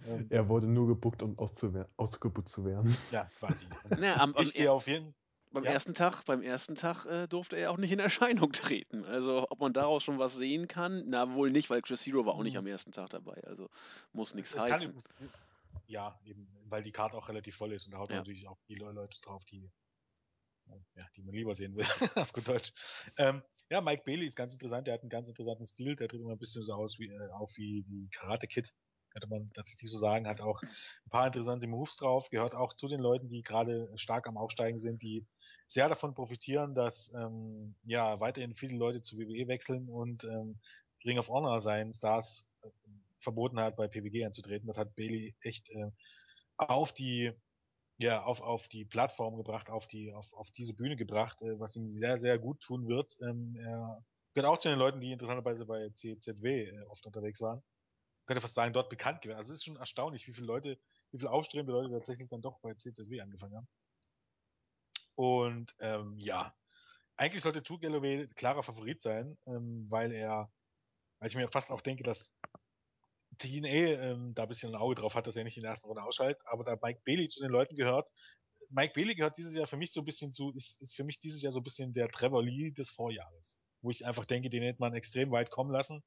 Ähm, Er wurde nur gebuckt, um ausgebucht zu werden. ja, quasi. <laughs> Na, am, ich gehe auf jeden beim ja. ersten Tag, beim ersten Tag äh, durfte er auch nicht in Erscheinung <laughs> treten. Also ob man daraus schon was sehen kann, na wohl nicht, weil Chris Hero war auch nicht Hm. am ersten Tag dabei. Also muss nichts es kann heißen. eben, ja, eben, weil die Karte auch relativ voll ist und da haut man Ja. natürlich auch die Le- Leute drauf, die, äh, ja, die man lieber sehen will, auf gut Deutsch. Ähm, ja, Mike Bailey ist ganz interessant, der hat einen ganz interessanten Stil, der tritt immer ein bisschen so aus wie, äh, auf wie, wie Karate Kid, könnte man tatsächlich so sagen, hat auch ein paar interessante Moves drauf, gehört auch zu den Leuten, die gerade stark am Aufsteigen sind, die sehr davon profitieren, dass ähm, ja weiterhin viele Leute zu WWE wechseln und ähm, Ring of Honor seinen Stars äh, verboten hat, bei PWG anzutreten. Das hat Bailey echt äh, auf die ja, auf, auf die Plattform gebracht, auf die, auf, auf diese Bühne gebracht, äh, was ihm sehr, sehr gut tun wird. Ähm, er gehört auch zu den Leuten, die interessanterweise bei CZW äh, oft unterwegs waren. Könnte fast sagen, dort bekannt gewesen. Also es ist schon erstaunlich, wie viele Leute, wie viele aufstrebende Leute tatsächlich dann doch bei CZW angefangen haben. Und ähm, ja, eigentlich sollte Two Galloway klarer Favorit sein, ähm, weil er, weil ich mir fast auch denke, dass TNA ähm, da ein bisschen ein Auge drauf hat, dass er nicht in der ersten Runde ausschaltet, aber da Mike Bailey zu den Leuten gehört, Mike Bailey gehört dieses Jahr für mich so ein bisschen zu, ist, ist für mich dieses Jahr so ein bisschen der Trevor Lee des Vorjahres. Wo ich einfach denke, den hätte man extrem weit kommen lassen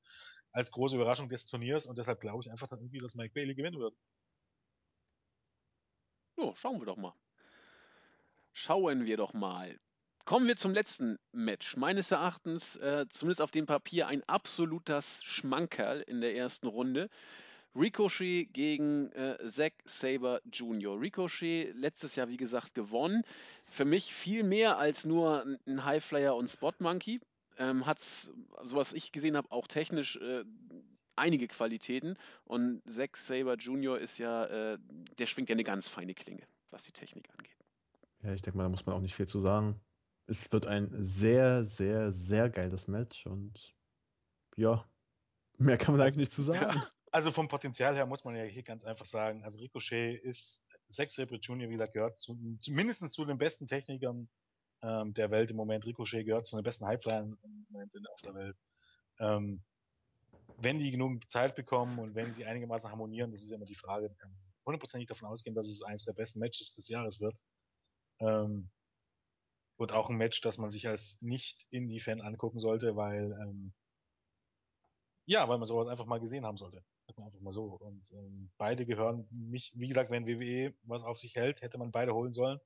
als große Überraschung des Turniers und deshalb glaube ich einfach dann irgendwie, dass Mike Bailey gewinnen wird. Ja, schauen wir doch mal. Schauen wir doch mal. Kommen wir zum letzten Match. Meines Erachtens, äh, zumindest auf dem Papier, ein absoluter Schmankerl in der ersten Runde. Ricochet gegen äh, Zack Saber Jr. Ricochet letztes Jahr, wie gesagt, gewonnen. Für mich viel mehr als nur ein- Highflyer und Spot Monkey. Ähm, Hat so was ich gesehen habe, auch technisch äh, einige Qualitäten. Und Zack Saber Jr. ist ja, äh, der schwingt ja eine ganz feine Klinge, was die Technik angeht. Ja, ich denke mal, da muss man auch nicht viel zu sagen. Es wird ein sehr, sehr, sehr geiles Match und ja, mehr kann man Also, eigentlich nicht zu <laughs> sagen. Also vom Potenzial her muss man ja hier ganz einfach sagen, also Ricochet ist Sex Rebel Jr., wie gesagt, gehört zu, zumindest zu den besten Technikern ähm, der Welt im Moment. Ricochet gehört zu den besten Highflyern im Moment auf der Welt. Ähm, wenn die genug Zeit bekommen und wenn sie einigermaßen harmonieren, das ist ja immer die Frage, kann man hundertprozentig davon ausgehen, dass es eines der besten Matches des Jahres wird. Ähm, und auch ein Match, das man sich als Nicht-Indie-Fan angucken sollte, weil ähm, ja, weil man sowas einfach mal gesehen haben sollte. Sagt man einfach mal so. Und ähm, beide gehören mich, wie gesagt, wenn WWE was auf sich hält, hätte man beide holen sollen.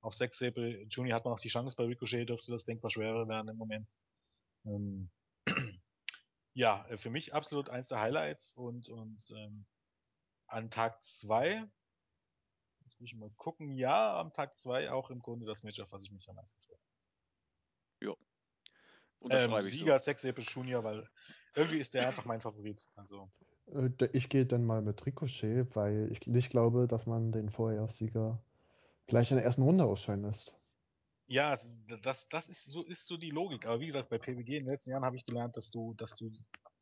Auf Sex Sable Junior hat man noch die Chance, bei Ricochet dürfte das denkbar schwerer werden im Moment. Ähm, <clears throat> ja, für mich absolut eins der Highlights und, und ähm, an Tag zwei jetzt muss ich mal gucken, ja, am Tag zwei auch im Grunde das Match, auf was ich mich am meisten freue. Jo. Ähm, Sieger Sex Apple Junior, weil irgendwie ist der einfach mein Favorit. Also, Äh, Ich gehe dann mal mit Ricochet, weil ich nicht glaube, dass man den Vorjahressieger gleich in der ersten Runde ausscheiden lässt. ja, das, das ist so, ist so die Logik. Aber wie gesagt, bei PWG in den letzten Jahren habe ich gelernt, dass du, dass du,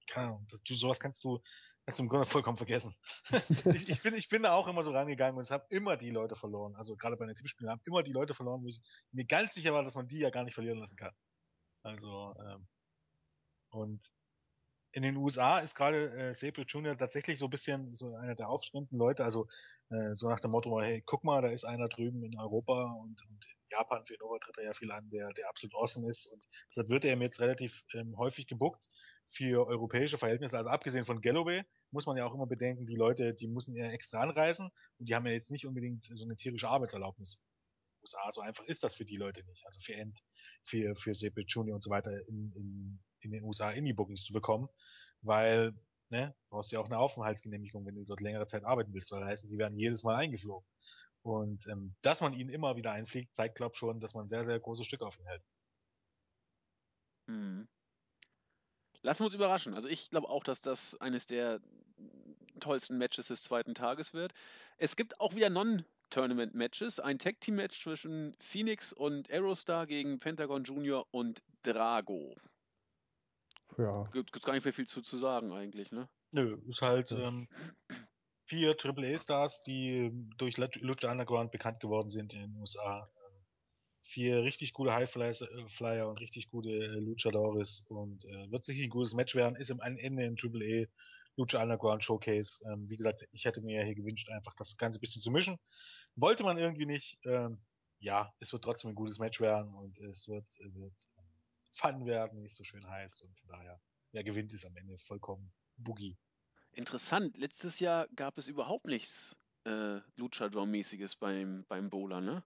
keine Ahnung, dass du sowas kannst du, du im Grunde vollkommen vergessen. <laughs> ich, ich, bin, ich bin da auch immer so rangegangen und es haben immer die Leute verloren. Also gerade bei den Tippspielen haben immer die Leute verloren, wo ich mir ganz sicher war, dass man die ja gar nicht verlieren lassen kann. Also, ähm, und in den USA ist gerade äh, Sabre Jr. tatsächlich so ein bisschen so einer der aufstrebenden Leute, also äh, so nach dem Motto, hey, guck mal, da ist einer drüben in Europa und, und in Japan für Nova tritt er ja viel an, der, der absolut awesome ist und deshalb wird er jetzt relativ ähm, häufig gebuckt für europäische Verhältnisse, also abgesehen von Galloway, muss man ja auch immer bedenken, die Leute, die müssen ja extra anreisen und die haben ja jetzt nicht unbedingt so eine tierische Arbeitserlaubnis. USA. So einfach ist das für die Leute nicht. Also für End, für, für Sepe Junior und so weiter in, in, in den USA Indie-Bookings zu bekommen, weil, ne, du brauchst ja auch eine Aufenthaltsgenehmigung, wenn du dort längere Zeit arbeiten willst. Das heißt, die werden jedes Mal eingeflogen. Und ähm, dass man ihn immer wieder einfliegt, zeigt, glaube ich, schon, dass man sehr, sehr große Stück auf ihn hält. Mhm. Lassen wir uns überraschen. Also ich glaube auch, dass das eines der tollsten Matches des zweiten Tages wird. Es gibt auch wieder Non-Tournament-Matches. Ein Tag-Team-Match zwischen Phoenix und Aerostar gegen Pentagon Junior und Drago. Ja, Gibt es gar nicht mehr viel zu, zu sagen eigentlich, ne? Nö, ist halt ähm, vier AAA-Stars, die durch Lucha Underground bekannt geworden sind in den USA. Vier richtig gute Highflyer und richtig gute äh, Luchadores und äh, wird sicher ein gutes Match werden. Ist im Ende ein AAA Lucha Underground Showcase. Ähm, wie gesagt, ich hätte mir ja hier gewünscht, einfach das Ganze ein bisschen zu mischen. Wollte man irgendwie nicht. Ähm, ja, es wird trotzdem ein gutes Match werden und es wird, äh, wird Fun werden, wie es so schön heißt. Und von daher, wer gewinnt, ist am Ende vollkommen Boogie. Interessant. Letztes Jahr gab es überhaupt nichts äh, Luchador-mäßiges beim, beim Bowler, ne?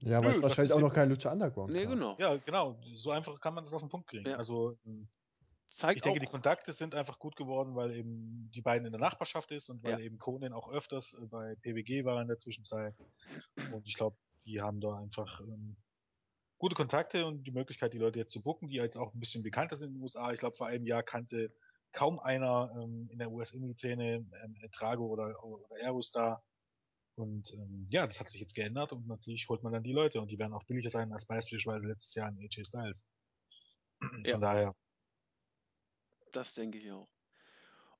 Ja Nö, weil es das wahrscheinlich ist auch noch kein Lucha Underground Nee, genau. Ja, genau. So einfach kann man das auf den Punkt kriegen. Ja. Also ähm, Zeigt ich denke, auch. die Kontakte sind einfach gut geworden, weil eben die beiden in der Nachbarschaft ist und weil Ja. eben Conan auch öfters äh, bei PWG war in der Zwischenzeit. Und ich glaube, die haben da einfach ähm, gute Kontakte und die Möglichkeit, die Leute jetzt zu booken, die jetzt auch ein bisschen bekannter sind in den USA. Ich glaube, vor einem Jahr kannte kaum einer ähm, in der US-Indie-Szene ähm, Trago oder, oder Aerostar. Und ähm, ja, das hat sich jetzt geändert und natürlich holt man dann die Leute und die werden auch billiger sein als beispielsweise letztes Jahr in AJ Styles. <clears throat> Ja. Von daher, Das denke ich auch.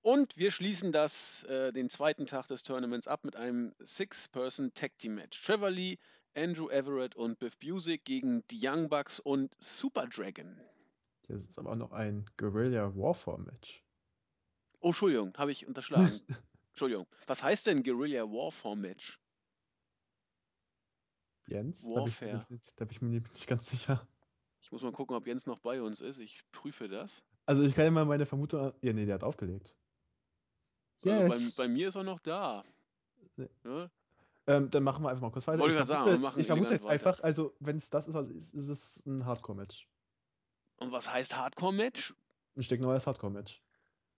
Und wir schließen das, äh, den zweiten Tag des Tournaments ab mit einem Six-Person-Tag-Team-Match. Trevor Lee, Andrew Everett und Biff Busick gegen die Young Bucks und Super Dragon. Hier ist aber auch noch ein Guerilla Warfare Match. Oh, Entschuldigung, habe ich unterschlagen. <laughs> Entschuldigung. Was heißt denn Guerilla Warfare Match? Jens, da bin ich, Warfare. da bin ich mir nämlich nicht ganz sicher. Ich muss mal gucken, ob Jens noch bei uns ist. Ich prüfe das. Also ich kann ja mal meine Vermutung. Ja, nee, der hat aufgelegt. Also bei, bei mir ist er noch da. Nee. Ne? Ähm, dann machen wir einfach mal kurz weiter. Wollte Ich grad sagen, vermute, wir ich vermute jetzt weiter. einfach, also wenn es das ist, also ist, ist es ein Hardcore-Match. Und was heißt Hardcore-Match? Ein stinkneues Hardcore-Match.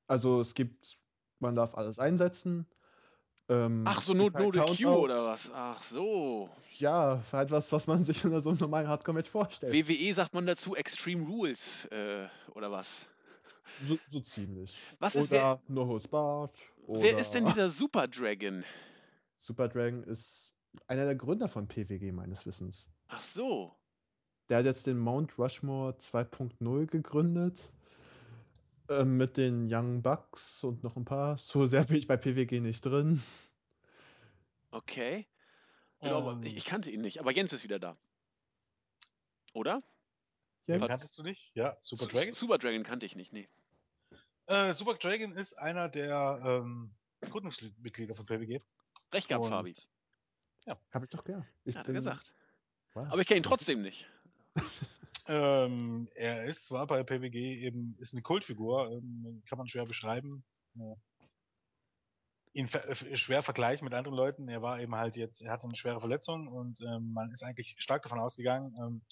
Also es gibt, man darf alles einsetzen. Ähm, Ach so, es no, gibt kein no the Q oder was? Ach so. Ja, halt was, was man <laughs> sich unter so einem normalen Hardcore-Match vorstellt. WWE sagt man dazu Extreme Rules äh, oder was? So, so ziemlich. Was ist, oder No Holds Barred. Oder Wer ist denn dieser Super Dragon? Super Dragon ist einer der Gründer von PWG meines Wissens. Ach so. Der hat jetzt den Mount Rushmore 2.0 gegründet. Äh, mit den Young Bucks und noch ein paar. So sehr bin ich bei PWG nicht drin. Okay. Genau, aber ich, ähm, ich kannte ihn nicht. Aber Jens ist wieder da. Oder? Jens? kanntest du dich? Ja, Super Su- Dragon. Super Dragon kannte ich nicht, nee. Äh, Super Dragon ist einer der ähm, Gründungsmitglieder von PWG. Recht gehabt, Und- Fabi. Habe ich doch gern. Ich Hat er bin- gesagt. Wow. Aber ich kenne ihn trotzdem nicht. <laughs> Ähm, er ist, war bei PWG eben, ist eine Kultfigur, ähm, kann man schwer beschreiben. Ihn schwer vergleichen mit anderen Leuten. Er war eben halt jetzt, er hatte eine schwere Verletzung und ähm, man ist eigentlich stark davon ausgegangen, ähm,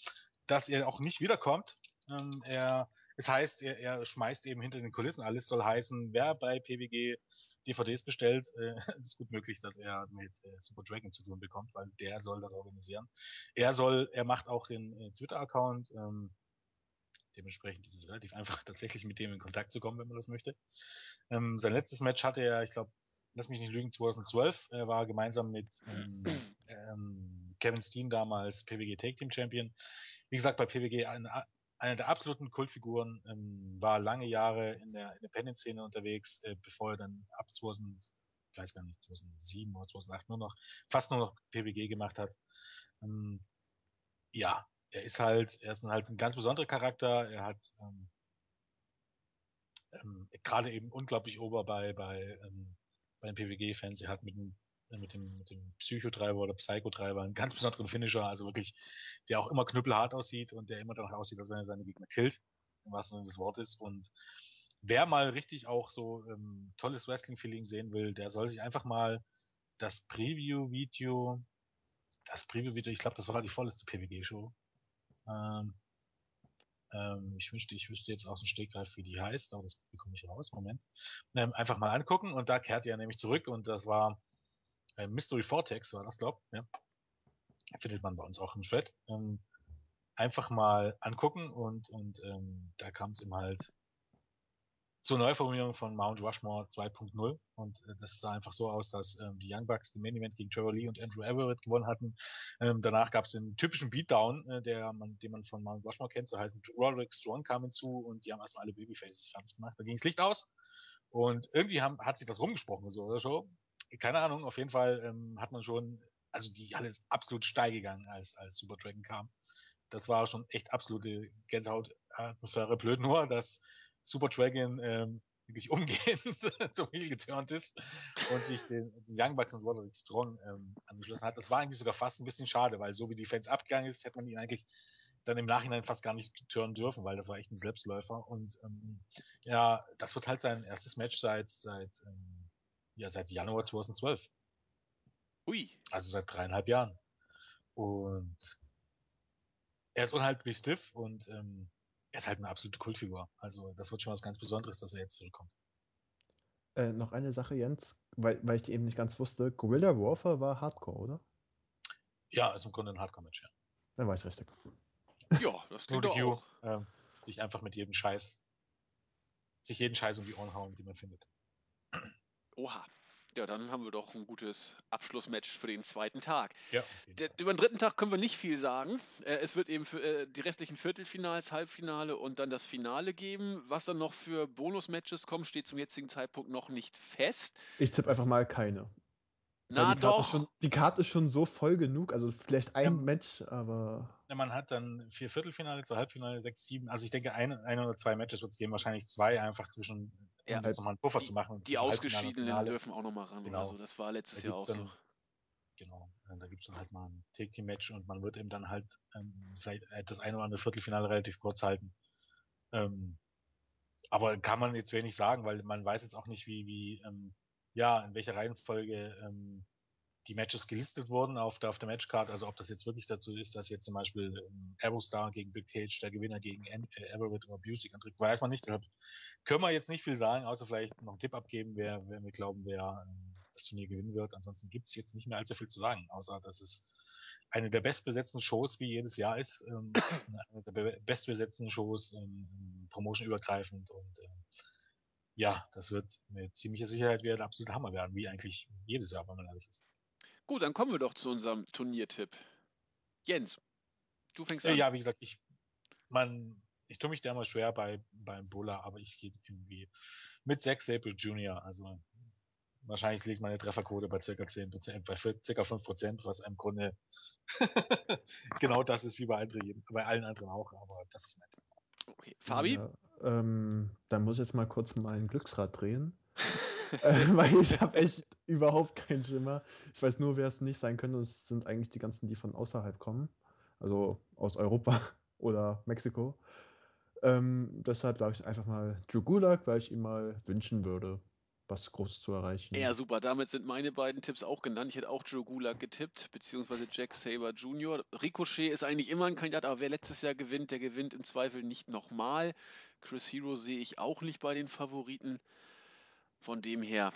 dass er auch nicht wiederkommt. Ähm, er, es heißt, er, er schmeißt eben hinter den Kulissen alles, soll heißen, wer bei PWG DVDs bestellt, äh, <laughs> ist gut möglich, dass er mit äh, Super Dragon zu tun bekommt, weil der soll das organisieren. Er soll, er macht auch den äh, Twitter-Account, ähm, dementsprechend ist es relativ einfach, <laughs> tatsächlich mit dem in Kontakt zu kommen, wenn man das möchte. Ähm, sein letztes Match hatte er, ich glaube, lass mich nicht lügen, 2012. Er war gemeinsam mit ähm, <clears throat> ähm, Kevin Steen damals PWG Take Team Champion. Wie gesagt, bei PWG eine, eine der absoluten Kultfiguren, ähm, war lange Jahre in der Independent-Szene unterwegs, äh, bevor er dann ab 2000, ich weiß gar nicht, 2007 oder 2008 nur noch, fast nur noch PWG gemacht hat. Ähm, ja, er ist halt, er ist halt ein ganz besonderer Charakter. Er hat ähm, ähm, gerade eben unglaublich ober bei bei ähm, bei den PWG-Fans. Er hat mit dem mit dem mit dem Psychotreiber oder Psychotreiber einen ganz besonderen Finisher, also wirklich, der auch immer knüppelhart aussieht und der immer danach aussieht, als wenn er seine Gegner killt, im wahrsten Sinne des Wortes. Und wer mal richtig auch so ähm, tolles Wrestling-Feeling sehen will, der soll sich einfach mal das Preview-Video, das Preview-Video, ich glaube, das war die vorletzte PWG-Show, ähm, ähm, ich wünschte, ich wüsste jetzt aus dem Stegreif, wie die heißt, aber das bekomme ich raus. Moment. Ähm, einfach mal angucken und da kehrt er nämlich zurück und das war äh, Mystery Vortex, war das, glaub. Ja. Findet man bei uns auch im Thread. Ähm, einfach mal angucken und, und ähm, da kam es ihm halt zur Neuformulierung von Mount Rushmore 2.0 und äh, das sah einfach so aus, dass ähm, die Young Bucks den Main Event gegen Trevor Lee und Andrew Everett gewonnen hatten. Ähm, danach gab es den typischen Beatdown, äh, der man, den man von Mount Rushmore kennt, so heißt Roderick Strong kam hinzu und die haben erstmal alle Babyfaces fertig gemacht. Da ging das Licht aus und irgendwie haben, hat sich das rumgesprochen so oder so. Keine Ahnung, auf jeden Fall ähm, hat man schon, also die Halle ist absolut steil gegangen, als, als Super Dragon kam. Das war schon echt absolute Gänsehaut-Atmosphäre. <laughs> Blöd nur, dass Super Dragon ähm, wirklich umgehend <laughs> zum Heel geturnt ist und sich den, den Young Bucks und Roderick Strong ähm, angeschlossen hat. Das war eigentlich sogar fast ein bisschen schade, weil so wie die Fans abgegangen ist, hätte man ihn eigentlich dann im Nachhinein fast gar nicht turnen dürfen, weil das war echt ein Selbstläufer. Und ähm, ja, das wird halt sein erstes Match seit seit ähm, ja seit Januar 2012. Ui. Also seit dreieinhalb Jahren. Und er ist unheimlich stiff und ähm, er ist halt eine absolute Kultfigur. Also das wird schon was ganz Besonderes, dass er jetzt zurückkommt. Äh, noch eine Sache, Jens, weil, weil ich die eben nicht ganz wusste. Guerilla Warfare war Hardcore, oder? Ja, ist im Grunde ein Hardcore-Match, ja. Dann war ich richtig. Ja, das klingt doch auch. Äh, sich einfach mit jedem Scheiß, sich jeden Scheiß um die Ohren hauen, die man findet. Oha. Ja, dann haben wir doch ein gutes Abschlussmatch für den zweiten Tag. Ja, Der, über den dritten Tag können wir nicht viel sagen. Äh, es wird eben für äh, die restlichen Viertelfinals, Halbfinale und dann das Finale geben. Was dann noch für Bonusmatches kommen, steht zum jetzigen Zeitpunkt noch nicht fest. Ich tippe einfach mal keine. Na die Karte doch. Ist schon, die Karte ist schon so voll genug, also vielleicht ein Ja. Match, aber Ja, man hat dann vier Viertelfinale, zwei Halbfinale, sechs, sieben. Also ich denke, ein, ein oder zwei Matches wird es geben, wahrscheinlich zwei einfach zwischen, um Ja. jetzt nochmal einen Puffer Die- zu machen. Die Ausgeschiedenen dürfen auch noch mal ran Genau. oder so. Das war letztes Da Jahr auch gibt's so. dann- Genau, da gibt's dann halt mal ein Take-Team-Match und man wird eben dann halt ähm, vielleicht das eine oder andere Viertelfinale relativ kurz halten. Ähm, aber kann man jetzt wenig sagen, weil man weiß jetzt auch nicht, wie, wie ähm, ja, in welcher Reihenfolge ähm, die Matches gelistet wurden auf der, auf der Matchcard. Also ob das jetzt wirklich dazu ist, dass jetzt zum Beispiel ähm, Aerostar gegen Big Cage, der Gewinner gegen äh, Everett oder Busey antritt, weiß man nicht. Deshalb können wir jetzt nicht viel sagen, außer vielleicht noch einen Tipp abgeben, wer, wer wir glauben, wer ähm, das Turnier gewinnen wird. Ansonsten gibt's jetzt nicht mehr allzu viel zu sagen, außer dass es eine der bestbesetzten Shows wie jedes Jahr ist, ähm, <coughs> eine der be- bestbesetzten Shows ähm, Promotion übergreifend und ähm, ja, das wird mit ziemlicher Sicherheit wieder der absolute Hammer werden, wie eigentlich jedes Jahr, wenn man ehrlich ist. Gut, dann kommen wir doch zu unserem Turniertipp. Jens, du fängst Äh, an. ja, wie gesagt, ich, man, ich tue mich da immer schwer bei, beim Buller, aber ich gehe irgendwie mit Zack Sabre Jr., also wahrscheinlich liegt meine Trefferquote bei circa 10%, bei circa 5%, was im Grunde <laughs> genau das ist wie bei, anderen, bei allen anderen auch, aber das ist mein Tipp. Okay. Fabi? Ja, ähm, da muss ich jetzt mal kurz mein Glücksrad drehen. <laughs> äh, weil ich habe echt überhaupt keinen Schimmer. Ich weiß nur, wer es nicht sein könnte. Es sind eigentlich die ganzen, die von außerhalb kommen. Also aus Europa <laughs> oder Mexiko. Ähm, deshalb sage ich einfach mal Drew Gulak, weil ich ihm mal wünschen würde, was Großes zu erreichen. Ja, super. Damit sind meine beiden Tipps auch genannt. Ich hätte auch Joe Gulag getippt, beziehungsweise Jack Saber Jr. Ricochet ist eigentlich immer ein Kandidat, aber wer letztes Jahr gewinnt, der gewinnt im Zweifel nicht nochmal. Chris Hero sehe ich auch nicht bei den Favoriten. Von dem her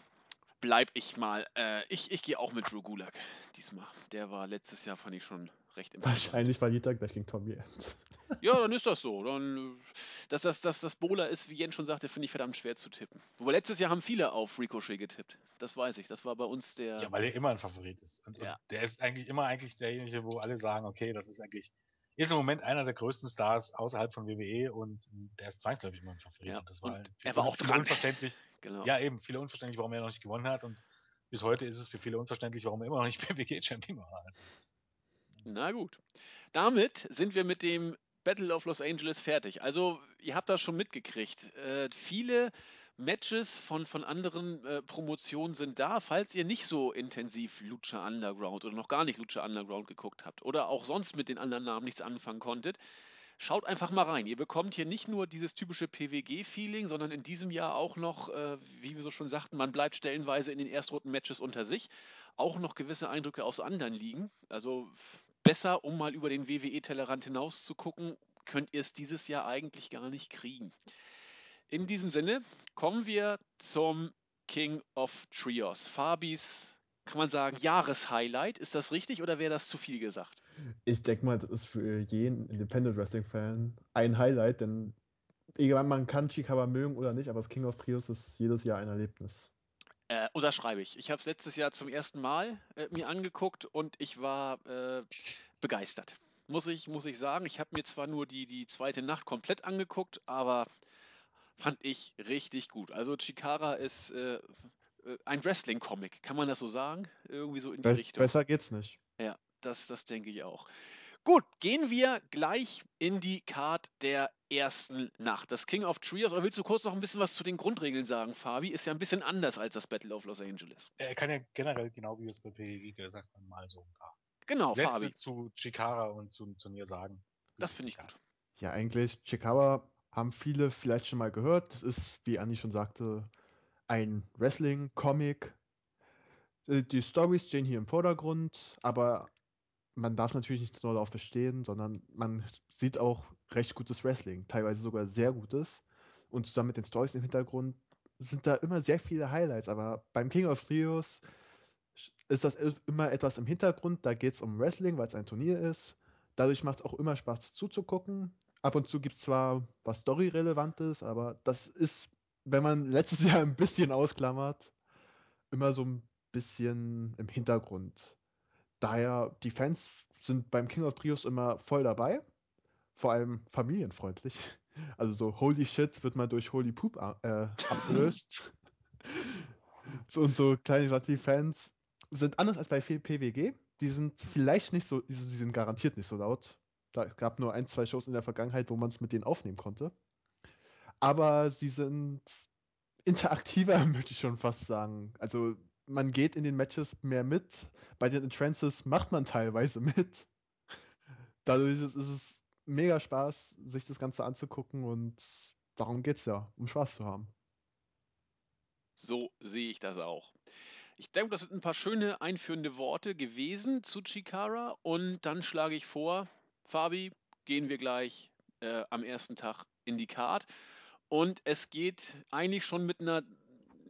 bleib ich mal. Äh, ich ich gehe auch mit Drew Gulag diesmal. Der war letztes Jahr, fand ich schon recht imposant. Wahrscheinlich verliert er gleich gegen Tommy End. <laughs> Ja, dann ist das so. Dann, dass das, das, das Bowler ist, wie Jens schon sagte, finde ich verdammt schwer zu tippen. Wobei letztes Jahr haben viele auf Ricochet getippt. Das weiß ich. Das war bei uns der. Ja, weil er immer ein Favorit ist. Und, Ja. und der ist eigentlich immer eigentlich derjenige, wo alle sagen, okay, das ist eigentlich, ist im Moment einer der größten Stars außerhalb von WWE und der ist zwangsläufig immer ein Favorit. Ja, das war halt er war auch dran. unverständlich. <laughs> genau. Ja, eben, viele unverständlich, warum er noch nicht gewonnen hat und bis heute ist es für viele unverständlich, warum er immer noch nicht <laughs> PWG-Champion war. Also, Na gut. Damit sind wir mit dem Battle of Los Angeles fertig. Also, ihr habt das schon mitgekriegt. Äh, viele Matches von, von anderen äh, Promotionen sind da. Falls ihr nicht so intensiv Lucha Underground oder noch gar nicht Lucha Underground geguckt habt oder auch sonst mit den anderen Namen nichts anfangen konntet, schaut einfach mal rein. Ihr bekommt hier nicht nur dieses typische PWG-Feeling, sondern in diesem Jahr auch noch, äh, wie wir so schon sagten, man bleibt stellenweise in den Erstrunden-Matches unter sich. Auch noch gewisse Eindrücke aus anderen Ligen. Also besser, um mal über den WWE-Tellerrand hinaus zu gucken, könnt ihr es dieses Jahr eigentlich gar nicht kriegen. In diesem Sinne kommen wir zum King of Trios. Fabis, kann man sagen, Jahreshighlight. Ist das richtig oder wäre das zu viel gesagt? Ich denke mal, das ist für jeden Independent Wrestling-Fan ein Highlight, denn egal, man kann Chikawa mögen oder nicht, aber das King of Trios ist jedes Jahr ein Erlebnis. Äh, unterschreibe ich. Ich habe es letztes Jahr zum ersten Mal äh, mir angeguckt und ich war äh, begeistert. Muss ich, muss ich sagen. Ich habe mir zwar nur die, die zweite Nacht komplett angeguckt, aber fand ich richtig gut. Also Chikara ist äh, äh, ein Wrestling-Comic, kann man das so sagen? Irgendwie so in die Be Richtung. besser geht's nicht. Ja, das, das denke ich auch. Gut, gehen wir gleich in die Card der ersten Nacht. Das King of Trios. Oder willst du kurz noch ein bisschen was zu den Grundregeln sagen, Fabi? Ist ja ein bisschen anders als das Battle of Los Angeles. er kann ja generell, genau wie es bei PWG gesagt hat, mal so ein paar Genau, Sätze Fabi. zu Chikara und zu, zu mir sagen. Das finde ich gut. Ja, eigentlich, Chikawa haben viele vielleicht schon mal gehört. Das ist, wie Anni schon sagte, ein Wrestling-Comic. Äh, Die Stories stehen hier im Vordergrund, aber man darf natürlich nicht nur darauf bestehen, sondern man sieht auch recht gutes Wrestling, teilweise sogar sehr gutes. Und zusammen mit den Stories im Hintergrund sind da immer sehr viele Highlights. Aber beim King of Trios ist das immer etwas im Hintergrund. Da geht es um Wrestling, weil es ein Turnier ist. Dadurch macht es auch immer Spaß zuzugucken. Ab und zu gibt es zwar was Story-Relevantes, aber das ist, wenn man <laughs> letztes Jahr ein bisschen ausklammert, immer so ein bisschen im Hintergrund. Daher, die Fans sind beim King of Trios immer voll dabei. Vor allem familienfreundlich. <laughs> Also so Holy Shit wird mal durch Holy Poop äh, abgelöst. <laughs> so, und so kleine die Fans sind anders als bei PWG. Die sind vielleicht nicht so, die sind garantiert nicht so laut. Da gab nur ein, zwei Shows in der Vergangenheit, wo man es mit denen aufnehmen konnte. Aber sie sind interaktiver, <laughs> möchte ich schon fast sagen. Also man geht in den Matches mehr mit. Bei den Entrances macht man teilweise <laughs> mit. Dadurch ist es mega Spaß, sich das Ganze anzugucken und darum geht es ja, um Spaß zu haben. So sehe ich das auch. Ich denke, das sind ein paar schöne einführende Worte gewesen zu Chikara. Und dann schlage ich vor, Fabi, gehen wir gleich äh, am ersten Tag in die Card. Und es geht eigentlich schon mit einer,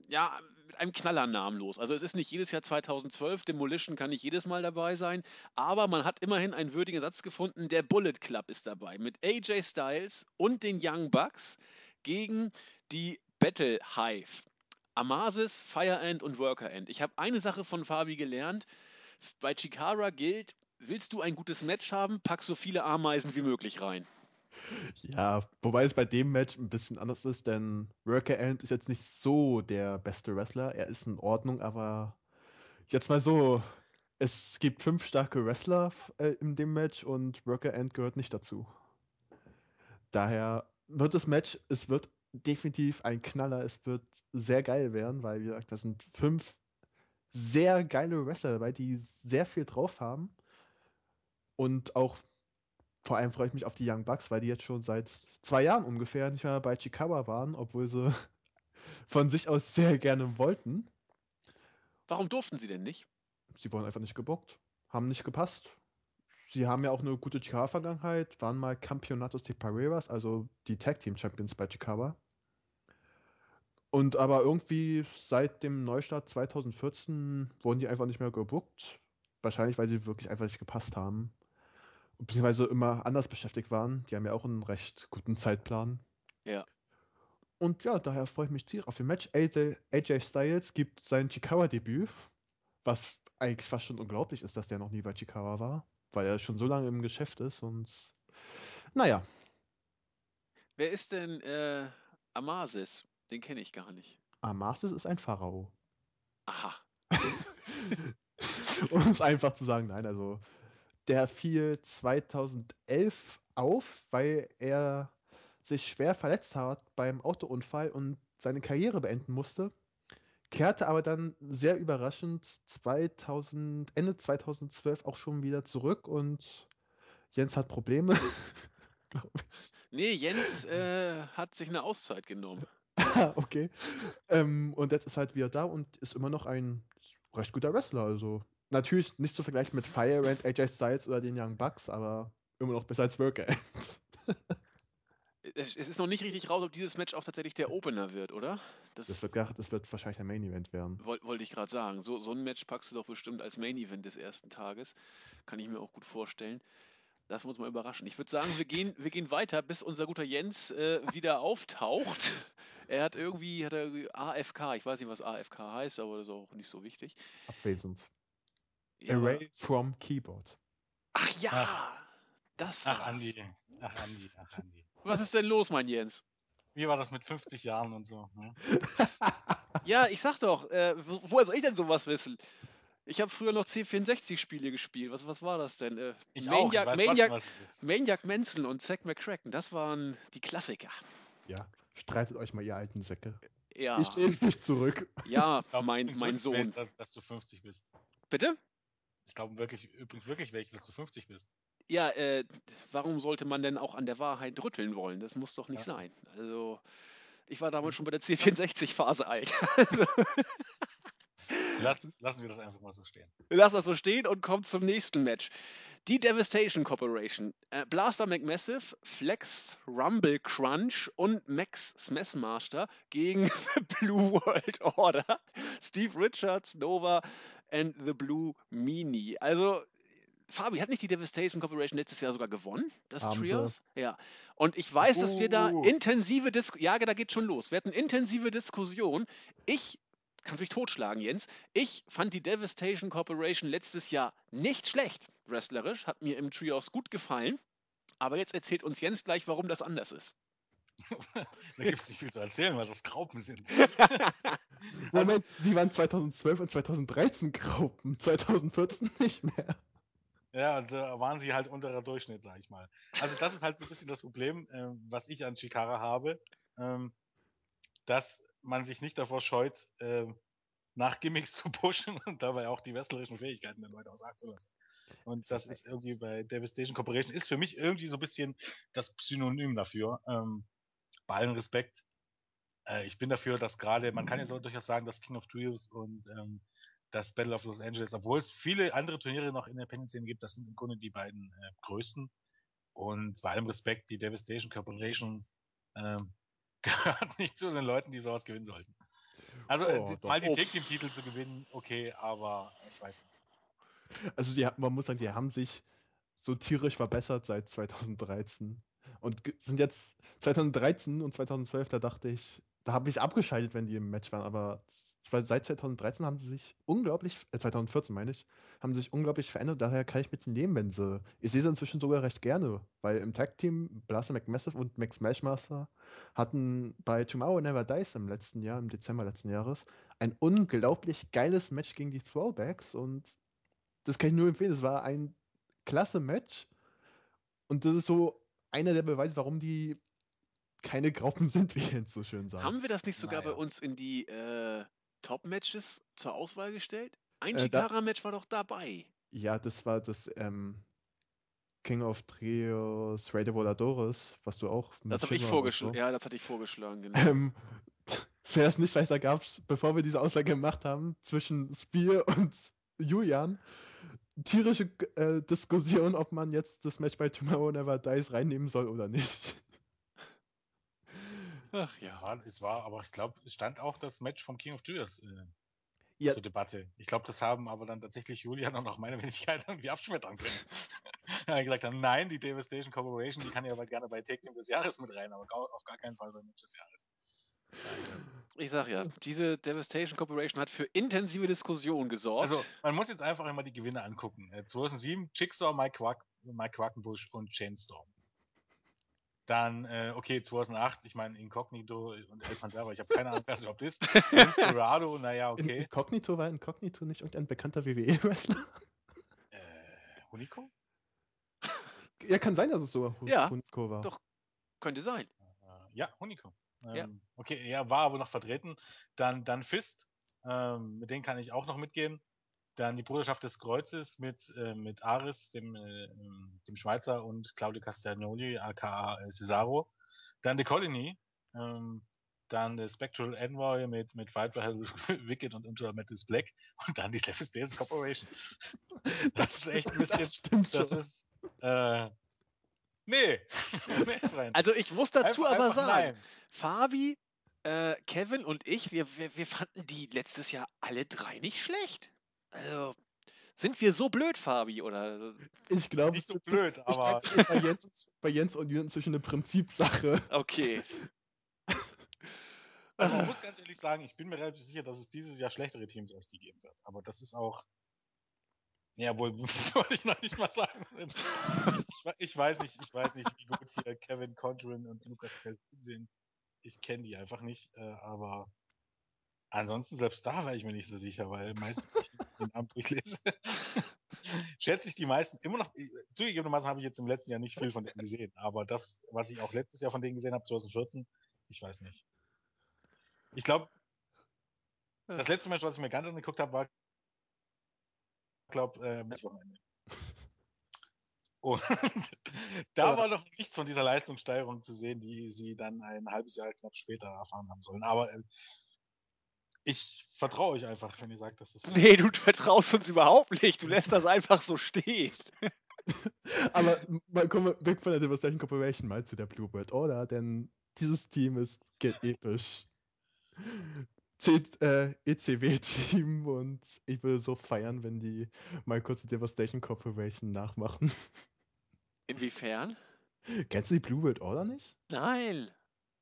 ja, mit einem Knallernamen los. Also es ist nicht jedes Jahr 2012, Demolition kann nicht jedes Mal dabei sein, aber man hat immerhin einen würdigen Satz gefunden. Der Bullet Club ist dabei mit AJ Styles und den Young Bucks gegen die Battle Hive. Amasis, Fire End und Worker End. Ich habe eine Sache von Fabi gelernt. Bei Chikara gilt, willst du ein gutes Match haben, pack so viele Ameisen wie möglich rein. Ja, wobei es bei dem Match ein bisschen anders ist, denn Worker Ant ist jetzt nicht so der beste Wrestler. Er ist in Ordnung, aber jetzt mal so, es gibt fünf starke Wrestler äh, in dem Match und Worker Ant gehört nicht dazu. Daher wird das Match, es wird definitiv ein Knaller, es wird sehr geil werden, weil, wie gesagt, da sind fünf sehr geile Wrestler dabei, die sehr viel drauf haben. Und auch vor allem freue ich mich auf die Young Bucks, weil die jetzt schon seit zwei Jahren ungefähr nicht mehr bei Chikawa waren, obwohl sie <laughs> von sich aus sehr gerne wollten. Warum durften sie denn nicht? Sie wurden einfach nicht gebockt, haben nicht gepasst. Sie haben ja auch eine gute Chikara-Vergangenheit, waren mal Campeonatos de Pareras, also die Tag Team Champions bei Chikara. Und aber irgendwie seit dem Neustart 2014 wurden die einfach nicht mehr gebuckt. Wahrscheinlich, weil sie wirklich einfach nicht gepasst haben. Beziehungsweise immer anders beschäftigt waren. Die haben ja auch einen recht guten Zeitplan. Ja. Und ja, daher freue ich mich tierisch auf den Match. AJ, AJ Styles gibt sein Chikawa-Debüt, was eigentlich fast schon unglaublich ist, dass der noch nie bei Chikawa war, weil er schon so lange im Geschäft ist und naja, Wer ist denn äh, Amasis? Den kenne ich gar nicht. Amasis ist ein Pharao. Aha. <laughs> um es einfach zu sagen, nein, also der fiel 2011 auf, weil er sich schwer verletzt hat beim Autounfall und seine Karriere beenden musste. Kehrte aber dann sehr überraschend 2000, Ende 2012 auch schon wieder zurück und Jens hat Probleme. <laughs> glaub ich. Nee, Jens äh, hat sich eine Auszeit genommen. Ah, okay. Ähm, und jetzt ist halt wieder da und ist immer noch ein recht guter Wrestler. Also natürlich nicht zu vergleichen mit Fire Rant, AJ Styles oder den Young Bucks, aber immer noch besser als Worker. Es, es ist noch nicht richtig raus, ob dieses Match auch tatsächlich der Opener wird, oder? Das, Das wird, das wird wahrscheinlich der Main Event werden. woll- wollte ich gerade sagen. So, so ein Match packst du doch bestimmt als Main Event des ersten Tages. Kann ich mir auch gut vorstellen. Lassen wir uns mal überraschen. Ich würde sagen, wir gehen, <laughs> wir gehen weiter, bis unser guter Jens äh, wieder auftaucht. Er hat irgendwie, hat er irgendwie AFK, ich weiß nicht, was AFK heißt, aber das ist auch nicht so wichtig. Abwesend. Ja, aber- Array from Keyboard. ach ja, Ach. das Ach, war's. Andi. Ach, Andi. Ach, Andi. Was ist denn los, mein Jens? Wie war das mit 50 Jahren und so? Ne? <laughs> Ja, ich sag doch, äh, wo- woher soll ich denn sowas wissen? Ich habe früher noch C64-Spiele gespielt. Was, was war das denn? Äh, Ich auch. Ich Maniac, weiß Maniac, was ist. Maniac Manson und Zack McCracken, das waren die Klassiker. Ja, streitet euch mal, ihr alten Säcke. Ja, Ich stehe nicht zurück. ja Ich glaub mein, mein Sohn. Dass, dass du 50 bist. Bitte? Ich glaube wirklich, übrigens wirklich welches, dass du 50 bist. Ja, äh, warum sollte man denn auch an der Wahrheit rütteln wollen? Das muss doch nicht Ja. sein. Also, ich war damals schon bei der C64-Phase alt. <laughs> Lass, lassen wir das einfach mal so stehen. Lass das so stehen und kommt zum nächsten Match. Die Devastation Corporation. Äh, Blaster McMassive, Flex, Rumble Crunch und Max Smashmaster gegen <laughs> Blue World Order. Steve Richards, Nova and The Blue Meanie. Also, Fabi, hat nicht die Devastation Corporation letztes Jahr sogar gewonnen? Das Haben sie. Trios? Ja. Und ich weiß, dass wir da Uh. intensive Diskussionen. Ja, da geht schon los. Wir hatten intensive Diskussionen. Ich. Kannst mich totschlagen, Jens. Ich fand die Devastation Corporation letztes Jahr nicht schlecht, wrestlerisch, hat mir im Trios gut gefallen. Aber jetzt erzählt uns Jens gleich, warum das anders ist. <laughs> da gibt es nicht viel zu erzählen, weil das Graupen sind. <laughs> Moment, sie waren 2012 und 2013 Gruppen, 2014 nicht mehr. Ja, und da waren sie halt unterer Durchschnitt, sag ich mal. Also das ist halt so ein bisschen das Problem, ähm, was ich an Chikara habe, ähm, dass man sich nicht davor scheut, ähm, nach Gimmicks <laughs> zu pushen und dabei auch die wrestlerischen Fähigkeiten der Leute außer Acht zu lassen. Und das ist irgendwie bei Devastation Corporation ist für mich irgendwie so ein bisschen das Synonym dafür. Ähm, bei allem Respekt. Äh, ich bin dafür, dass gerade, man kann ja so durchaus sagen, dass King of Trios und ähm, das Battle of Los Angeles, obwohl es viele andere Turniere noch in der Penny-Szene gibt, das sind im Grunde die beiden äh, größten. Und bei allem Respekt, die Devastation Corporation ähm, <laughs> gehört nicht zu den Leuten, die sowas gewinnen sollten. Also äh, Oh, mal die Oh. Tag Team Titel zu gewinnen, okay, aber ich weiß nicht. Also die, man muss sagen, die haben sich so tierisch verbessert seit 2013 und sind jetzt 2013 und 2012, da dachte ich, da habe ich abgeschaltet, wenn die im Match waren, aber seit 2013 haben sie sich unglaublich, äh 2014 meine ich, haben sie sich unglaublich verändert, daher kann ich mit ihnen leben, wenn sie, ich sehe sie inzwischen sogar recht gerne, weil im Tag-Team Blaster McMassive und Max Smashmaster hatten bei Tomorrow Never Dies im letzten Jahr, im Dezember letzten Jahres, ein unglaublich geiles Match gegen die Throwbacks und das kann ich nur empfehlen. Das war ein klasse Match. Und das ist so einer der Beweise, warum die keine Graupen <laughs> sind, wie Jens so schön sagt. Haben wir das nicht sogar bei Naja. uns in die äh, Top-Matches zur Auswahl gestellt? Ein Äh, Chikara-Match war doch dabei. Ja, das war das ähm, King of Trios Radio Voladores, was du auch Das habe ich vorgeschlagen. so. Ja, das hatte ich vorgeschlagen, genau. Ähm, <laughs> Wer es nicht weiß, da gab es, bevor wir diese Auswahl gemacht haben, zwischen Spear und Julian tierische äh, Diskussion, ob man jetzt das Match bei Tomorrow Never Dies reinnehmen soll oder nicht. Ach ja. Ja, es war, aber ich glaube, es stand auch das Match vom King of Trios äh, Ja. zur Debatte. Ich glaube, das haben aber dann tatsächlich Julian und auch meine Wenigkeit irgendwie abschmettern können. <laughs> Er gesagt haben, nein, die Devastation Corporation, die kann ja aber gerne bei Take Team des Jahres mit rein, aber auf gar keinen Fall bei Match des Jahres. Ich sag ja, diese Devastation Corporation hat für intensive Diskussionen gesorgt. Also, man muss jetzt einfach immer die Gewinne angucken. Äh, 2007 Jigsaw, Mike, Quack, Mike Quackenbush und Chainstorm. Dann, äh, okay, 2008, ich meine Incognito und El Pantera, ich habe keine Ahnung, wer es überhaupt ist. <laughs> Dorado, naja, In okay. Incognito war Incognito nicht irgendein bekannter WWE-Wrestler? Äh, Hunico? Ja, kann sein, dass es so Hu- Ja, Hunico war. doch. Könnte sein. Äh, ja, Hunico. Ähm, Ja. Okay, er war aber noch vertreten. Dann, dann Fist, ähm, mit denen kann ich auch noch mitgehen. Dann die Bruderschaft des Kreuzes mit, äh, mit Aris, dem, äh, dem Schweizer und Claudio Castagnoli, aka Cesaro. Dann The Colony. Ähm, dann der Spectral Envoy mit, mit Hell, <laughs> Wicked und Ultra Metal Black. <laughs> Und dann die Devastation Corporation. <laughs> Das, ist echt ein bisschen. Das Das ist. Äh, nee. <laughs> Also ich muss dazu Einfach- aber einfach sagen, nein. Fabi, äh, Kevin und ich, wir, wir, wir fanden die letztes Jahr alle drei nicht schlecht. Also, sind wir so blöd, Fabi? Oder Ich glaube, Nicht so das- blöd, ich aber- das ist bei Jens, bei Jens und Jürgen zwischen eine Prinzipsache. okay. Also man muss ganz ehrlich sagen, ich bin mir relativ sicher, dass es dieses Jahr schlechtere Teams als die geben wird. Aber das ist auch. Ja, wohl, <laughs> wollte ich noch nicht mal sagen. Ich, ich weiß nicht, ich weiß nicht, wie gut hier Kevin Condren und Lukas Kelvin sind. Ich kenne die einfach nicht, äh, aber ansonsten selbst da war ich mir nicht so sicher, weil meistens, wenn ich den Namen durchlese, <laughs> schätze ich die meisten immer noch. äh, Zugegebenermaßen habe ich jetzt im letzten Jahr nicht viel von denen gesehen, aber das, was ich auch letztes Jahr von denen gesehen habe, 2014, ich weiß nicht. Ich glaube, das letzte Match, was ich mir ganz angeguckt habe, war, glaube äh, das Wochenende. Und <laughs> da war noch nichts von dieser Leistungssteigerung zu sehen, die sie dann ein halbes Jahr knapp später erfahren haben sollen. Aber äh, ich vertraue euch einfach, wenn ihr sagt, dass das so Nee, du vertraust uns überhaupt nicht. Du lässt das einfach so stehen. <laughs> Aber mal kommen wir weg von der Devastation Corporation mal zu der Bluebird Order, denn dieses Team ist episch. C äh, ECW-Team <laughs> und ich würde so feiern, wenn die mal kurz die Devastation Corporation nachmachen. <laughs> Inwiefern? Kennst du die Bluebird Order nicht? Nein.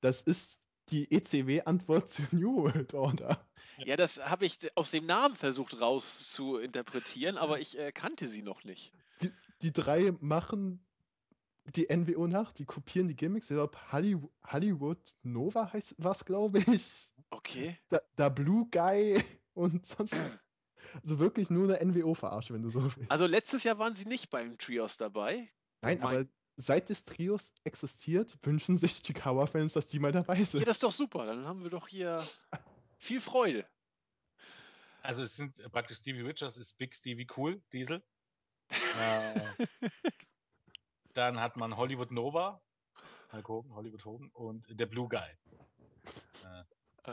Das ist die ECW-Antwort zu <laughs> New World Order. Ja, das habe ich aus dem Namen versucht raus zu interpretieren, aber ich äh, kannte sie noch nicht. Die, die drei machen die NWO nach, die kopieren die Gimmicks. Ich glaube, Hollywood, Hollywood Nova heißt was, glaube ich. Okay. Da, da Blue Guy <laughs> und sonst. Also wirklich nur eine NWO-Verarsche, wenn du so willst. Also letztes Jahr waren sie nicht beim Trios dabei. Nein, aber seit des Trios existiert, wünschen sich Chikawa-Fans, dass die mal dabei sind. Ja, das ist doch super. Dann haben wir doch hier <laughs> viel Freude. Also es sind praktisch Stevie Richards ist Big Stevie Cool, Diesel. <laughs> Äh, dann hat man Hollywood Nova, Hulk Hogan, Hollywood Hogan und der Blue Guy.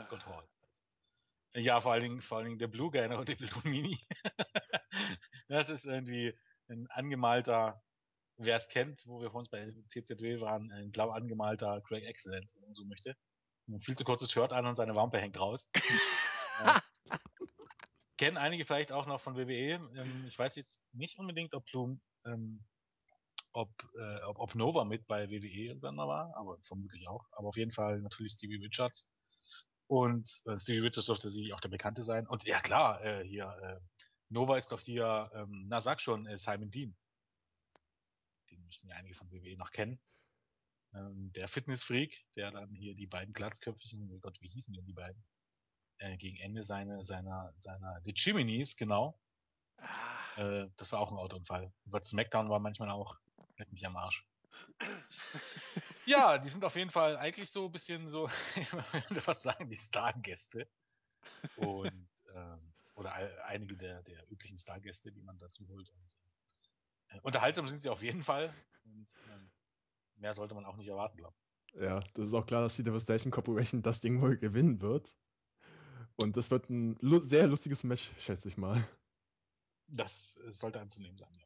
Scott Hall. Ja, vor allen Dingen, vor allen Dingen der Blue Guy und der Blue Mini. <laughs> das ist irgendwie ein angemalter, wer es kennt, wo wir vor uns bei CZW waren, ein blau angemalter Craig Excellent, wenn man so möchte. Ein viel zu kurzes Shirt an und seine Wampe hängt raus. <laughs> äh, kennen einige vielleicht auch noch von WWE. Ähm, ich weiß jetzt nicht unbedingt, ob Blum, ähm, ob, äh, ob, ob Nova mit bei WWE irgendwann mal war, aber vermutlich auch. Aber auf jeden Fall natürlich Stevie Richards. Und äh, Stevie Richards dürfte sicherlich auch der Bekannte sein. Und ja klar, äh, hier, äh, Nova ist doch hier, ähm, na sag schon, äh, Simon Dean. Den müssen ja einige von WWE noch kennen. Ähm, der Fitnessfreak, der dann hier die beiden glatzköpfigen, oh Gott, wie hießen denn die beiden? Äh, gegen Ende seine, seiner, seiner, die Chimneys, genau. Ah, Äh, das war auch ein Autounfall. Gott, Smackdown war manchmal auch, leck mich am Arsch. Ja, die sind auf jeden Fall eigentlich so ein bisschen so, ich würde fast sagen, die Stargäste. Und, ähm, oder einige der, der üblichen Stargäste, die man dazu holt. Und, äh, unterhaltsam sind sie auf jeden Fall. Und, ähm, mehr sollte man auch nicht erwarten, glaube Ja, das ist auch klar, dass die Devastation Corporation das Ding wohl gewinnen wird. Und das wird ein lu sehr lustiges Match, schätze ich mal. Das äh, sollte anzunehmen sein, ja.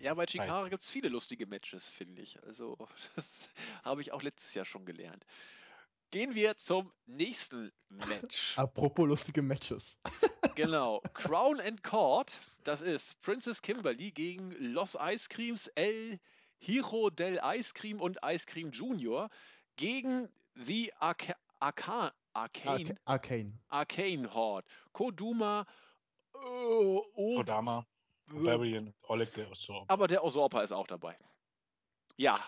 Ja, bei Chikara gibt es viele lustige Matches, finde ich. Also, <laughs> das habe ich auch letztes Jahr schon gelernt. Gehen wir zum nächsten Match. <laughs> Apropos lustige Matches. <laughs> Genau. Crown and Court, das ist Princess Kimberly gegen Los Ice Creams, El Hiro del Ice Cream und Ice Cream Junior gegen The Arca Arca Arcane, Arca Arcane. Arcane Horde. Koduma, oh, Kodama, Barbarian, Oleg der Osor. aber der Usurper ist auch dabei. Ja,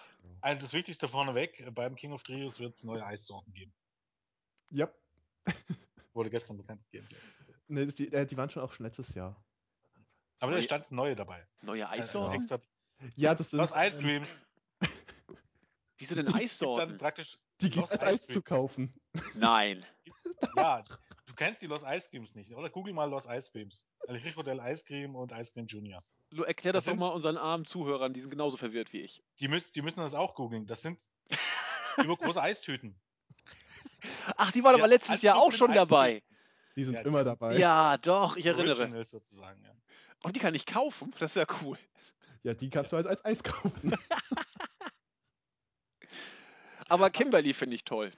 Also das Wichtigste vorneweg, äh, beim King of Trios wird es neue Eissorten geben. Ja. <laughs> Wurde gestern bekannt gegeben. Nee, das- die, äh, die waren schon auch schon letztes Jahr. Aber da stand neue dabei. neue Also Eissorten. extra Ja, das sind. was Ice Creams. <laughs> Wieso denn Dann Eissorten? praktisch Die gibt es als Eis Ice zu kaufen. Nein. <laughs> Ja, kennst die Los Ice Creams nicht, oder? Google mal Los Ice Creams. El Rico del Ice Cream und Ice Cream Junior. Lu, erklär das Das doch sind- mal unseren armen Zuhörern, die sind genauso verwirrt wie ich. Die, müssen, die müssen das auch googeln. Das sind <laughs> übergroße Eistüten. Ach, die waren Ja, aber letztes Jahr auch schon Eistüten. dabei. Die sind Ja, immer dabei. Ja, doch, ich erinnere. Originals sozusagen, ja. Und die kann ich kaufen. Das ist ja cool. Ja, die kannst du als, als Eis kaufen. <laughs> Aber Kimberly finde ich toll.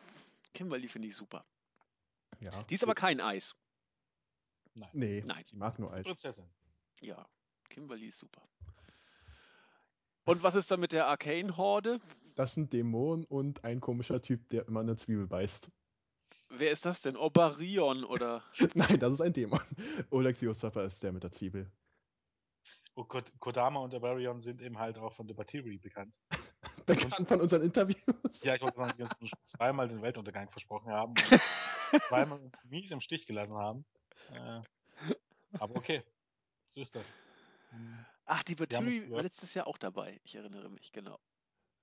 Kimberly finde ich super. Ja. Die ist aber kein Eis. Nee, Nein. sie mag nur Eis. Prinzessin. Ja, Kimberly ist super. Und was ist dann mit der Arcane-Horde? Das sind Dämonen und ein komischer Typ, der immer eine Zwiebel beißt. Wer ist das denn? Obarion oder? <laughs> Nein, das ist ein Dämon. Oleg the Usurper ist der mit der Zwiebel. Und Kod Kodama und der Barion sind eben halt auch von Debatiri bekannt. <laughs> Bekannt von unseren Interviews. Ja, ich wollte sagen, die uns schon zweimal den Weltuntergang versprochen haben <laughs> und zweimal uns mies im Stich gelassen haben. Äh, aber okay, so ist das. Ach, die Wir Battery war letztes Jahr auch dabei. Ich erinnere mich, genau.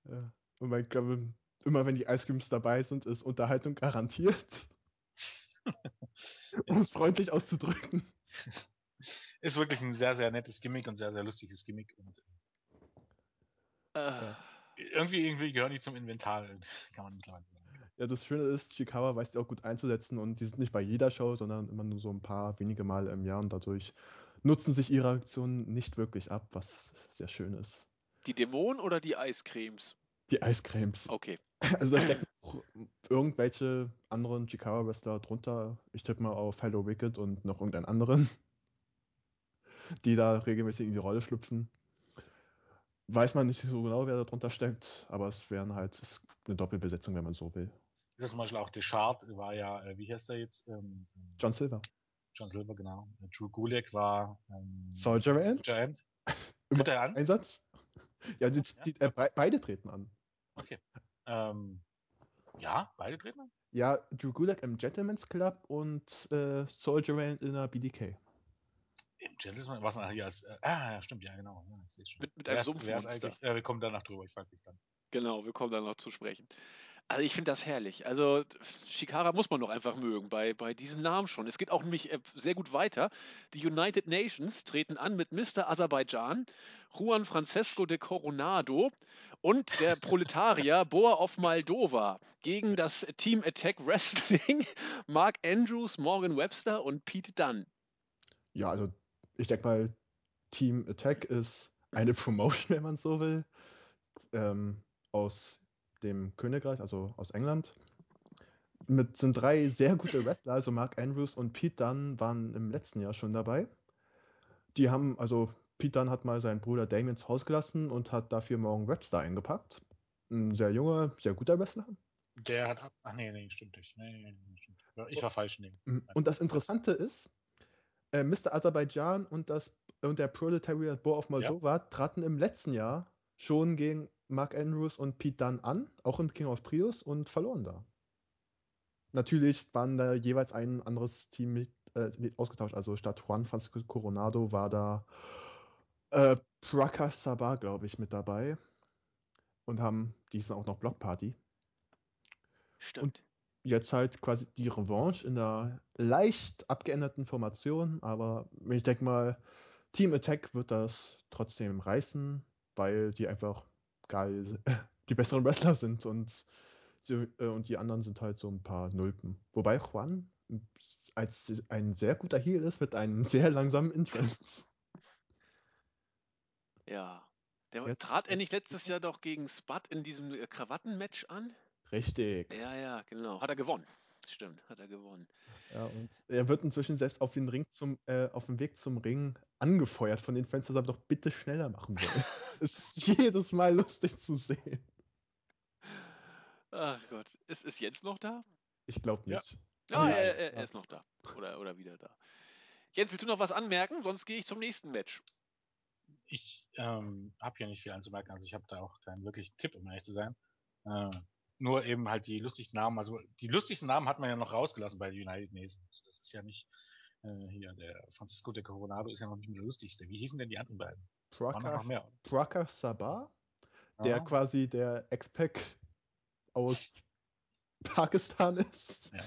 Ja. Und ich glaube, immer wenn die Ice Creams dabei sind, ist Unterhaltung garantiert. <laughs> um es freundlich auszudrücken. Ist wirklich ein sehr, sehr nettes Gimmick und sehr, sehr lustiges Gimmick. Und Äh, irgendwie, irgendwie gehören die zum Inventar, kann man mittlerweile sagen. Ja, das Schöne ist, Chikawa weiß die auch gut einzusetzen und die sind nicht bei jeder Show, sondern immer nur so ein paar wenige Mal im Jahr und dadurch nutzen sich ihre Aktionen nicht wirklich ab, was sehr schön ist. die Dämonen oder die Eiscremes? Die Eiscremes. Okay. <laughs> Also da stecken auch irgendwelche anderen Chikawa-Wrestler drunter. Ich tippe mal auf Hello Wicked und noch irgendeinen anderen, <laughs> die da regelmäßig in die Rolle schlüpfen. Weiß man nicht so genau, wer da drunter steckt, aber es wären halt eine Doppelbesetzung, wenn man so will. Ist ja zum Beispiel auch Deschard war ja, äh, wie heißt der jetzt? Ähm, John Silver. John Silver, genau. Äh, Drew Gulak war ähm, Soldier Ant? Soldier Ant. <laughs> Tritt er an? Einsatz? Ja, die, die, äh, be- beide treten an. Ähm, ja, beide treten an? Ja, Drew Gulak im Gentleman's Club und äh, Soldier Ant in der BDK. Im Gentleman, was hier als. Äh, ah, ja, stimmt, ja, genau. Ja, ich seh's schon. Mit, mit einem eigentlich? Äh, wir kommen danach drüber, ich frag dich dann. Genau, wir kommen dann noch zu sprechen. Also ich finde das herrlich. Also Shikara muss man doch einfach mögen bei, bei diesem Namen schon. Es geht auch nämlich äh, sehr gut weiter. Die United Nations treten an mit Mr. Aserbaidschan, Juan Francesco de Coronado und der Proletarier <laughs> Boa of Moldova gegen das Team Attack Wrestling, <laughs> Mark Andrews, Morgan Webster und Pete Dunn. Ja, also ich denke mal, Team Attack ist eine Promotion, <laughs> wenn man so will, ähm, aus dem Königreich, also aus England. Mit sind drei sehr gute Wrestler, also Mark Andrews und Pete Dunne waren im letzten Jahr schon dabei. Die haben, also Pete Dunne hat mal seinen Bruder Damien ins Haus gelassen und hat dafür Morgan Webster eingepackt. Ein sehr junger, sehr guter Wrestler. Der hat. ab- Ach nee, nee, stimmt nicht. Nee, nee, nee, stimmt. Ja, Ich war falsch in dem. Und das Interessante ist, äh, Mr. Aserbaidschan und, das, und der Proletariat Boar of Moldova traten im letzten Jahr schon gegen Mark Andrews und Pete Dunne an, auch im King of Trios und verloren da. Natürlich waren da jeweils ein anderes Team mit, äh, mit ausgetauscht. Also statt Juan Francisco Coronado war da äh, Prakash Sabah, glaube ich, mit dabei. Und haben diesen auch noch Blockparty Stimmt. jetzt halt quasi die Revanche in der leicht abgeänderten Formation, aber ich denke mal, Team Attack wird das trotzdem reißen, weil die einfach geil, <laughs> die besseren Wrestler sind und die, äh, und die anderen sind halt so ein paar Nulpen. Wobei Juan als ein sehr guter Heal ist mit einem <laughs> sehr langsamen Entrance. Ja. Der Jetzt- trat er nicht jetzt- letztes Jahr doch gegen Spud in diesem äh, Krawattenmatch an? Richtig. Ja, ja, genau. Hat er gewonnen. Stimmt, hat er gewonnen. Ja, und er wird inzwischen selbst auf, den Ring zum, äh, auf dem Weg zum Ring angefeuert von den Fans, dass er doch bitte schneller machen soll. <laughs> es ist jedes Mal lustig zu sehen. Ach Gott. Ist, ist Jens noch da? Ich glaube Ja. nicht. Ja, Ja, er, ist er, er ist noch da. Oder, oder wieder da. Jens, willst du noch was anmerken? Sonst gehe ich zum nächsten Match. Ich ähm, habe hier nicht viel anzumerken, also ich habe da auch keinen wirklichen Tipp, um ehrlich zu sein. Äh, nur eben halt die lustigsten Namen, also die lustigsten Namen hat man ja noch rausgelassen bei United Nations. Das ist ja nicht äh, hier, der Francisco de Coronado ist ja noch nicht mehr der lustigste. Wie hießen denn die anderen beiden? Prakash Sabah, der Ja. quasi der Ex-Pac aus Pakistan ist. Ja.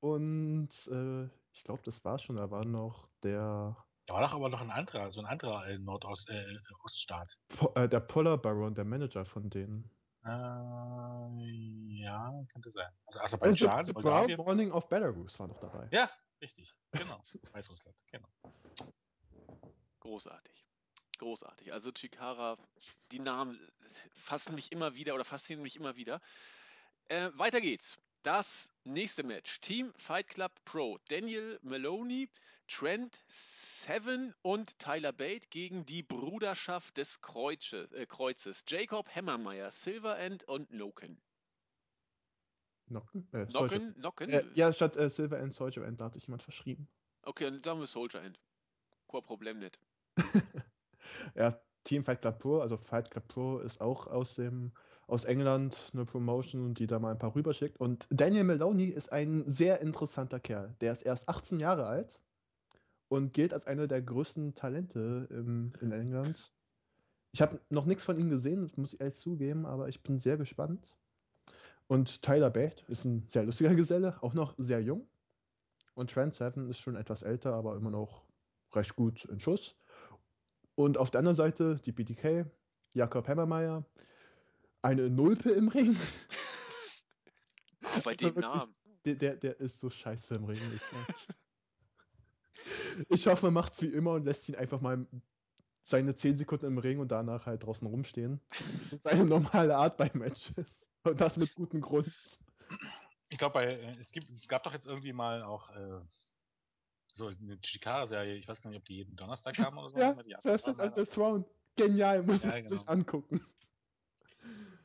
Und äh, ich glaube, das war schon. Da war noch der, Da war doch aber noch ein anderer, so ein anderer äh, Nordost, äh, Oststaat. Po äh, der Polar Baron, der Manager von denen. Äh, ja, könnte sein. Also Also, Aserbaidschan, The Brown. Morning of Belarus war noch dabei. Ja, richtig. Genau. Weißrussland, genau. Großartig. Großartig. Also Chikara, die Namen fassen mich immer wieder oder faszinieren mich immer wieder. Äh, weiter geht's. Das nächste Match. Team Fight Club Pro. Daniel Maloney, Trent Seven und Tyler Bate gegen die Bruderschaft des Kreuze, äh, Kreuzes. Jacob Hammermeyer, Silver End und Noken. Nocken? Äh, Nocken? Nocken? Äh, ja, statt äh, Silver and Soldier End, da hat sich jemand verschrieben. Okay, dann sagen wir Soldier End. Kein Problem nicht. <laughs> Ja, Team Fight Club Pro, also Fight Club Pro ist auch aus dem aus England eine Promotion, die da mal ein paar rüberschickt. Und Daniel Maloney ist ein sehr interessanter Kerl. Der ist erst 18 Jahre alt und gilt als einer der größten Talente im, in England. Ich habe noch nichts von ihm gesehen, das muss ich ehrlich zugeben, aber ich bin sehr gespannt. Und Tyler Bate ist ein sehr lustiger <laughs> Geselle, auch noch sehr jung. Und Trent Seven ist schon etwas älter, aber immer noch recht gut in Schuss. Und auf der anderen Seite die BDK, Jakob Hammermeier, eine Nulpe im Ring. Bei dem wirklich, Namen. Der, der, der ist so scheiße im Ring. Ich, ich hoffe, man macht's wie immer und lässt ihn einfach mal seine 10 Sekunden im Ring und danach halt draußen rumstehen. Das ist seine normale Art bei Matches. Und das mit gutem Grund. Ich glaube, äh, es, gibt, es gab doch jetzt irgendwie mal auch äh, so eine Chikara-Serie, ich weiß gar nicht, ob die jeden Donnerstag <laughs> kam oder so. Ja, on Hammermeier. the Throne. Genial, muss Ja, man genau. sich angucken.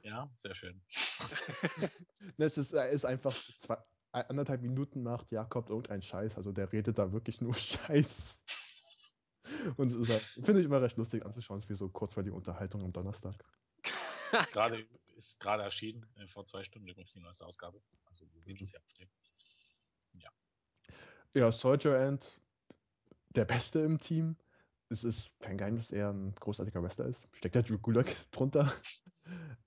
Ja, sehr schön. <laughs> Es ist, er ist einfach zwei, anderthalb Minuten macht Jakob irgendeinen Scheiß. Also der redet da wirklich nur <laughs> Scheiß. Und es ist halt, finde ich immer recht lustig anzuschauen, wie so kurz vor die Unterhaltung am Donnerstag. Ist gerade ist gerade erschienen, äh, vor zwei Stunden übrigens die neueste Ausgabe. Also dieses Jahr bestimmt. Ja, Soldier End, der Beste im Team. Es ist kein Geheimnis, dass er ein großartiger Wrestler ist. Steckt der Drew Gulak <laughs> drunter.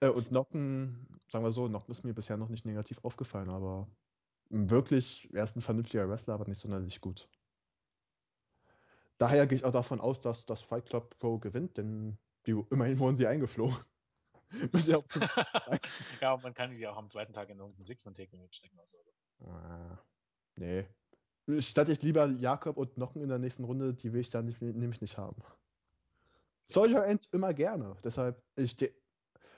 Äh, und Nocken, sagen wir so, Nocken ist mir bisher noch nicht negativ aufgefallen, aber wirklich, er ist ein vernünftiger Wrestler, aber nicht sonderlich gut. Daher gehe ich auch davon aus, dass das Fight Club Pro gewinnt, denn die, immerhin wurden sie eingeflogen. <laughs> Ja fünf sein. <laughs> Ja, und man kann die auch am zweiten Tag in irgendein Six-Man-Taking mitstecken oder so. Ah, nee. Statt ich lieber Jakob und Nocken in der nächsten Runde, die will ich da nicht, nämlich nicht haben. Soldier End immer gerne. Deshalb, ich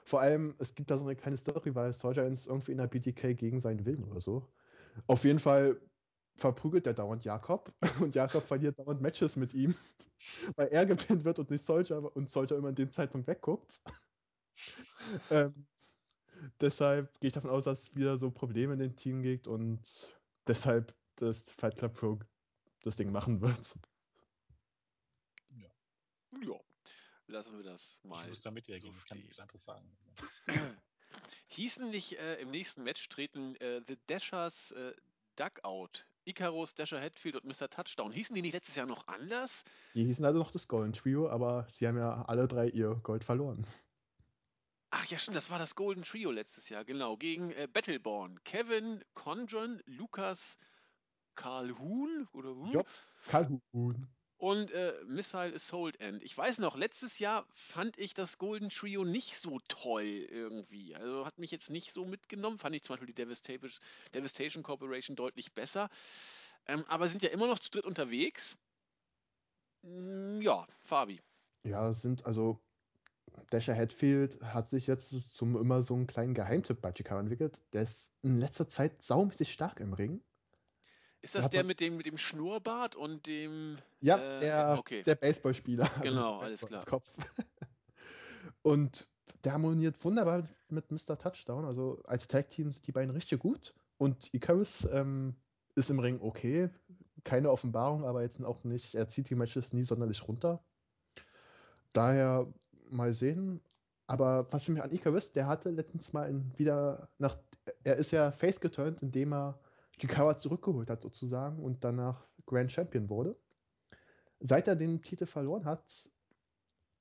vor allem, es gibt da so eine kleine Story, weil Soldier End ist irgendwie in der BTK gegen seinen Willen oder so. Auf jeden Fall verprügelt er dauernd Jakob <laughs> und Jakob verliert dauernd Matches mit ihm, <laughs> weil er gepinnt wird und nicht Soldier und Soldier immer in dem Zeitpunkt wegguckt. <laughs> ähm, deshalb gehe ich davon aus, dass es wieder so Probleme in dem Team gibt und deshalb das Fight Club Pro das Ding machen wird. ja, lassen wir das Ich mal. muss da mit dir so gehen, ich kann nichts anderes sagen. Also. <clears throat> Hießen nicht äh, im nächsten Match treten äh, The Dashers äh, Duckout, Icarus, Dasher Hatfield und Mr. Touchdown. Hießen die nicht letztes Jahr noch anders? Die hießen also noch das Golden Trio, aber sie haben ja alle drei ihr Gold verloren. Ach ja, stimmt, das war das Golden Trio letztes Jahr, genau. Gegen äh, Battleborn. Kevin Condron, Lukas Calhoun oder Huhn J. Calhoun. und äh, Missile Assault End. Ich weiß noch, letztes Jahr fand ich das Golden Trio nicht so toll irgendwie. Also hat mich jetzt nicht so mitgenommen. Fand ich zum Beispiel die Devastation, Devastation Corporation deutlich besser. Ähm, aber sind ja immer noch zu dritt unterwegs. Mm, ja, Fabi. Ja, sind also Dasher Hatfield hat sich jetzt zum immer so einen kleinen Geheimtipp bei Chicago entwickelt. Der ist in letzter Zeit saumäßig stark im Ring. Ist das der mit dem, mit dem Schnurrbart und dem. Ja, äh, der, okay. der Baseballspieler. Genau, also alles klar. Kopf. <laughs> und der harmoniert wunderbar mit Mr. Touchdown. Also als Tag-Team sind die beiden richtig gut. Und Icarus ähm, ist im Ring okay. Keine Offenbarung, aber jetzt auch nicht. Er zieht die Matches nie sonderlich runter. Daher mal sehen. Aber was mir an Icarus, der hatte letztens mal wieder nach. Er ist ja face geturnt, indem er Chikawa zurückgeholt hat, sozusagen, und danach Grand Champion wurde. Seit er den Titel verloren hat,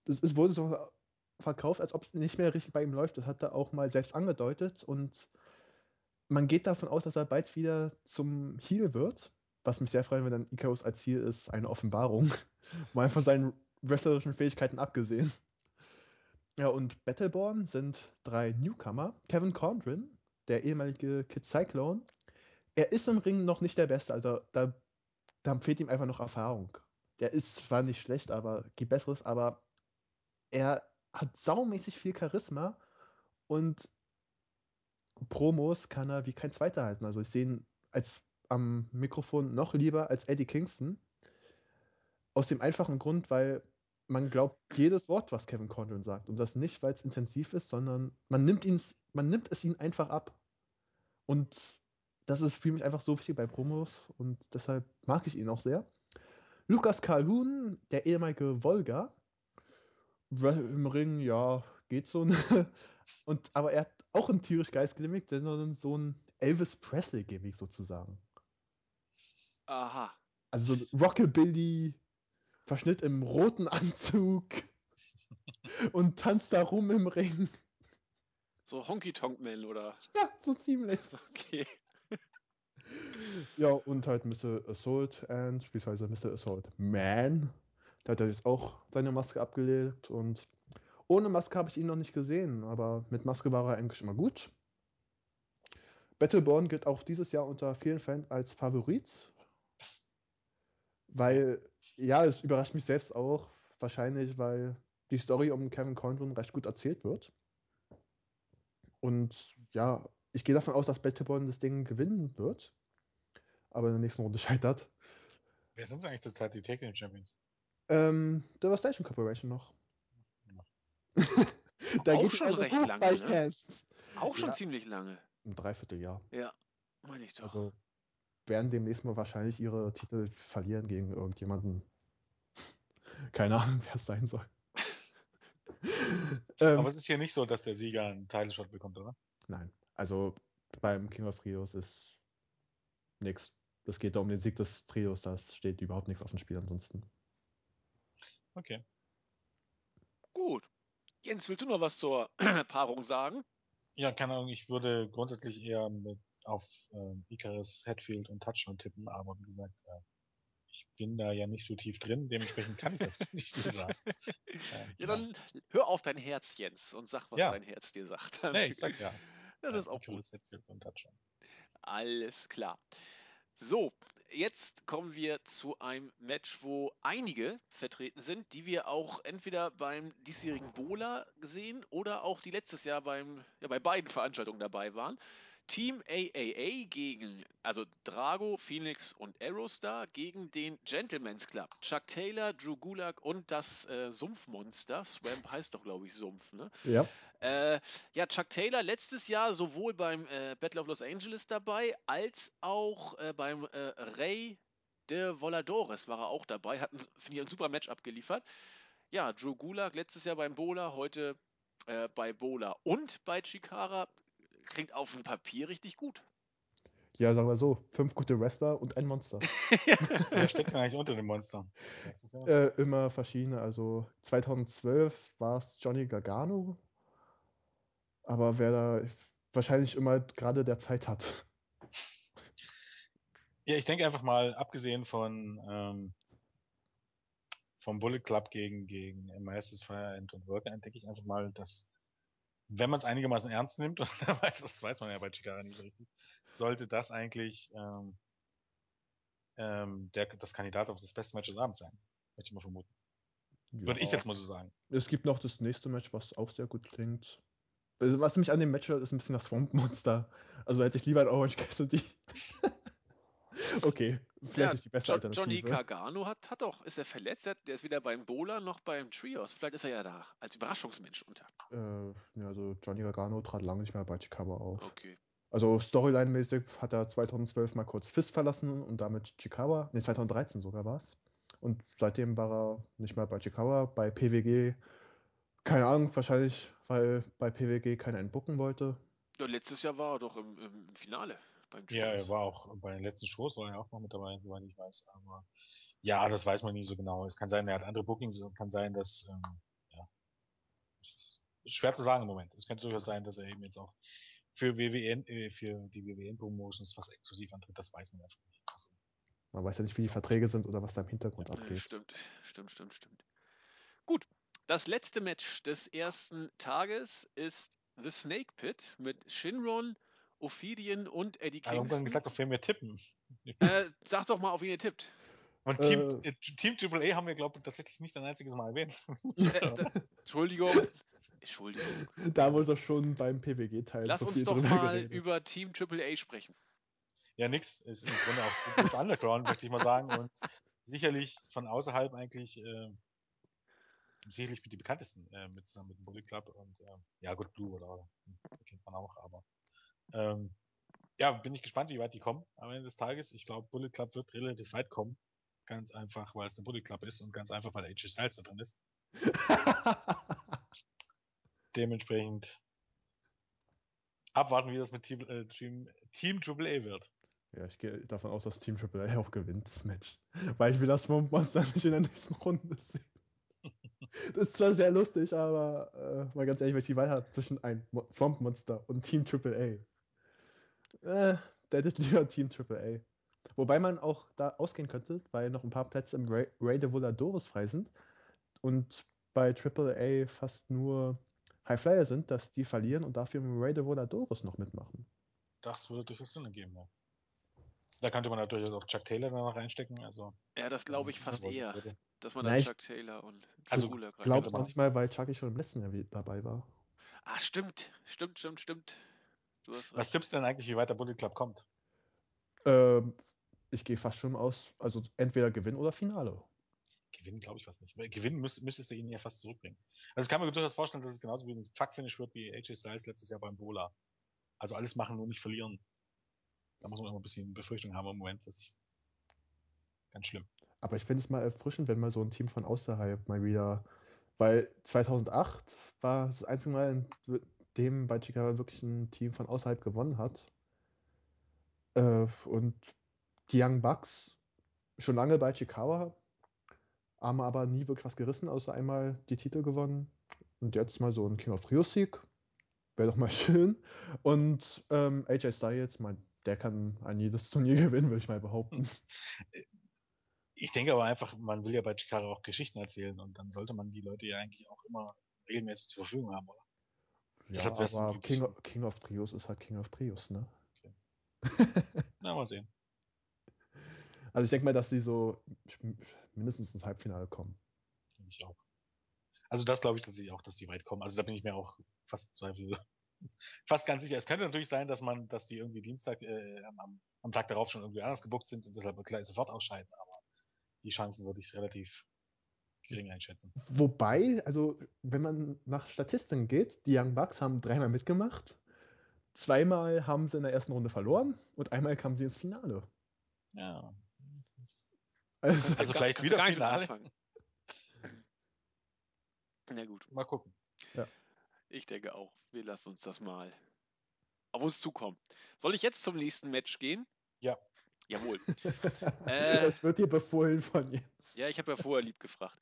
es wurde so verkauft, als ob es nicht mehr richtig bei ihm läuft. Das hat er auch mal selbst angedeutet und man geht davon aus, dass er bald wieder zum Heal wird. Was mich sehr freut, wenn dann Icarus als Ziel ist, eine Offenbarung. <laughs> mal von seinen wrestlerischen Fähigkeiten abgesehen. Ja, und Battleborn sind drei Newcomer. Kevin Condren, der ehemalige Kid Cyclone, er ist im Ring noch nicht der Beste. Also da, da fehlt ihm einfach noch Erfahrung. Der ist zwar nicht schlecht, aber gibt Besseres, aber er hat saumäßig viel Charisma und Promos kann er wie kein Zweiter halten. Also ich sehe ihn als am Mikrofon noch lieber als Eddie Kingston. Aus dem einfachen Grund, weil man glaubt jedes Wort, was Kevin Condon sagt. Und das nicht, weil es intensiv ist, sondern man nimmt, man nimmt es ihm einfach ab. Und das ist für mich einfach so wichtig bei Promos und deshalb mag ich ihn auch sehr. Lukas Calhoun, der ehemalige Volga, im Ring, ja, geht so. <laughs> und, aber er hat auch ein tierisch geiles Gimmick, sondern so ein Elvis Presley-Gimmick sozusagen. Aha. Also so ein Rockabilly, Verschnitt im roten Anzug <laughs> und tanzt da rum im Ring. So Honky Tonk Man, oder? <laughs> Ja, so ziemlich. Okay. Ja, und halt Mr. Assault and, beziehungsweise Mr. Assault Man. Da hat er jetzt auch seine Maske abgelegt und ohne Maske habe ich ihn noch nicht gesehen, aber mit Maske war er eigentlich immer gut. Battleborn gilt auch dieses Jahr unter vielen Fans als Favorit. Weil, ja, es überrascht mich selbst auch. Wahrscheinlich, weil die Story um Kevin Conlon recht gut erzählt wird. Und ja, ich gehe davon aus, dass Battleborn das Ding gewinnen wird aber in der nächsten Runde <laughs> scheitert. Wer sind eigentlich zurzeit die Tag Team Champions? Ähm, Devastation Corporation noch. <laughs> da auch geht schon recht lange. Ne? Auch schon ja. ziemlich lange. Ein Dreivierteljahr. Ja, meine ich doch. Also werden demnächst mal wahrscheinlich ihre Titel verlieren gegen irgendjemanden. <laughs> Keine Ahnung, wer es sein soll. ähm, Aber es ist hier nicht so, dass der Sieger einen Title Shot bekommt, oder? Nein. Also beim King of Trios ist nichts. Es geht da um den Sieg des Trios, da steht überhaupt nichts auf dem Spiel ansonsten. Okay. Gut. Jens, willst du noch was zur <clears throat> Paarung sagen? Ja, keine Ahnung, ich würde grundsätzlich eher mit, auf äh, Icarus, Hatfield und Touchdown tippen, aber wie gesagt, äh, ich bin da ja nicht so tief drin, dementsprechend kann ich das <laughs> nicht viel sagen. Ähm, ja, dann hör auf dein Herz, Jens, und sag, was ja. dein Herz dir sagt. nee, ich sag ja. Das ist auch Icarus, gut. Hatfield und Touchdown. Alles klar. So, jetzt kommen wir zu einem Match, wo einige vertreten sind, die wir auch entweder beim diesjährigen Bola gesehen oder auch die letztes Jahr beim, ja, bei beiden Veranstaltungen dabei waren. Team AAA gegen, also Drago, Phoenix und Aerostar gegen den Gentleman's Club. Chuck Taylor, Drew Gulak und das äh, Sumpfmonster. Swamp heißt doch, glaube ich, Sumpf, ne? Ja. Äh, ja, Chuck Taylor letztes Jahr sowohl beim äh, Battle of Los Angeles dabei, als auch äh, beim äh, Rey de Voladores war er auch dabei. Hat, <laughs> finde ich, ein super Match abgeliefert. Ja, Drew Gulak letztes Jahr beim Bola, heute äh, bei Bola und bei Chikara klingt auf dem Papier richtig gut. Ja, sagen wir so, fünf gute Wrestler und ein Monster. <laughs> Wer <laughs> steckt denn eigentlich unter den Monstern? Äh, immer verschiedene. Also 2012 war es Johnny Gargano. Aber wer da wahrscheinlich immer gerade der Zeit hat. Ja, ich denke einfach mal, abgesehen von, ähm, vom Bullet Club gegen, gegen MIS Fire End und Worker denke ich einfach mal, dass wenn man es einigermaßen ernst nimmt, <laughs> und das weiß man ja bei Chikara nicht so richtig, sollte das eigentlich ähm, ähm, der, das Kandidat auf das beste Match des Abends sein. Möchte ich mal vermuten. Ja. Würde ich jetzt mal so sagen. Es gibt noch das nächste Match, was auch sehr gut klingt. Also, was mich an dem Match hört, ist ein bisschen das Swamp Monster. Also hätte ich lieber ein Orange Cassidy. <laughs> okay, vielleicht Ja, nicht die beste Jo- Johnny Alternative. Gargano hat, hat doch, ist er verletzt? Der- ist weder beim Bowler noch beim Trios. Vielleicht ist er ja da als Überraschungsmensch unter. Äh, ja, also Johnny Gargano trat lange nicht mehr bei Chikaba auf. Okay. Also Storyline-mäßig hat er 2012 mal kurz Fist verlassen und damit Chikawa, ne 2013 sogar war es. Und seitdem war er nicht mehr bei Chikawa, bei PWG. Keine Ahnung, wahrscheinlich, weil bei PWG keiner ihn booken wollte. Ja, letztes Jahr war er doch im, im Finale beim Ja, Trios. er war auch bei den letzten Shows war er auch noch mit dabei, soweit ich weiß. Aber ja, das weiß man nie so genau. Es kann sein, er hat andere Bookings, es kann sein, dass ähm, ja, schwer zu sagen im Moment. Es könnte durchaus sein, dass er eben jetzt auch für WWN, äh, für die WWN Promotions was exklusiv antritt. Das weiß man einfach nicht. Also, Man weiß ja nicht, wie die Verträge sind oder was da im Hintergrund abgeht. stimmt, stimmt, stimmt, stimmt. Gut, das letzte Match des ersten Tages ist The Snake Pit mit Shinron, Ophidian und Eddie aber irgendwann Kingston. gesagt, auf wen wir tippen. Äh, sag doch mal, auf wen ihr tippt. Und Team, äh, Team AAA haben wir, glaube ich, tatsächlich nicht ein einziges Mal erwähnt. Äh, da, Entschuldigung. Entschuldigung. Da wurde doch schon beim PWG-Teil Lass so uns viel doch mal geredet. über Team AAA sprechen. ja, nix. Ist im Grunde auch Underground, möchte ich mal sagen. Und sicherlich von außerhalb eigentlich äh, sicherlich mit die bekanntesten äh, mit zusammen mit dem Bullet Club und äh, ja gut Blue oder kennt man auch, aber ähm, ja, bin ich gespannt, wie weit die kommen am Ende des Tages. Ich glaube, Bullet Club wird relativ weit kommen. Ganz einfach, weil es der Bullet Club ist und ganz einfach, weil AJ Styles da drin ist. <laughs> Dementsprechend abwarten, wie das mit Team, äh, Team, Team AAA wird. ja, ich gehe davon aus, dass Team AAA auch gewinnt, das Match. Weil ich will das Monster nicht in der nächsten Runde sehen. Das ist zwar sehr lustig, aber äh, mal ganz ehrlich, wenn ich die Wahl habe zwischen ein Mo Swamp Monster und Team AAA, äh, da hätte ich lieber Team AAA. Wobei man auch da ausgehen könnte, weil noch ein paar Plätze im Ray, Ray de Voladores frei sind und bei AAA fast nur High Flyer sind, dass die verlieren und dafür im Ray de Voladores noch mitmachen. Das würde durchaus Sinn ergeben, ja. Da könnte man natürlich auch Chuck Taylor da noch reinstecken. Also, Ja, das glaube ich ähm, fast wollte- eher, würde. dass man ich- Chuck Taylor und Also, Cooler greift. Glaub's man- noch nicht mal, weil Chucky schon im letzten Jahr dabei war. Ah, stimmt, stimmt, stimmt, stimmt. Du hast Was tippst du denn eigentlich, wie weit der Bullet Club kommt? Ähm, ich gehe fast schon aus, also entweder Gewinn oder Finale. Gewinnen glaube ich fast nicht. Weil gewinnen müsst, müsstest du ihn ja fast zurückbringen. Also ich kann mir durchaus vorstellen, dass es genauso wie ein Fuck-Finish wird wie AJ Styles letztes Jahr beim Bola. Also alles machen, nur nicht verlieren. Da muss man immer ein bisschen Befürchtung haben im Moment. Das ist ganz schlimm. Aber ich finde es mal erfrischend, wenn mal so ein Team von außerhalb mal wieder. Weil 2008 war das einzige Mal, in dem bei Chicago wirklich ein Team von außerhalb gewonnen hat. Äh, und die Young Bucks schon lange bei Chicago, haben aber nie wirklich was gerissen, außer einmal die Titel gewonnen. Und jetzt mal so ein King of Rio Sieg. Wäre doch mal <laughs> schön. Und ähm, AJ Styles, mein, der kann ein jedes Turnier <laughs> gewinnen, würde ich mal behaupten. Ich denke aber einfach, man will ja bei Chicago auch Geschichten erzählen und dann sollte man die Leute ja eigentlich auch immer regelmäßig zur Verfügung haben, oder? Ja, aber King, of- King of Trios ist halt King of Trios, ne? <laughs> Na, mal sehen. Also ich denke mal, dass sie so mindestens ins Halbfinale kommen. Ich auch. Also das glaube ich tatsächlich auch, dass die weit kommen. Also da bin ich mir auch fast zweifel, fast ganz sicher. Es könnte natürlich sein, dass man, dass die irgendwie Dienstag äh, am, am Tag darauf schon irgendwie anders gebucht sind und deshalb gleich sofort ausscheiden. Aber die Chancen würde ich relativ gering einschätzen. Wobei, also wenn man nach Statistiken geht, die Young Bucks haben dreimal mitgemacht, zweimal haben sie in der ersten Runde verloren und einmal kamen sie ins Finale. Ja. Also, Also vielleicht wieder gar mit Finale. anfangen. Na gut, Mal gucken. Ich denke auch. Wir lassen uns das mal auf uns zukommen. Soll ich jetzt zum nächsten Match gehen? Ja. Jawohl. <laughs> Äh. es wird dir befohlen von Jens. Ja, ich habe ja vorher lieb gefragt.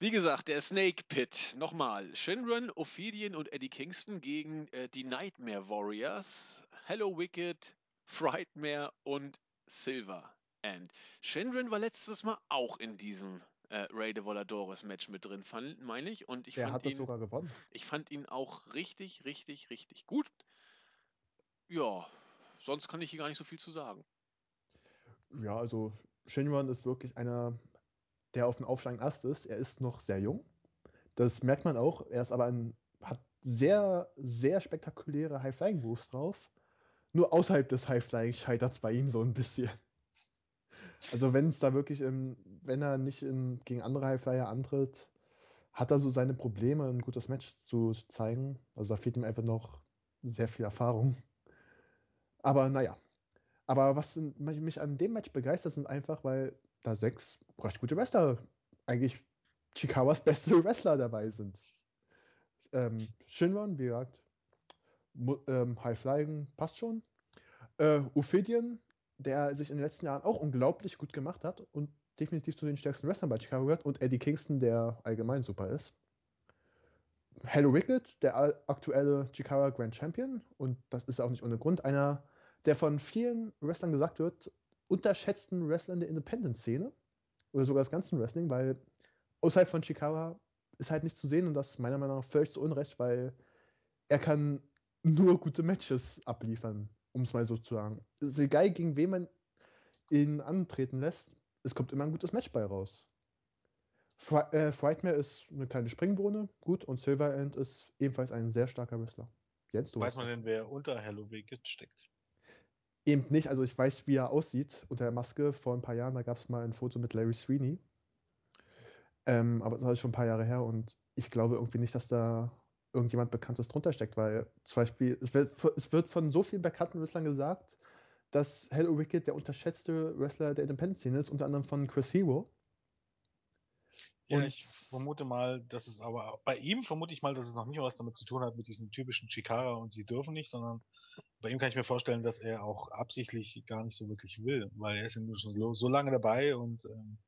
Wie gesagt, der Snake Pit. Nochmal. Shinron, Ophidian und Eddie Kingston gegen äh, die Nightmare Warriors. Hello Wicked, Frightmare und Silver. And Shinron war letztes Mal auch in diesem äh, Ray de Voladores Match mit drin, meine ich. Und ich Der fand hat ihn, das sogar gewonnen. Ich fand ihn auch richtig, richtig, richtig gut. Ja, sonst kann ich hier gar nicht so viel zu sagen. Ja, also Shinron ist wirklich einer, der auf dem aufsteigenden Ast ist. Er ist noch sehr jung. Das merkt man auch. Er ist aber ein, hat sehr, sehr spektakuläre High-Flying-Moves drauf. Nur außerhalb des High-Flying scheitert es bei ihm so ein bisschen. Also wenn es da wirklich, in, wenn er nicht in, gegen andere Highflyer antritt, hat er so seine Probleme, ein gutes Match zu zeigen. Also da fehlt ihm einfach noch sehr viel Erfahrung. Aber naja. Aber was mich an dem Match begeistert, sind einfach, weil da sechs recht gute Wrestler, eigentlich Chikawas <laughs> beste Wrestler dabei sind. Ähm, Shinron, wie gesagt, ähm, High Flying passt schon. Äh, Ophidian, der sich in den letzten Jahren auch unglaublich gut gemacht hat und definitiv zu den stärksten Wrestlern bei Chicago gehört. Und Eddie Kingston, der allgemein super ist. Hello Wicked, der aktuelle Chicago Grand Champion. Und das ist auch nicht ohne Grund einer, der von vielen Wrestlern gesagt wird, unterschätzten Wrestler in der Independent-Szene. Oder sogar das ganze Wrestling, weil außerhalb von Chicago ist halt nicht zu sehen und das meiner Meinung nach völlig zu Unrecht, weil er kann nur gute Matches abliefern um es mal so zu sagen. Es ist egal, gegen wen man ihn antreten lässt, es kommt immer ein gutes Match bei raus. Fri äh, Frightmare ist eine kleine Springbohne, gut, und Silver End ist ebenfalls ein sehr starker Wrestler. Jens, du Weiß man denn, wer unter Hello Wicked steckt? Eben nicht, also ich weiß, wie er aussieht unter der Maske. Vor ein paar Jahren, da gab es mal ein Foto mit Larry Sweeney. Ähm, aber das ist schon ein paar Jahre her und ich glaube irgendwie nicht, dass da irgendjemand Bekanntes drunter steckt, weil zum Beispiel, es wird, es wird von so vielen bekannten Wrestlern gesagt, dass Hello Wicked der unterschätzte Wrestler der Independent-Szene ist, unter anderem von Chris Hero. Ja, ich vermute mal, dass es aber bei ihm vermute ich mal, dass es noch nicht was damit zu tun hat mit diesem typischen Chikara und sie dürfen nicht, sondern bei ihm kann ich mir vorstellen, dass er auch absichtlich gar nicht so wirklich will, weil er ist ja nur schon so lange dabei und ähm,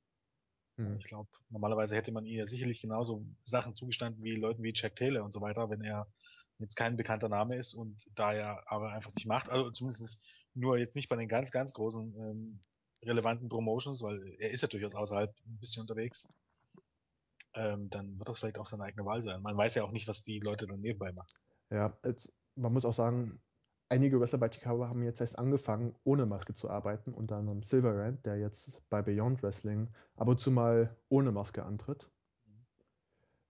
hm. Ich glaube, normalerweise hätte man ihr sicherlich genauso Sachen zugestanden wie Leuten wie Jack Taylor und so weiter, wenn er jetzt kein bekannter Name ist und da er aber einfach nicht macht, also zumindest nur jetzt nicht bei den ganz, ganz großen ähm, relevanten Promotions, weil er ist ja durchaus außerhalb ein bisschen unterwegs, ähm, dann wird das vielleicht auch seine eigene Wahl sein. Man weiß ja auch nicht, was die Leute dann nebenbei machen. Ja, jetzt, man muss auch sagen, einige Wrestler bei Chicago haben jetzt erst angefangen, ohne Maske zu arbeiten, unter anderem Silverand, der jetzt bei Beyond Wrestling ab und zu mal ohne Maske antritt.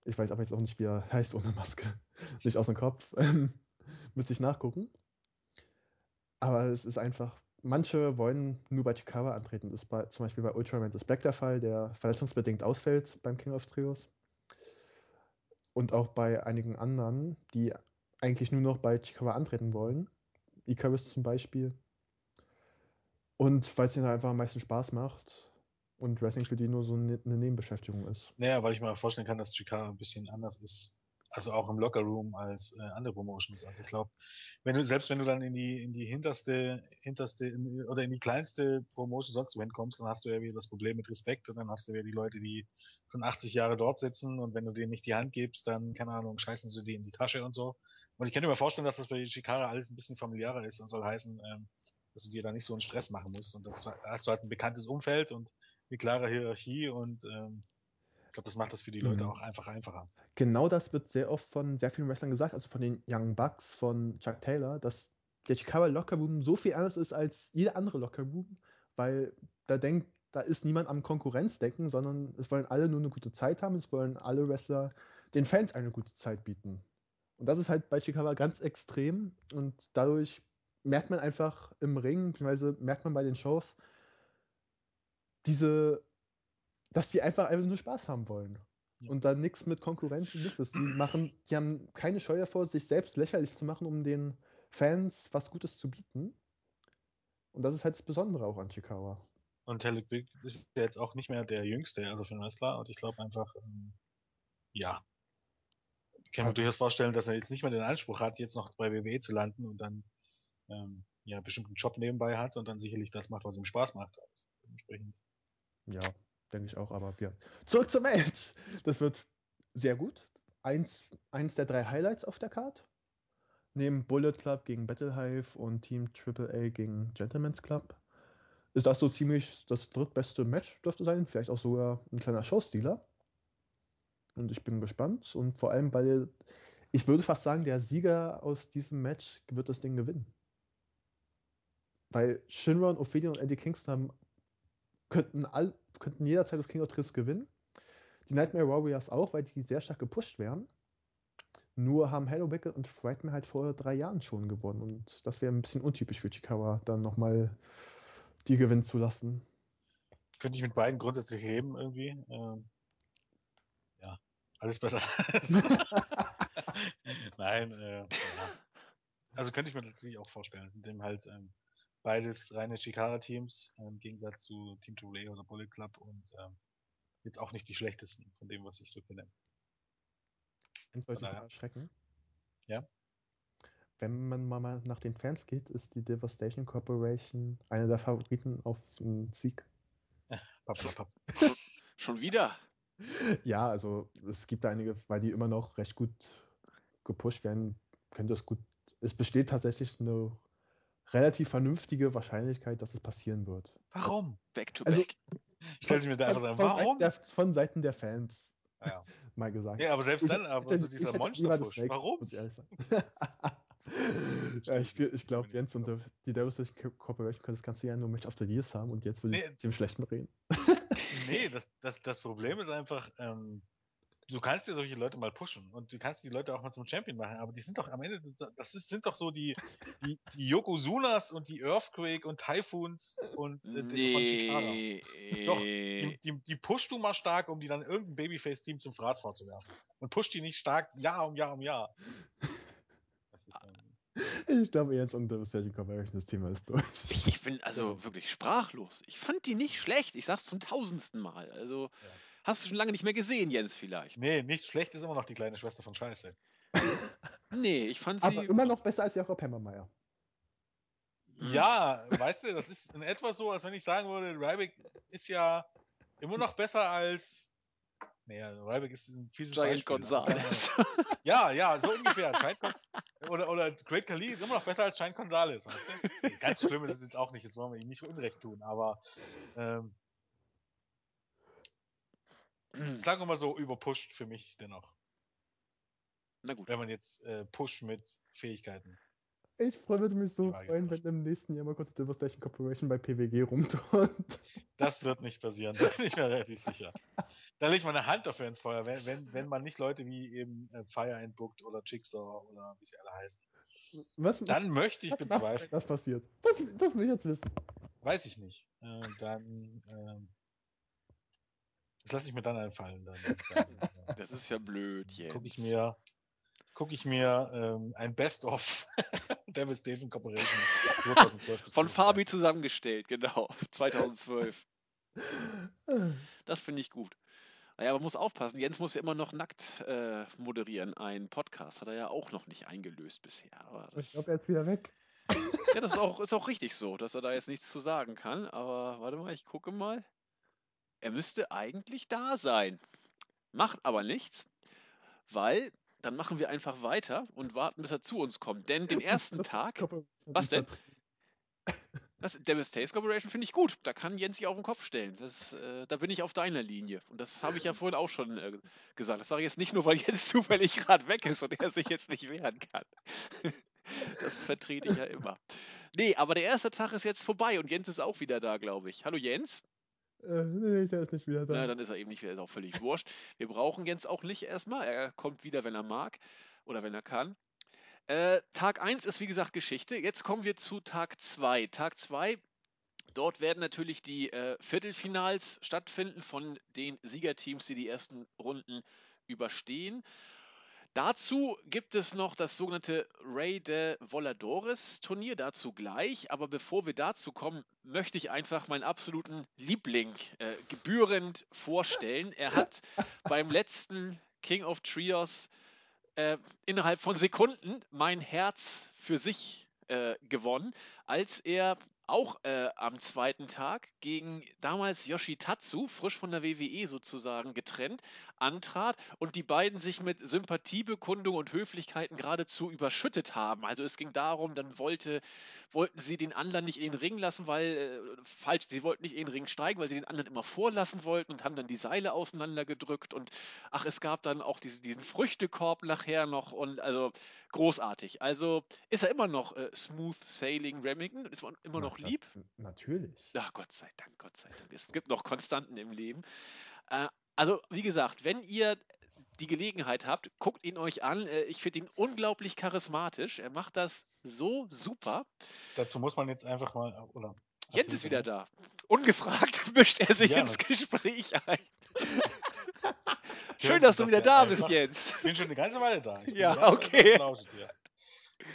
Ich weiß aber jetzt auch nicht, wie er heißt ohne Maske. <laughs> nicht aus dem Kopf. Müsste ich nachgucken. Aber es ist einfach, manche wollen nur bei Chicago antreten. Das ist bei, zum Beispiel bei Ultraman das Black der Fall, der verletzungsbedingt ausfällt beim King of Trios. Und auch bei einigen anderen, die eigentlich nur noch bei Chicago antreten wollen. Icarus zum Beispiel. Und weil es ihnen einfach am meisten Spaß macht und Wrestling für die nur so eine Nebenbeschäftigung ist. Naja, weil ich mir vorstellen kann, dass Chicago ein bisschen anders ist, also auch im Lockerroom als äh, andere Promotions. Also ich glaube, wenn du, selbst wenn du dann in die, in die hinterste, hinterste in, oder in die kleinste Promotion sonst wohin kommst, dann hast du ja wieder das Problem mit Respekt und dann hast du ja die Leute, die schon 80 Jahre dort sitzen und wenn du denen nicht die Hand gibst, dann, keine Ahnung, scheißen sie die in die Tasche und so. Und ich könnte mir vorstellen, dass das bei Chikara alles ein bisschen familiärer ist und soll heißen, ähm, dass du dir da nicht so einen Stress machen musst. Und das hast du halt ein bekanntes Umfeld und eine klare Hierarchie und ähm, ich glaube, das macht das für die Leute mhm. auch einfach einfacher. Genau das wird sehr oft von sehr vielen Wrestlern gesagt, also von den Young Bucks, von Chuck Taylor, dass der Chicago Locker Room so viel anders ist als jeder andere Locker Room, weil da denkt, da ist niemand am Konkurrenzdenken, sondern es wollen alle nur eine gute Zeit haben, es wollen alle Wrestler den Fans eine gute Zeit bieten. Und das ist halt bei Chikawa ganz extrem und dadurch merkt man einfach im Ring, beziehungsweise merkt man bei den Shows, diese, dass die einfach einfach nur Spaß haben wollen. Ja. Und da nichts mit Konkurrenz und nichts ist. Die machen, die haben keine Scheu davor, sich selbst lächerlich zu machen, um den Fans was Gutes zu bieten. Und das ist halt das Besondere auch an Chikawa. Und Telek Big ist ja jetzt auch nicht mehr der Jüngste, also für den Wrestler. Und ich glaube einfach, ähm, ja, ich kann mir durchaus vorstellen, dass er jetzt nicht mehr den Anspruch hat, jetzt noch bei WWE zu landen und dann ähm, ja bestimmt einen Job nebenbei hat und dann sicherlich das macht, was ihm Spaß macht. Dementsprechend. Ja, denke ich auch, aber wir. Zurück zum Match! Das wird sehr gut. Eins, eins der drei Highlights auf der Card. Neben Bullet Club gegen Battle Hive und Team AAA gegen Gentleman's Club. ist das so ziemlich das drittbeste Match dürfte sein, vielleicht auch sogar ein kleiner Showstealer. Und ich bin gespannt und vor allem, weil ich würde fast sagen, der Sieger aus diesem Match wird das Ding gewinnen. Weil Shinron, Ophidian und Eddie Kingston haben, könnten, all, könnten jederzeit das King of Triss gewinnen. Die Nightmare Warriors auch, weil die sehr stark gepusht werden. Nur haben Hello Wicked und Frightmare halt vor drei Jahren schon gewonnen. Und das wäre ein bisschen untypisch für Chikawa, dann nochmal die gewinnen zu lassen. Könnte ich mit beiden grundsätzlich leben irgendwie. Ähm, alles besser. <laughs> Nein, äh, ja. Also könnte ich mir tatsächlich auch vorstellen. Es sind eben halt ähm, beides reine Chikara-Teams äh, im Gegensatz zu Team Touray oder Bullet Club und ähm, jetzt auch nicht die schlechtesten von dem, was ich so kenne. Sollte ich mal erschrecken. Ja. Wenn man mal nach den Fans geht, ist die Devastation Corporation einer der Favoriten auf einen Sieg. Schon wieder. Ja, also es gibt einige, weil die immer noch recht gut gepusht werden, könnte es gut. Es besteht tatsächlich eine relativ vernünftige Wahrscheinlichkeit, dass es passieren wird. Warum? Back to Also- back. Stellt mir da einfach sagen, von, warum? Seiten der, von Seiten der Fans, Ja. <laughs> mal gesagt. ja, aber selbst Ich- dann, ich aber so ich dieser Monster-Push. Warum? Muss ich ehrlich sagen. <laughs> ja, ich ich glaube, Jens und der- die Devastation Corporation können das ganze Jahr nur Match of the Years haben und jetzt will Nee. ich zum Schlechten reden. Nee, das, das, das Problem ist einfach, ähm, du kannst dir solche Leute mal pushen und du kannst die Leute auch mal zum Champion machen, aber die sind doch am Ende, das ist, sind doch so die, die, die Yokozunas und die Earthquake und Typhoons und äh, die- von Chikara. Nee. Doch, die, die, die pusht du mal stark, um die dann irgendein Babyface-Team zum Fraß vorzuwerfen. Und pusht die nicht stark Jahr um Jahr um Jahr. Das ist, ähm, Ich glaube, Jens und Devastation Corporation, das Thema ist durch. Ich, bin also wirklich sprachlos. Ich fand die nicht schlecht. Ich sag's zum tausendsten Mal. Also Ja. hast du schon lange nicht mehr gesehen, Jens, vielleicht. nee, nicht schlecht ist immer noch die kleine Schwester von Scheiße. <laughs> Nee, ich fand Aber sie. immer noch besser als Jakob Hammermeier. Hm. Ja, weißt du, das ist in etwa so, als wenn ich sagen würde, Ryback ist ja immer noch besser als. Naja, Ryback ist ein fieses Giant Gonzalez. Ahnung. Ja, ja, so ungefähr. Oder, oder Great Khali ist immer noch besser als Giant Gonzalez, weißt du? Nee, Ganz schlimm ist es jetzt auch nicht, jetzt wollen wir ihm nicht Unrecht tun, aber ähm, sagen wir mal so, überpusht für mich dennoch. Na gut. Wenn man jetzt äh, Push mit Fähigkeiten. Ich freue würde mich so freuen, wenn im nächsten Jahr mal kurz die Devastation Corporation bei PWG rumturnt. Das wird nicht passieren, <laughs> da bin ich mir relativ sicher. Da lege ich meine Hand dafür ins Feuer, wenn, wenn, wenn man nicht Leute wie eben äh, Fire entbookt oder Jigsaw oder wie sie alle heißen. Was, Dann möchte ich was bezweifeln. das passiert? Das, das will ich jetzt wissen. Weiß ich nicht. Äh, dann ähm, das lasse ich mir dann einfallen. Dann, <laughs> dann, äh, Das ist ja blöd, Jens. Gucke ich mir, guck ich mir ähm, ein Best-of <laughs> Devastation Corporation 2012 bis Von Fabi 2013. zusammengestellt, genau. <laughs> 2012. Das finde ich gut. Naja, aber muss aufpassen. Jens muss ja immer noch nackt äh, moderieren. Ein Podcast hat er ja auch noch nicht eingelöst bisher. Aber Ich glaube, er ist wieder weg. ja, das ist auch, ist auch richtig so, dass er da jetzt nichts zu sagen kann. Aber warte mal, ich gucke mal. Er müsste eigentlich da sein. Macht aber nichts, weil dann machen wir einfach weiter und warten, bis er zu uns kommt. Denn den <laughs> ersten Tag. Was denn? Das Devastation Corporation finde ich gut. Da kann Jens sich auf den Kopf stellen. Das, äh, da bin ich auf deiner Linie. Und das habe ich ja <laughs> vorhin auch schon äh, gesagt. Das sage ich jetzt nicht nur, weil Jens <laughs> zufällig gerade weg ist und er sich jetzt nicht wehren kann. das vertrete ich ja immer. Nee, aber der erste Tag ist jetzt vorbei und Jens ist auch wieder da, glaube ich. Hallo Jens. Äh, nee, der ist nicht wieder da. Na, dann ist er eben nicht wieder, ist auch völlig wurscht. Wir brauchen Jens auch nicht erstmal. Er kommt wieder, wenn er mag oder wenn er kann. Äh, Tag 1 ist wie gesagt Geschichte. Jetzt kommen wir zu Tag 2. Tag 2, dort werden natürlich die äh, Viertelfinals stattfinden von den Siegerteams, die die ersten Runden überstehen. Dazu gibt es noch das sogenannte Rey de Voladores Turnier, dazu gleich. Aber bevor wir dazu kommen, möchte ich einfach meinen absoluten Liebling äh, gebührend vorstellen. Er hat <laughs> beim letzten King of Trios äh, innerhalb von Sekunden mein Herz für sich äh, gewonnen, als er auch äh, am zweiten Tag gegen damals Yoshitatsu, frisch von der WWE sozusagen getrennt, antrat und die beiden sich mit Sympathiebekundung und Höflichkeiten geradezu überschüttet haben. Also es ging darum, dann wollte, wollten sie den anderen nicht in den Ring lassen, weil, äh, falsch, sie wollten nicht in den Ring steigen, weil sie den anderen immer vorlassen wollten und haben dann die Seile auseinandergedrückt und ach, es gab dann auch diese, diesen Früchtekorb nachher noch und also großartig. Also ist er immer noch äh, Smooth Sailing Remington, ist man immer Na, noch na- lieb. Natürlich. Ach, Gott sei Dank, Gott sei Dank. Es gibt noch Konstanten im Leben. Äh, also, wie gesagt, wenn ihr die Gelegenheit habt, guckt ihn euch an. Äh, ich finde ihn unglaublich charismatisch. Er macht das so super. Dazu muss man jetzt einfach mal, oder? Jens erzähl ist wieder da. Ungefragt <laughs> mischt er sich Ja, ins Gespräch ein. <laughs> Schön, dass du wieder er da bist, Jens. Ich bin schon eine ganze Weile da. Ich <laughs> bin Ja, okay.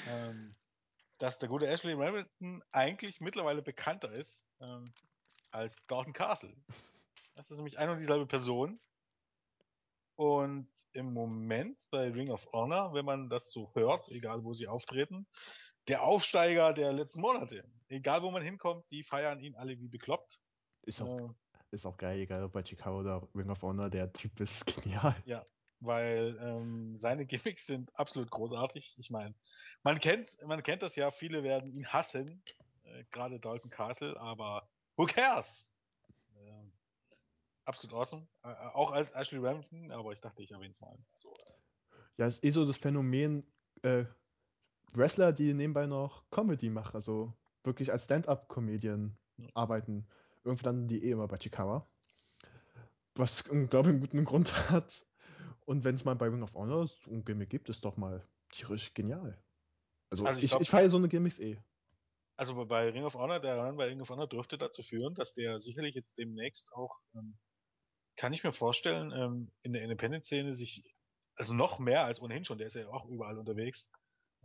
Ähm, dass der gute Ashley Remington eigentlich mittlerweile bekannter ist ähm, als Dalton Castle. Das ist nämlich eine und dieselbe Person. Und im Moment bei Ring of Honor, wenn man das so hört, egal wo sie auftreten, der Aufsteiger der letzten Monate. Egal wo man hinkommt, die feiern ihn alle wie bekloppt. Ist auch, Äh, ist auch geil, egal ob bei Chicago oder Ring of Honor, der Typ ist genial. Ja, weil ähm, seine <laughs> Gimmicks sind absolut großartig. Ich meine, man kennt, man kennt das ja, viele werden ihn hassen, äh, gerade Dalton Castle, aber who cares? Ähm, absolut awesome. Äh, auch als Ashley Remington, aber ich dachte, ich erwähne es mal. So, äh, Ja, ist eh so das Phänomen, äh, Wrestler, die nebenbei noch Comedy machen, also wirklich als Stand-up-Comedian Ja. arbeiten. Irgendwie dann die eh immer bei Chikawa. Was, glaube ich, einen guten Grund <laughs> hat. Und wenn es mal bei Ring of Honor so ein Gimmick gibt, ist doch mal tierisch genial. Also, Also ich ich, ich feiere so eine Gimmicks eh. Also bei Ring of Honor, der Run bei Ring of Honor dürfte dazu führen, dass der sicherlich jetzt demnächst auch, ähm, kann ich mir vorstellen, ähm, in der Independent-Szene sich, also noch mehr als ohnehin schon, der ist ja auch überall unterwegs,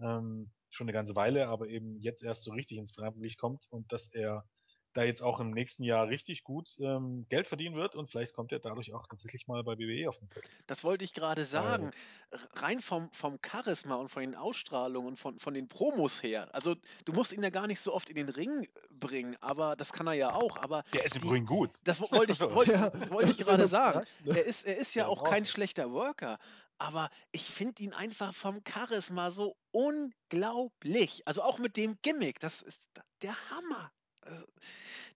ähm, schon eine ganze Weile, aber eben jetzt erst so richtig ins Rampenlicht kommt und dass er da jetzt auch im nächsten Jahr richtig gut ähm, Geld verdienen wird und vielleicht kommt er dadurch auch tatsächlich mal bei WWE auf den Zettel. Das wollte ich gerade sagen. R- Rein vom, vom Charisma und von den Ausstrahlungen und von, von den Promos her. Also, du musst ihn ja gar nicht so oft in den Ring bringen, aber das kann er ja auch. Aber Der ist im Übrigen gut. das wo- wollte ich, <laughs> wollte, Ja, wollte ich <laughs> gerade sagen. Überraschende. Er ist, er ist ja ist auch kein schlechter Worker, aber ich finde ihn einfach vom Charisma so unglaublich. Also auch mit dem Gimmick, das ist der Hammer. Also,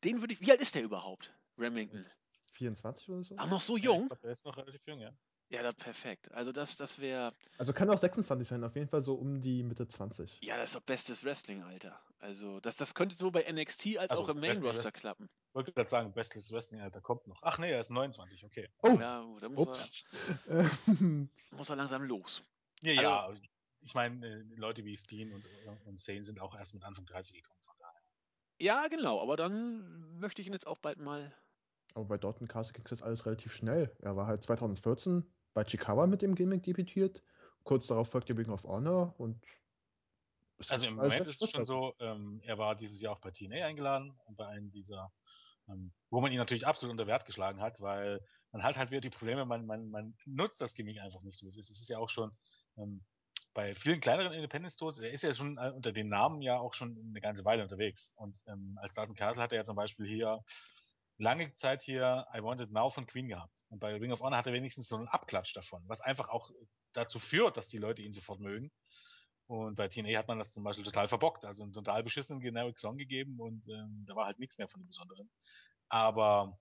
den würde ich. Wie alt ist der überhaupt? Remington. Ist 24 oder so? Auch noch so Ja, ich jung? glaube, der ist noch relativ jung, ja. Ja, das perfekt. Also das, das wäre. Also kann auch 26 sein, auf jeden Fall so um die Mitte 20. Ja, das ist doch bestes Wrestling, Alter. Also, das, das könnte so bei NXT als Also, auch im Main Roster klappen. Wollte gerade sagen, bestes Wrestling, Alter, kommt noch. Ach nee, er ist 29, okay. Oh, Ja, gut, da muss, ups. Er, <laughs> muss er langsam los. Ja, Also- ja. Ich meine, äh, Leute wie Steen und, und Zane sind auch erst mit Anfang 30 gekommen. Ja, genau, aber dann möchte ich ihn jetzt auch bald mal. Aber bei Dalton Castle ging es jetzt alles relativ schnell. Er war halt 2014 bei Chikawa mit dem Gimmick debütiert. Kurz darauf folgte Ring of Honor und. es Also im Moment ist es schon so, ähm, er war dieses Jahr auch bei TNA eingeladen, bei einem dieser, ähm, wo man ihn natürlich absolut unter Wert geschlagen hat, weil man hat halt wieder die Probleme, man, man, man nutzt das Gimmick einfach nicht so. Es ist, es ist ja auch schon ähm, bei vielen kleineren Independent Stores, er ist ja schon äh, unter dem Namen ja auch schon eine ganze Weile unterwegs. Und ähm, als Dalton Castle hat er ja zum Beispiel hier lange Zeit hier I Want It Now von Queen gehabt. Und bei Ring of Honor hat er wenigstens so einen Abklatsch davon, was einfach auch dazu führt, dass die Leute ihn sofort mögen. Und bei TNA hat man das zum Beispiel total verbockt, also einen total beschissenen Generic Song gegeben und ähm, da war halt nichts mehr von dem Besonderen. Aber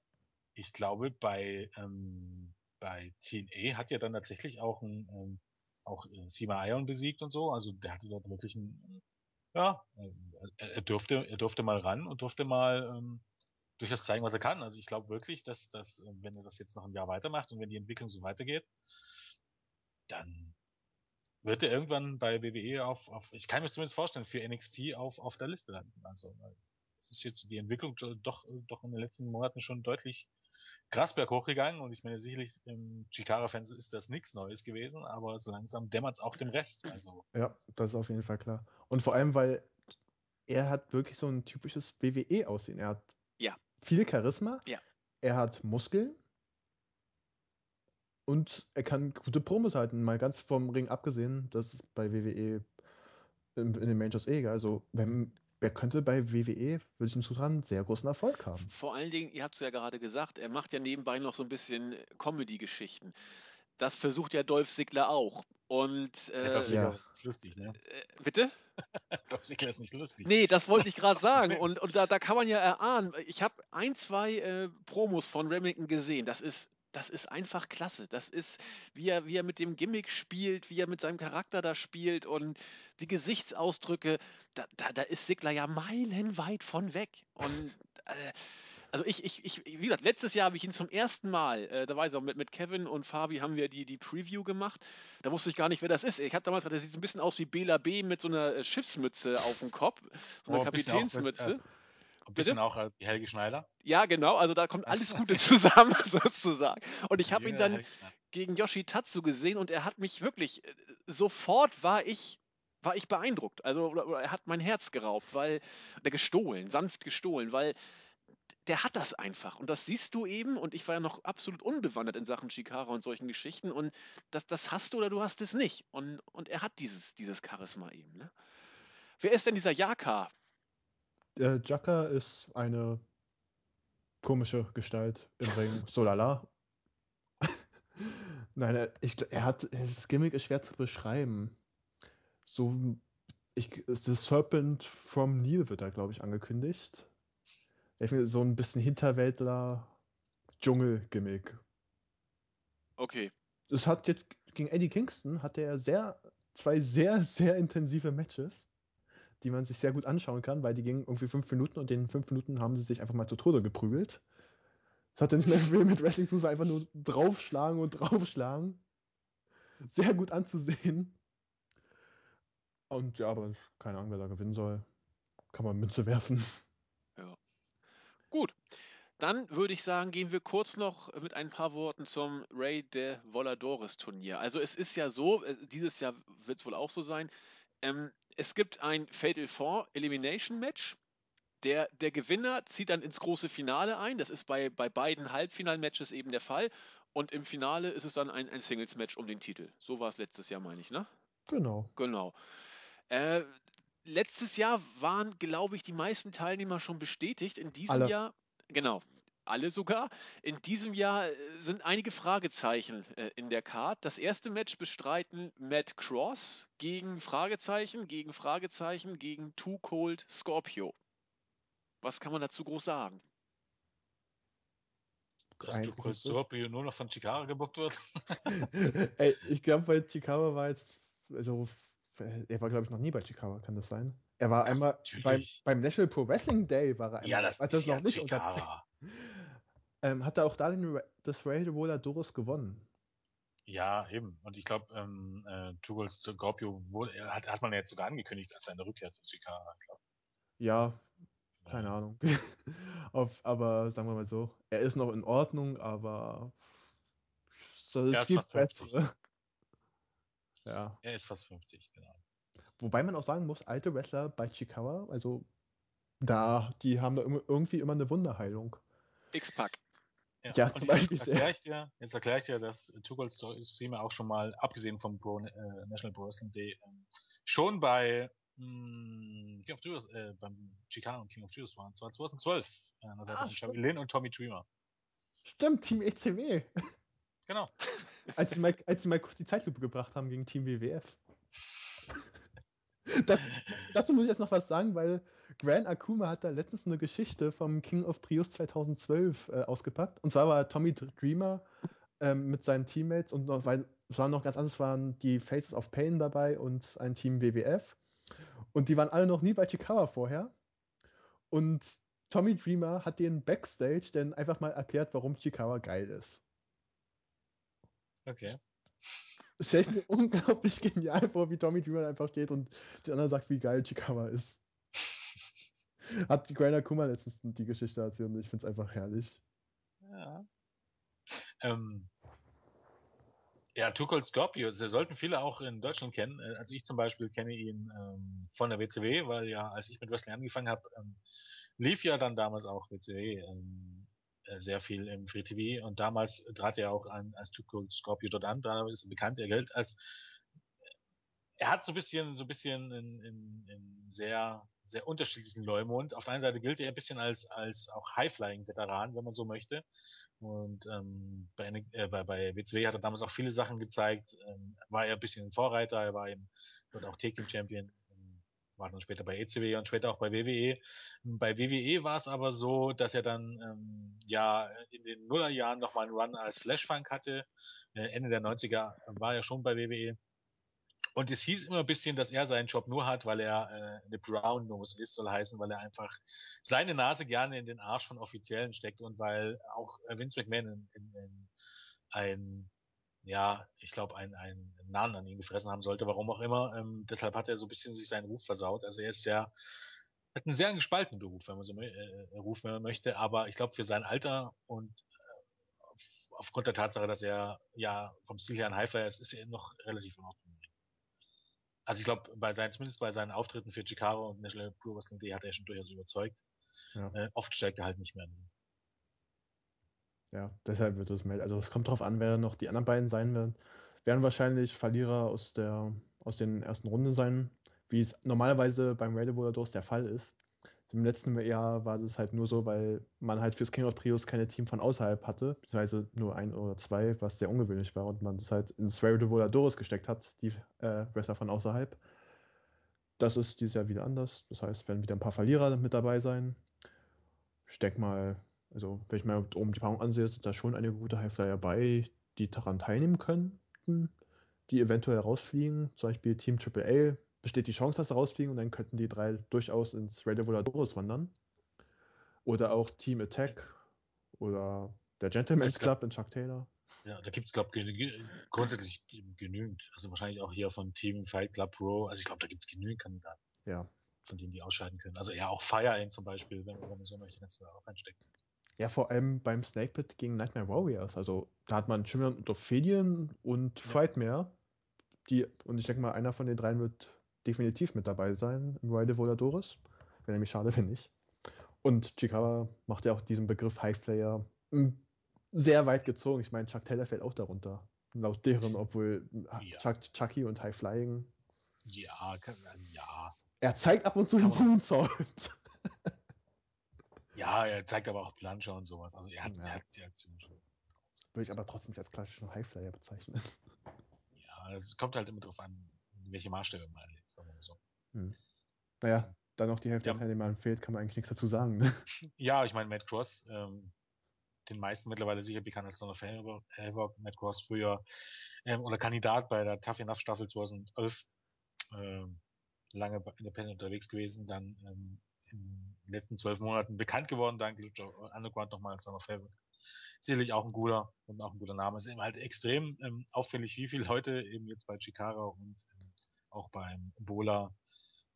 ich glaube, bei, ähm, bei TNA hat ja dann tatsächlich auch ein, ähm, auch äh, Sima Ion besiegt und so. Also der hatte dort wirklich ein, äh, ja, äh, er, er durfte, er durfte mal ran und durfte mal ähm, durchaus zeigen, was er kann. Also ich glaube wirklich, dass, dass, wenn er das jetzt noch ein Jahr weitermacht und wenn die Entwicklung so weitergeht, dann wird er irgendwann bei WWE auf, auf ich kann mir zumindest vorstellen, für NXT auf, auf der Liste landen. Also es ist jetzt die Entwicklung doch, doch in den letzten Monaten schon deutlich krass berghoch gegangen und ich meine sicherlich im Chikara-Fans ist das nichts Neues gewesen, aber so langsam dämmert es auch dem Rest. Also Ja, das ist auf jeden Fall klar. Und vor allem, weil er hat wirklich so ein typisches WWE-Aussehen. Er hat Ja. viel Charisma. Ja. Er hat Muskeln. Und er kann gute Promos halten. Mal ganz vom Ring abgesehen, das ist bei WWE in, in den Majors eh egal. Also, wenn er könnte bei WWE, würde ich ihm zutrauen, sehr großen Erfolg haben. Vor allen Dingen, ihr habt es ja gerade gesagt, er macht ja nebenbei noch so ein bisschen Comedy-Geschichten. Das versucht ja Dolph Ziggler auch. Und äh, Ja, Dolph Ziggler ja. ist lustig, ne? äh, bitte? <laughs> Dolph Ziggler ist nicht lustig. Nee, das wollte ich gerade <laughs> sagen. Und, und da, da kann man ja erahnen, ich habe ein, zwei äh, Promos von Remington gesehen. Das ist, das ist einfach klasse. Das ist, wie er, wie er mit dem Gimmick spielt, wie er mit seinem Charakter da spielt und die Gesichtsausdrücke. Da, da, da ist Sigler ja meilenweit von weg. Und äh, also ich, ich, ich, wie gesagt, letztes Jahr habe ich ihn zum ersten Mal, äh, da weiß ich auch, mit, mit Kevin und Fabi haben wir die, die Preview gemacht. Da wusste ich gar nicht, wer das ist. Ich habe damals gedacht, der sieht so ein bisschen aus wie Bela B. mit so einer äh, Schiffsmütze auf dem Kopf. So eine Oh, Kapitänsmütze. Ein bisschen auch äh, wie Helge Schneider. Ja, genau, also da kommt alles Gute <laughs> zusammen, <laughs> sozusagen. Und ich habe ihn dann gegen Yoshitatsu gesehen und er hat mich wirklich, äh, sofort war ich, war ich beeindruckt. Also oder, oder er hat mein Herz geraubt, weil, der gestohlen, sanft gestohlen, weil der hat das einfach. Und das siehst du eben, und ich war ja noch absolut unbewandert in Sachen Chikara und solchen Geschichten. Und das, das hast du oder du hast es nicht. Und, und er hat dieses, dieses Charisma eben. Ne? Wer ist denn dieser Yaka? Äh, Jaka ist eine komische Gestalt im Ring. So lala. <laughs> Nein, er, ich, er hat. Das Gimmick ist schwer zu beschreiben. So. Ich, The Serpent from Neil wird da, glaube ich, angekündigt. Ich finde, so ein bisschen Hinterwäldler Dschungel-Gimmick. Okay. Es hat jetzt gegen Eddie Kingston hatte er sehr, zwei sehr, sehr intensive Matches, die man sich sehr gut anschauen kann, weil die gingen irgendwie fünf Minuten und in fünf Minuten haben sie sich einfach mal zu Tode geprügelt. Es hatte nicht mehr viel mit Wrestling zu tun, es war einfach nur draufschlagen und draufschlagen. Sehr gut anzusehen. Und ja, aber keine Ahnung, wer da gewinnen soll. Kann man Münze werfen. Gut. Dann würde ich sagen, gehen wir kurz noch mit ein paar Worten zum Ray de Voladores Turnier. Also es ist ja so, äh, dieses Jahr wird es wohl auch so sein, ähm, es gibt ein Fatal Four Elimination Match. Der, der Gewinner zieht dann ins große Finale ein. Das ist bei, bei beiden Halbfinalmatches eben der Fall. Und im Finale ist es dann ein, ein Singles-Match um den Titel. So war es letztes Jahr, meine ich, ne? Genau. Genau. Äh, letztes Jahr waren, glaube ich, die meisten Teilnehmer schon bestätigt. In diesem Alle. Jahr, genau, alle sogar. In diesem Jahr äh, sind einige Fragezeichen äh, in der Card. Das erste Match bestreiten Matt Cross gegen Fragezeichen, gegen Fragezeichen, gegen Too Cold Scorpio. Was kann man dazu groß sagen? Dass kurz großes- Scorpio nur noch von Chikara gebuckt wird. <laughs> Ey, ich glaube, bei Chikawa war jetzt, also, er war, glaube ich, noch nie bei Chikawa, kann das sein? Er war einmal beim, beim National Pro Wrestling Day war er einmal, Ja, das als ist das ja noch nicht unter, Chikara. Ähm, hat er auch da den, das Rail Voladores gewonnen. Ja, eben. Und ich glaube, ähm, äh, Tugol Scorpio er hat, hat man ja jetzt sogar angekündigt als seine Rückkehr zu Chikara. Ich glaub. Ja, keine Ja. Ahnung. <laughs> Auf, aber sagen wir mal so, er ist noch in Ordnung, aber so, es ist gibt 50. bessere. <laughs> Ja. Er ist fast 50, genau. Wobei man auch sagen muss, alte Wrestler bei Chikawa, also da, die haben da irgendwie immer eine Wunderheilung. X-Pack. Ja, und zum jetzt Beispiel der- erkläre ich dir, jetzt erkläre ich dir, dass Tugol Streamer auch schon mal, abgesehen vom Pro, äh, National Pro Wrestling Day, ähm, schon bei mh, King of Judas, äh, beim Chikara und King of Judas waren. Das war 2012. Äh, das Ah, stimmt. Lynn und Tommy Dreamer. Stimmt, Team ECW. Genau. <laughs> Als sie, mal, als sie mal kurz die Zeitlupe gebracht haben gegen Team WWF. <laughs> dazu, dazu muss ich jetzt noch was sagen, weil Gran Akuma hat da letztens eine Geschichte vom King of Trios 2012 äh, ausgepackt. Und zwar war Tommy Dreamer ähm, mit seinen Teammates und noch, weil es waren noch ganz anders, waren die Faces of Pain dabei und ein Team WWF. Und die waren alle noch nie bei Chikawa vorher. Und Tommy Dreamer hat den Backstage dann einfach mal erklärt, warum Chikawa geil ist. Okay. Stelle ich mir <laughs> unglaublich genial vor, wie Tommy Dreamer einfach steht und die anderen sagt, wie geil Chikawa ist. Hat die Grainer Kummer letztens die Geschichte erzählt und ich finde es einfach herrlich. Ja. Ähm, ja, Too Cold Scorpio, das sollten viele auch in Deutschland kennen. Äh, Also ich zum Beispiel kenne ihn ähm, von der WCW, weil ja, als ich mit Wrestling angefangen habe, ähm, lief ja dann damals auch WCW ähm, äh, sehr viel im Free TV und damals trat er auch an, als Cold Scorpio dort an, da ist bekannt, er gilt als er hat so ein bisschen, so ein bisschen in, in, in sehr sehr unterschiedlichen Leumund. Auf der einen Seite gilt er ein bisschen als, als auch High-Flying-Veteran, wenn man so möchte. Und ähm, bei, äh, bei, bei WCW hat er damals auch viele Sachen gezeigt. Ähm, war er ein bisschen ein Vorreiter, er war eben dort auch Take-Team-Champion, ähm, war dann später bei ECW und später auch bei WWE. Bei WWE war es aber so, dass er dann ähm, ja in den Nullerjahren nochmal einen Run als Flashfunk hatte. Äh, Ende der 90er war er schon bei WWE und es hieß immer ein bisschen, dass er seinen Job nur hat, weil er äh, eine Brown Nose ist, soll heißen, weil er einfach seine Nase gerne in den Arsch von Offiziellen steckt und weil auch äh, Vince McMahon in, in, in ein, ja, ich glaube, ein, ein Nahen an ihn gefressen haben sollte, warum auch immer. Ähm, deshalb hat er so ein bisschen sich seinen Ruf versaut. Also er ist ja, hat einen sehr gespaltenen Beruf, wenn man so äh, Ruf, wenn man möchte, aber ich glaube, für sein Alter und äh, auf, aufgrund der Tatsache, dass er ja vom Stil her ein Highflyer ist, ist er noch relativ in Ordnung also ich glaube, bei seinen, zumindest bei seinen Auftritten für Chikaro und National Pro Wrestling Day hat er schon durchaus überzeugt. Ja. Äh, oft steigt er halt nicht mehr. Ja, deshalb wird es melden. Also es kommt drauf an, wer noch die anderen beiden sein werden. Werden wahrscheinlich Verlierer aus der aus den ersten Runden sein, wie es normalerweise beim Radio Voladores der Fall ist. Im letzten Jahr war das halt nur so, weil man halt fürs King of Trios keine Team von außerhalb hatte, beziehungsweise nur ein oder zwei, was sehr ungewöhnlich war und man das halt ins Rare de Voladores gesteckt hat, die äh, Wrestler von außerhalb. Das ist dieses Jahr wieder anders. Das heißt, werden wieder ein paar Verlierer mit dabei sein. Ich denke mal, also wenn ich mir oben die Paarung ansehe, sind da schon einige gute Highflyer dabei, die daran teilnehmen könnten, die eventuell rausfliegen. Zum Beispiel Team AAA besteht die Chance, dass sie rausfliegen und dann könnten die drei durchaus ins Radio Voladores wandern. Oder auch Team Attack oder der Gentleman's Club in Chuck Taylor. Ja, da gibt es, glaube ich, grundsätzlich genügend. Also wahrscheinlich auch hier von Team Fight Club Pro. Also ich glaube, da gibt es genügend Kandidaten. Ja. Von denen die ausscheiden können. Also ja, auch Fire In zum Beispiel, wenn, man so möchte, kannst du da auch einstecken. Ja, vor allem beim Snake Pit gegen Nightmare Warriors. Also da hat man Schimmer und Ophidian und ja. Frightmare. Die, und ich denke mal, einer von den dreien wird definitiv mit dabei sein im Ride Voladores. Wäre nämlich schade, wenn nicht. Und Chikawa macht ja auch diesen Begriff High Flyer sehr weit gezogen. Ich meine, Chuck Taylor fällt auch darunter. Laut deren, obwohl ja. Chuck, Chucky und High Flying. Ja, kann, ja. Er zeigt ab und zu den Moonsault. <laughs> ja, er zeigt aber auch Planscher und sowas. Also er hat, ja. er hat die Aktion schon. Würde ich aber trotzdem nicht als klassischen Highflyer bezeichnen. Ja, es kommt halt immer drauf an, welche Maßstäbe man anlegt, sagen wir mal so. Hm. Naja, dann noch die Hälfte ja. der Teilnehmer fehlt, kann man eigentlich nichts dazu sagen. Ne? <laughs> Ja, ich meine, Matt Cross, ähm, den meisten mittlerweile sicher bekannt als Son of Havoc, Matt Cross früher ähm, oder Kandidat bei der Tough Enough Staffel 2011, ähm, lange independent unterwegs gewesen, dann ähm, in den letzten zwölf Monaten bekannt geworden, dank Lucha Underground nochmal als of Havoc sicherlich auch ein guter und auch ein guter Name. Es ist eben halt extrem ähm, auffällig, wie viele Leute eben jetzt bei Chikara und ähm, auch beim Ebola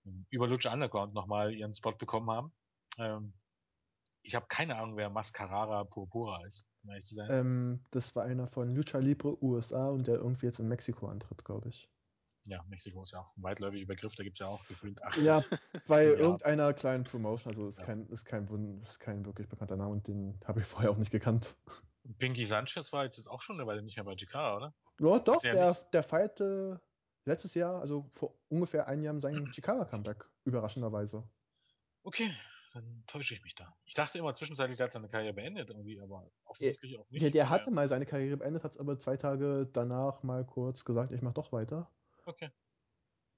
ähm, über Lucha Underground nochmal ihren Spot bekommen haben. Ähm, ich habe keine Ahnung, wer Mascarara Purpura ist, um ehrlich zu sein. Ähm, das war einer von Lucha Libre USA und der irgendwie jetzt in Mexiko antritt, glaube ich. Ja, Mexiko ist ja auch ein weitläufiger Begriff, da gibt es ja auch gefühlt 80. Ja, <laughs> bei ja. irgendeiner kleinen Promotion, also ist, ja. kein, ist, kein, ist kein wirklich bekannter Name und den habe ich vorher auch nicht gekannt. Pinky Sanchez war jetzt auch schon eine Weile nicht mehr bei GK, oder? Ja, doch, der, der, der feierte letztes Jahr, also vor ungefähr einem Jahr, sein Chikara-Comeback, <clears throat> überraschenderweise. Okay, dann täusche ich mich da. Ich dachte immer zwischenzeitlich, der hat seine Karriere beendet irgendwie, aber offensichtlich er, auch nicht. Der, der hatte mal seine Karriere beendet, hat es aber zwei Tage danach mal kurz gesagt, ich mach doch weiter. Okay.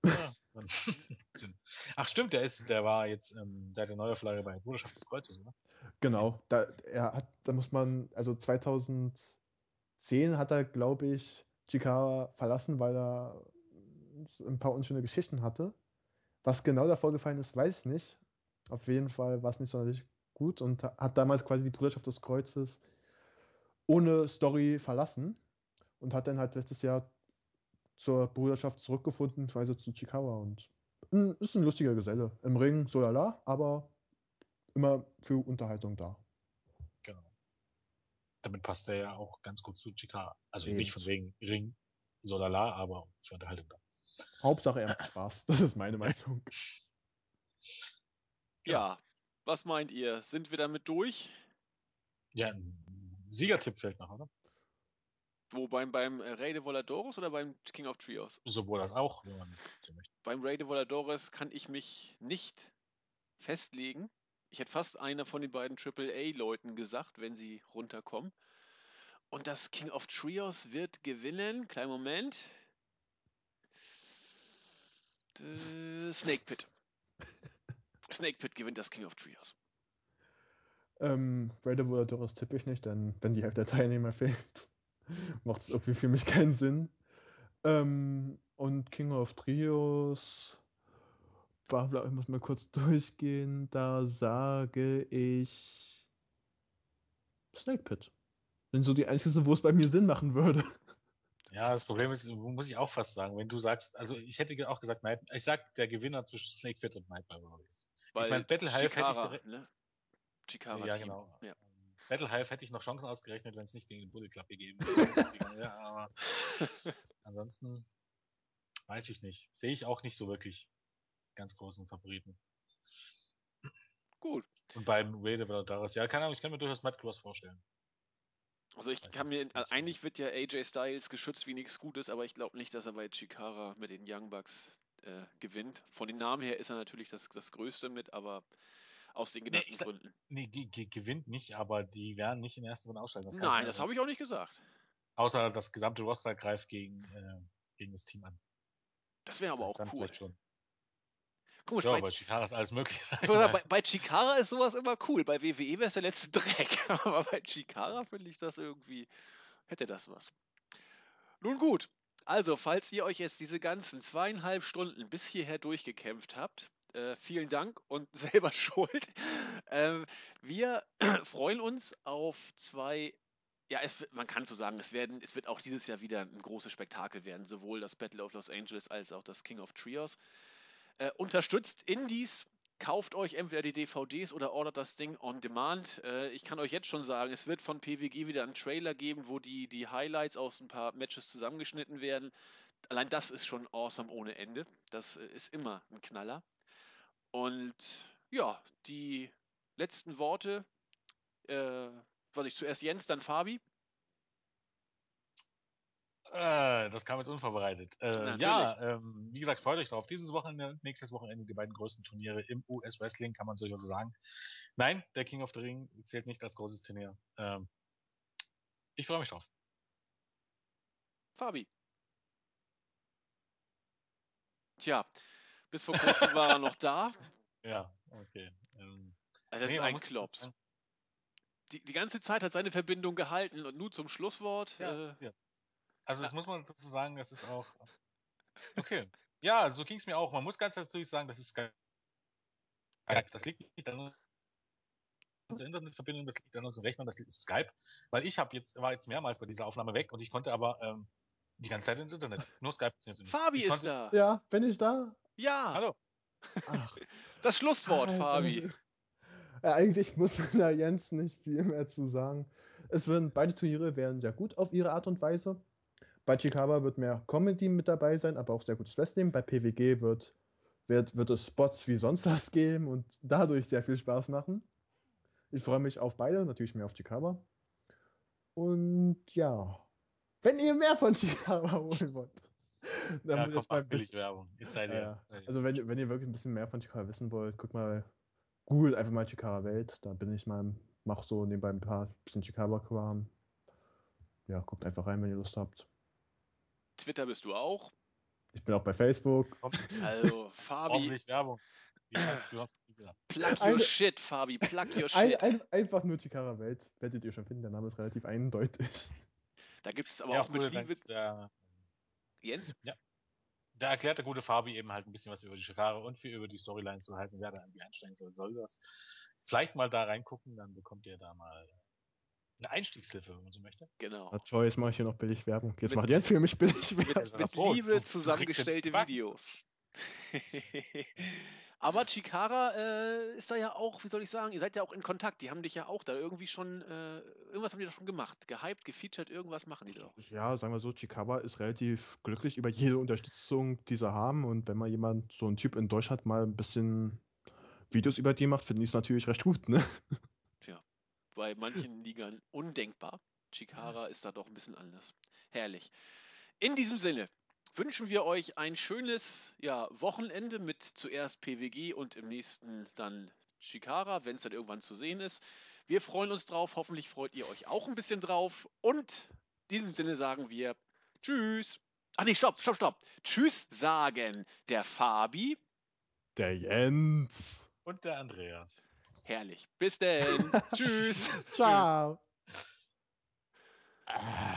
Ja, <laughs> Ach stimmt, der ist, der war jetzt ähm, seit der Neuauflage bei Bruderschaft des Kreuzes, oder? Genau, da, er hat, da muss man, also 2010 hat er, glaube ich, Chikara verlassen, weil er ein paar unschöne Geschichten hatte. Was genau da vorgefallen ist, weiß ich nicht. Auf jeden Fall war es nicht sonderlich gut und hat damals quasi die Bruderschaft des Kreuzes ohne Story verlassen und hat dann halt letztes Jahr zur Bruderschaft zurückgefunden, quasi zu Chikawa und hm, ist ein lustiger Geselle. Im Ring so lala, aber immer für Unterhaltung da. Genau. Damit passt er ja auch ganz gut zu Chikawa. Also Eben. nicht von wegen Ring so lala, aber für Unterhaltung da. Hauptsache er macht <laughs> Spaß, das ist meine Meinung. Ja, was meint ihr? Sind wir damit durch? Ja, ein Siegertipp fällt noch, oder? Wo, beim, beim äh, Rey de Voladores oder beim King of Trios? Sowohl als auch, wenn man so möchte. Beim Rey de Voladores kann ich mich nicht festlegen. Ich hätte fast einer von den beiden AAA-Leuten gesagt, wenn sie runterkommen. Und das King of Trios wird gewinnen. Kleinen Moment. Äh, Snake Pit. <laughs> Snake Pit gewinnt das King of Trios. Ähm, Raider Voladores tippe ich nicht, denn wenn die Hälfte der Teilnehmer fehlt, <laughs> macht es irgendwie für mich keinen Sinn. Ähm, und King of Trios, bla, ich muss mal kurz <laughs> durchgehen, da sage ich Snake Pit. Sind so die einzigen, wo es bei mir Sinn machen würde. <laughs> Ja, das Problem ist, muss ich auch fast sagen, wenn du sagst, also ich hätte auch gesagt, Night, ich sag der Gewinner zwischen Snake Pit und Nightmare Warriors. Weil ich meine, Battle Hive hätte ich Chikara, direkt, ne? Chikara ja Team. genau. Ja. Battle Hive hätte ich noch Chancen ausgerechnet, wenn es nicht gegen den Bullet Club gegeben <laughs> hätte. ja, aber <laughs> ansonsten weiß ich nicht. Sehe ich auch nicht so wirklich ganz großen Favoriten. Gut. Und beim Raider Daraus, ja, keine Ahnung, ich kann mir durchaus Matt Cross vorstellen. Also ich kann mir, nicht so eigentlich wird ja AJ Styles geschützt wie nichts Gutes, aber ich glaube nicht, dass er bei Chikara mit den Young Bucks äh, gewinnt. Von den Namen her ist er natürlich das, das Größte mit, aber aus den Nee, genannten sag- Gründen. Nee, ge ge gewinnt nicht, aber die werden nicht in der ersten Runde aussteigen. Nein, das habe ich auch nicht gesagt. Außer das gesamte Roster greift gegen, äh, gegen das Team an. Das wäre aber auch Dann cool. vielleicht schon. Komisch, Ja, bei, bei Chikara ist alles möglich. <laughs> bei, bei Chikara ist sowas immer cool. Bei WWE wäre es der letzte Dreck. <laughs> Aber bei Chikara finde ich das irgendwie, hätte das was. Nun gut, also falls ihr euch jetzt diese ganzen zweieinhalb Stunden bis hierher durchgekämpft habt, äh, vielen Dank und <laughs> selber schuld. Ähm, wir <clears throat> freuen uns auf zwei. Ja, es, man kann so sagen, es, werden, es wird auch dieses Jahr wieder ein großes Spektakel werden, sowohl das Battle of Los Angeles als auch das King of Trios. Äh, unterstützt Indies, kauft euch entweder die DVDs oder ordert das Ding on demand. Äh, ich kann euch jetzt schon sagen, es wird von PWG wieder einen Trailer geben, wo die, die Highlights aus ein paar Matches zusammengeschnitten werden. Allein das ist schon awesome ohne Ende. Das äh, ist immer ein Knaller. Und ja, die letzten Worte, äh, was ich zuerst Jens, dann Fabi. Äh, das kam jetzt unvorbereitet. Äh, ja, ähm, wie gesagt, freut euch drauf. Dieses Wochenende, nächstes Wochenende die beiden größten Turniere im US-Wrestling, kann man so sagen. Nein, der King of the Ring zählt nicht als großes Turnier. Ähm, ich freue mich drauf. Fabi. Tja, bis vor kurzem war er noch da. <laughs> Ja, okay. Ähm, Also das nee, ist ein Klops. Die, die ganze Zeit hat seine Verbindung gehalten und nun zum Schlusswort. Ja, äh, passiert. Also das muss man dazu sagen, das ist auch. Okay. Ja, so ging es mir auch. Man muss ganz natürlich sagen, das ist Skype. Das liegt nicht an unserer Internetverbindung, das liegt an unserem Rechner, das liegt Skype. Weil ich habe jetzt, war jetzt mehrmals bei dieser Aufnahme weg und ich konnte aber ähm, die ganze Zeit ins Internet. Nur Skype nicht. Fabi ich ist konnte, da. Ja, bin ich da? Ja, Hallo. Ach, <laughs> das Schlusswort, Ah, Fabi. Ja, eigentlich muss man da Jens nicht viel mehr zu sagen. Es werden, beide Turniere werden sehr gut auf ihre Art und Weise. Bei Chikaba wird mehr Comedy mit dabei sein, aber auch sehr gutes Wrestling. Bei PWG wird, wird, wird es Spots wie sonst was geben und dadurch sehr viel Spaß machen. Ich freue mich auf beide, natürlich mehr auf Chikaba. Und ja, wenn ihr mehr von Chikaba <laughs> holen wollt, <laughs> dann Ja, jetzt mal ein bisschen, Werbung. Ich sei ja, ja. dir Also wenn, wenn ihr wirklich ein bisschen mehr von Chikara wissen wollt, guckt mal, googelt einfach mal Chikara Welt. Da bin ich mal, mach so nebenbei ein paar bisschen Chikara-Kram. Ja, guckt einfach rein, wenn ihr Lust habt. Twitter bist du auch. Ich bin auch bei Facebook. Also, Fabi, Ordentlich Werbung. Plug your shit, Fabi, plug your <laughs> Ein, shit. ein, einfach nur Chikara Welt. Werdet ihr schon finden, der Name ist relativ eindeutig. Da gibt es <laughs> aber Ja, auch mit Liebe. wenn's Jens, da erklärt der gute Fabi eben halt ein bisschen was über die Shikara und viel über die Storylines zu heißen, wer da irgendwie einsteigen soll, soll das. Vielleicht mal da reingucken, dann bekommt ihr da mal eine Einstiegshilfe, wenn man so möchte. genau. Na toll, jetzt mache ich hier noch billig Werbung. Jetzt Mit- macht Jens für mich billig Mit, Werbung. mit du- Liebe ja zusammengestellte. Videos. <laughs> Aber Chikara äh, ist da ja auch, wie soll ich sagen, ihr seid ja auch in Kontakt. Die haben dich ja auch da irgendwie schon, äh, irgendwas haben die da schon gemacht. Gehypt, gefeatured, irgendwas machen die doch. Ja, sagen wir so, Chikaba ist relativ glücklich über jede Unterstützung, die sie haben. Und wenn mal jemand, so ein Typ in Deutschland, mal ein bisschen Videos über die macht, finde ich es natürlich recht gut, ne? Bei manchen Ligern undenkbar. Chikara ist da doch ein bisschen anders. Herrlich. In diesem Sinne, wünschen wir euch ein schönes ja, Wochenende mit zuerst PWG und im nächsten dann Chikara, wenn es dann irgendwann zu sehen ist. Wir freuen uns drauf. Hoffentlich freut ihr euch auch ein bisschen drauf. Und in diesem Sinne sagen wir Tschüss. Ach nee, stopp, stopp, stopp. Tschüss sagen der Fabi. Der Jens. Und der Andreas. Herrlich. Bis denn. <laughs> Tschüss. Ciao.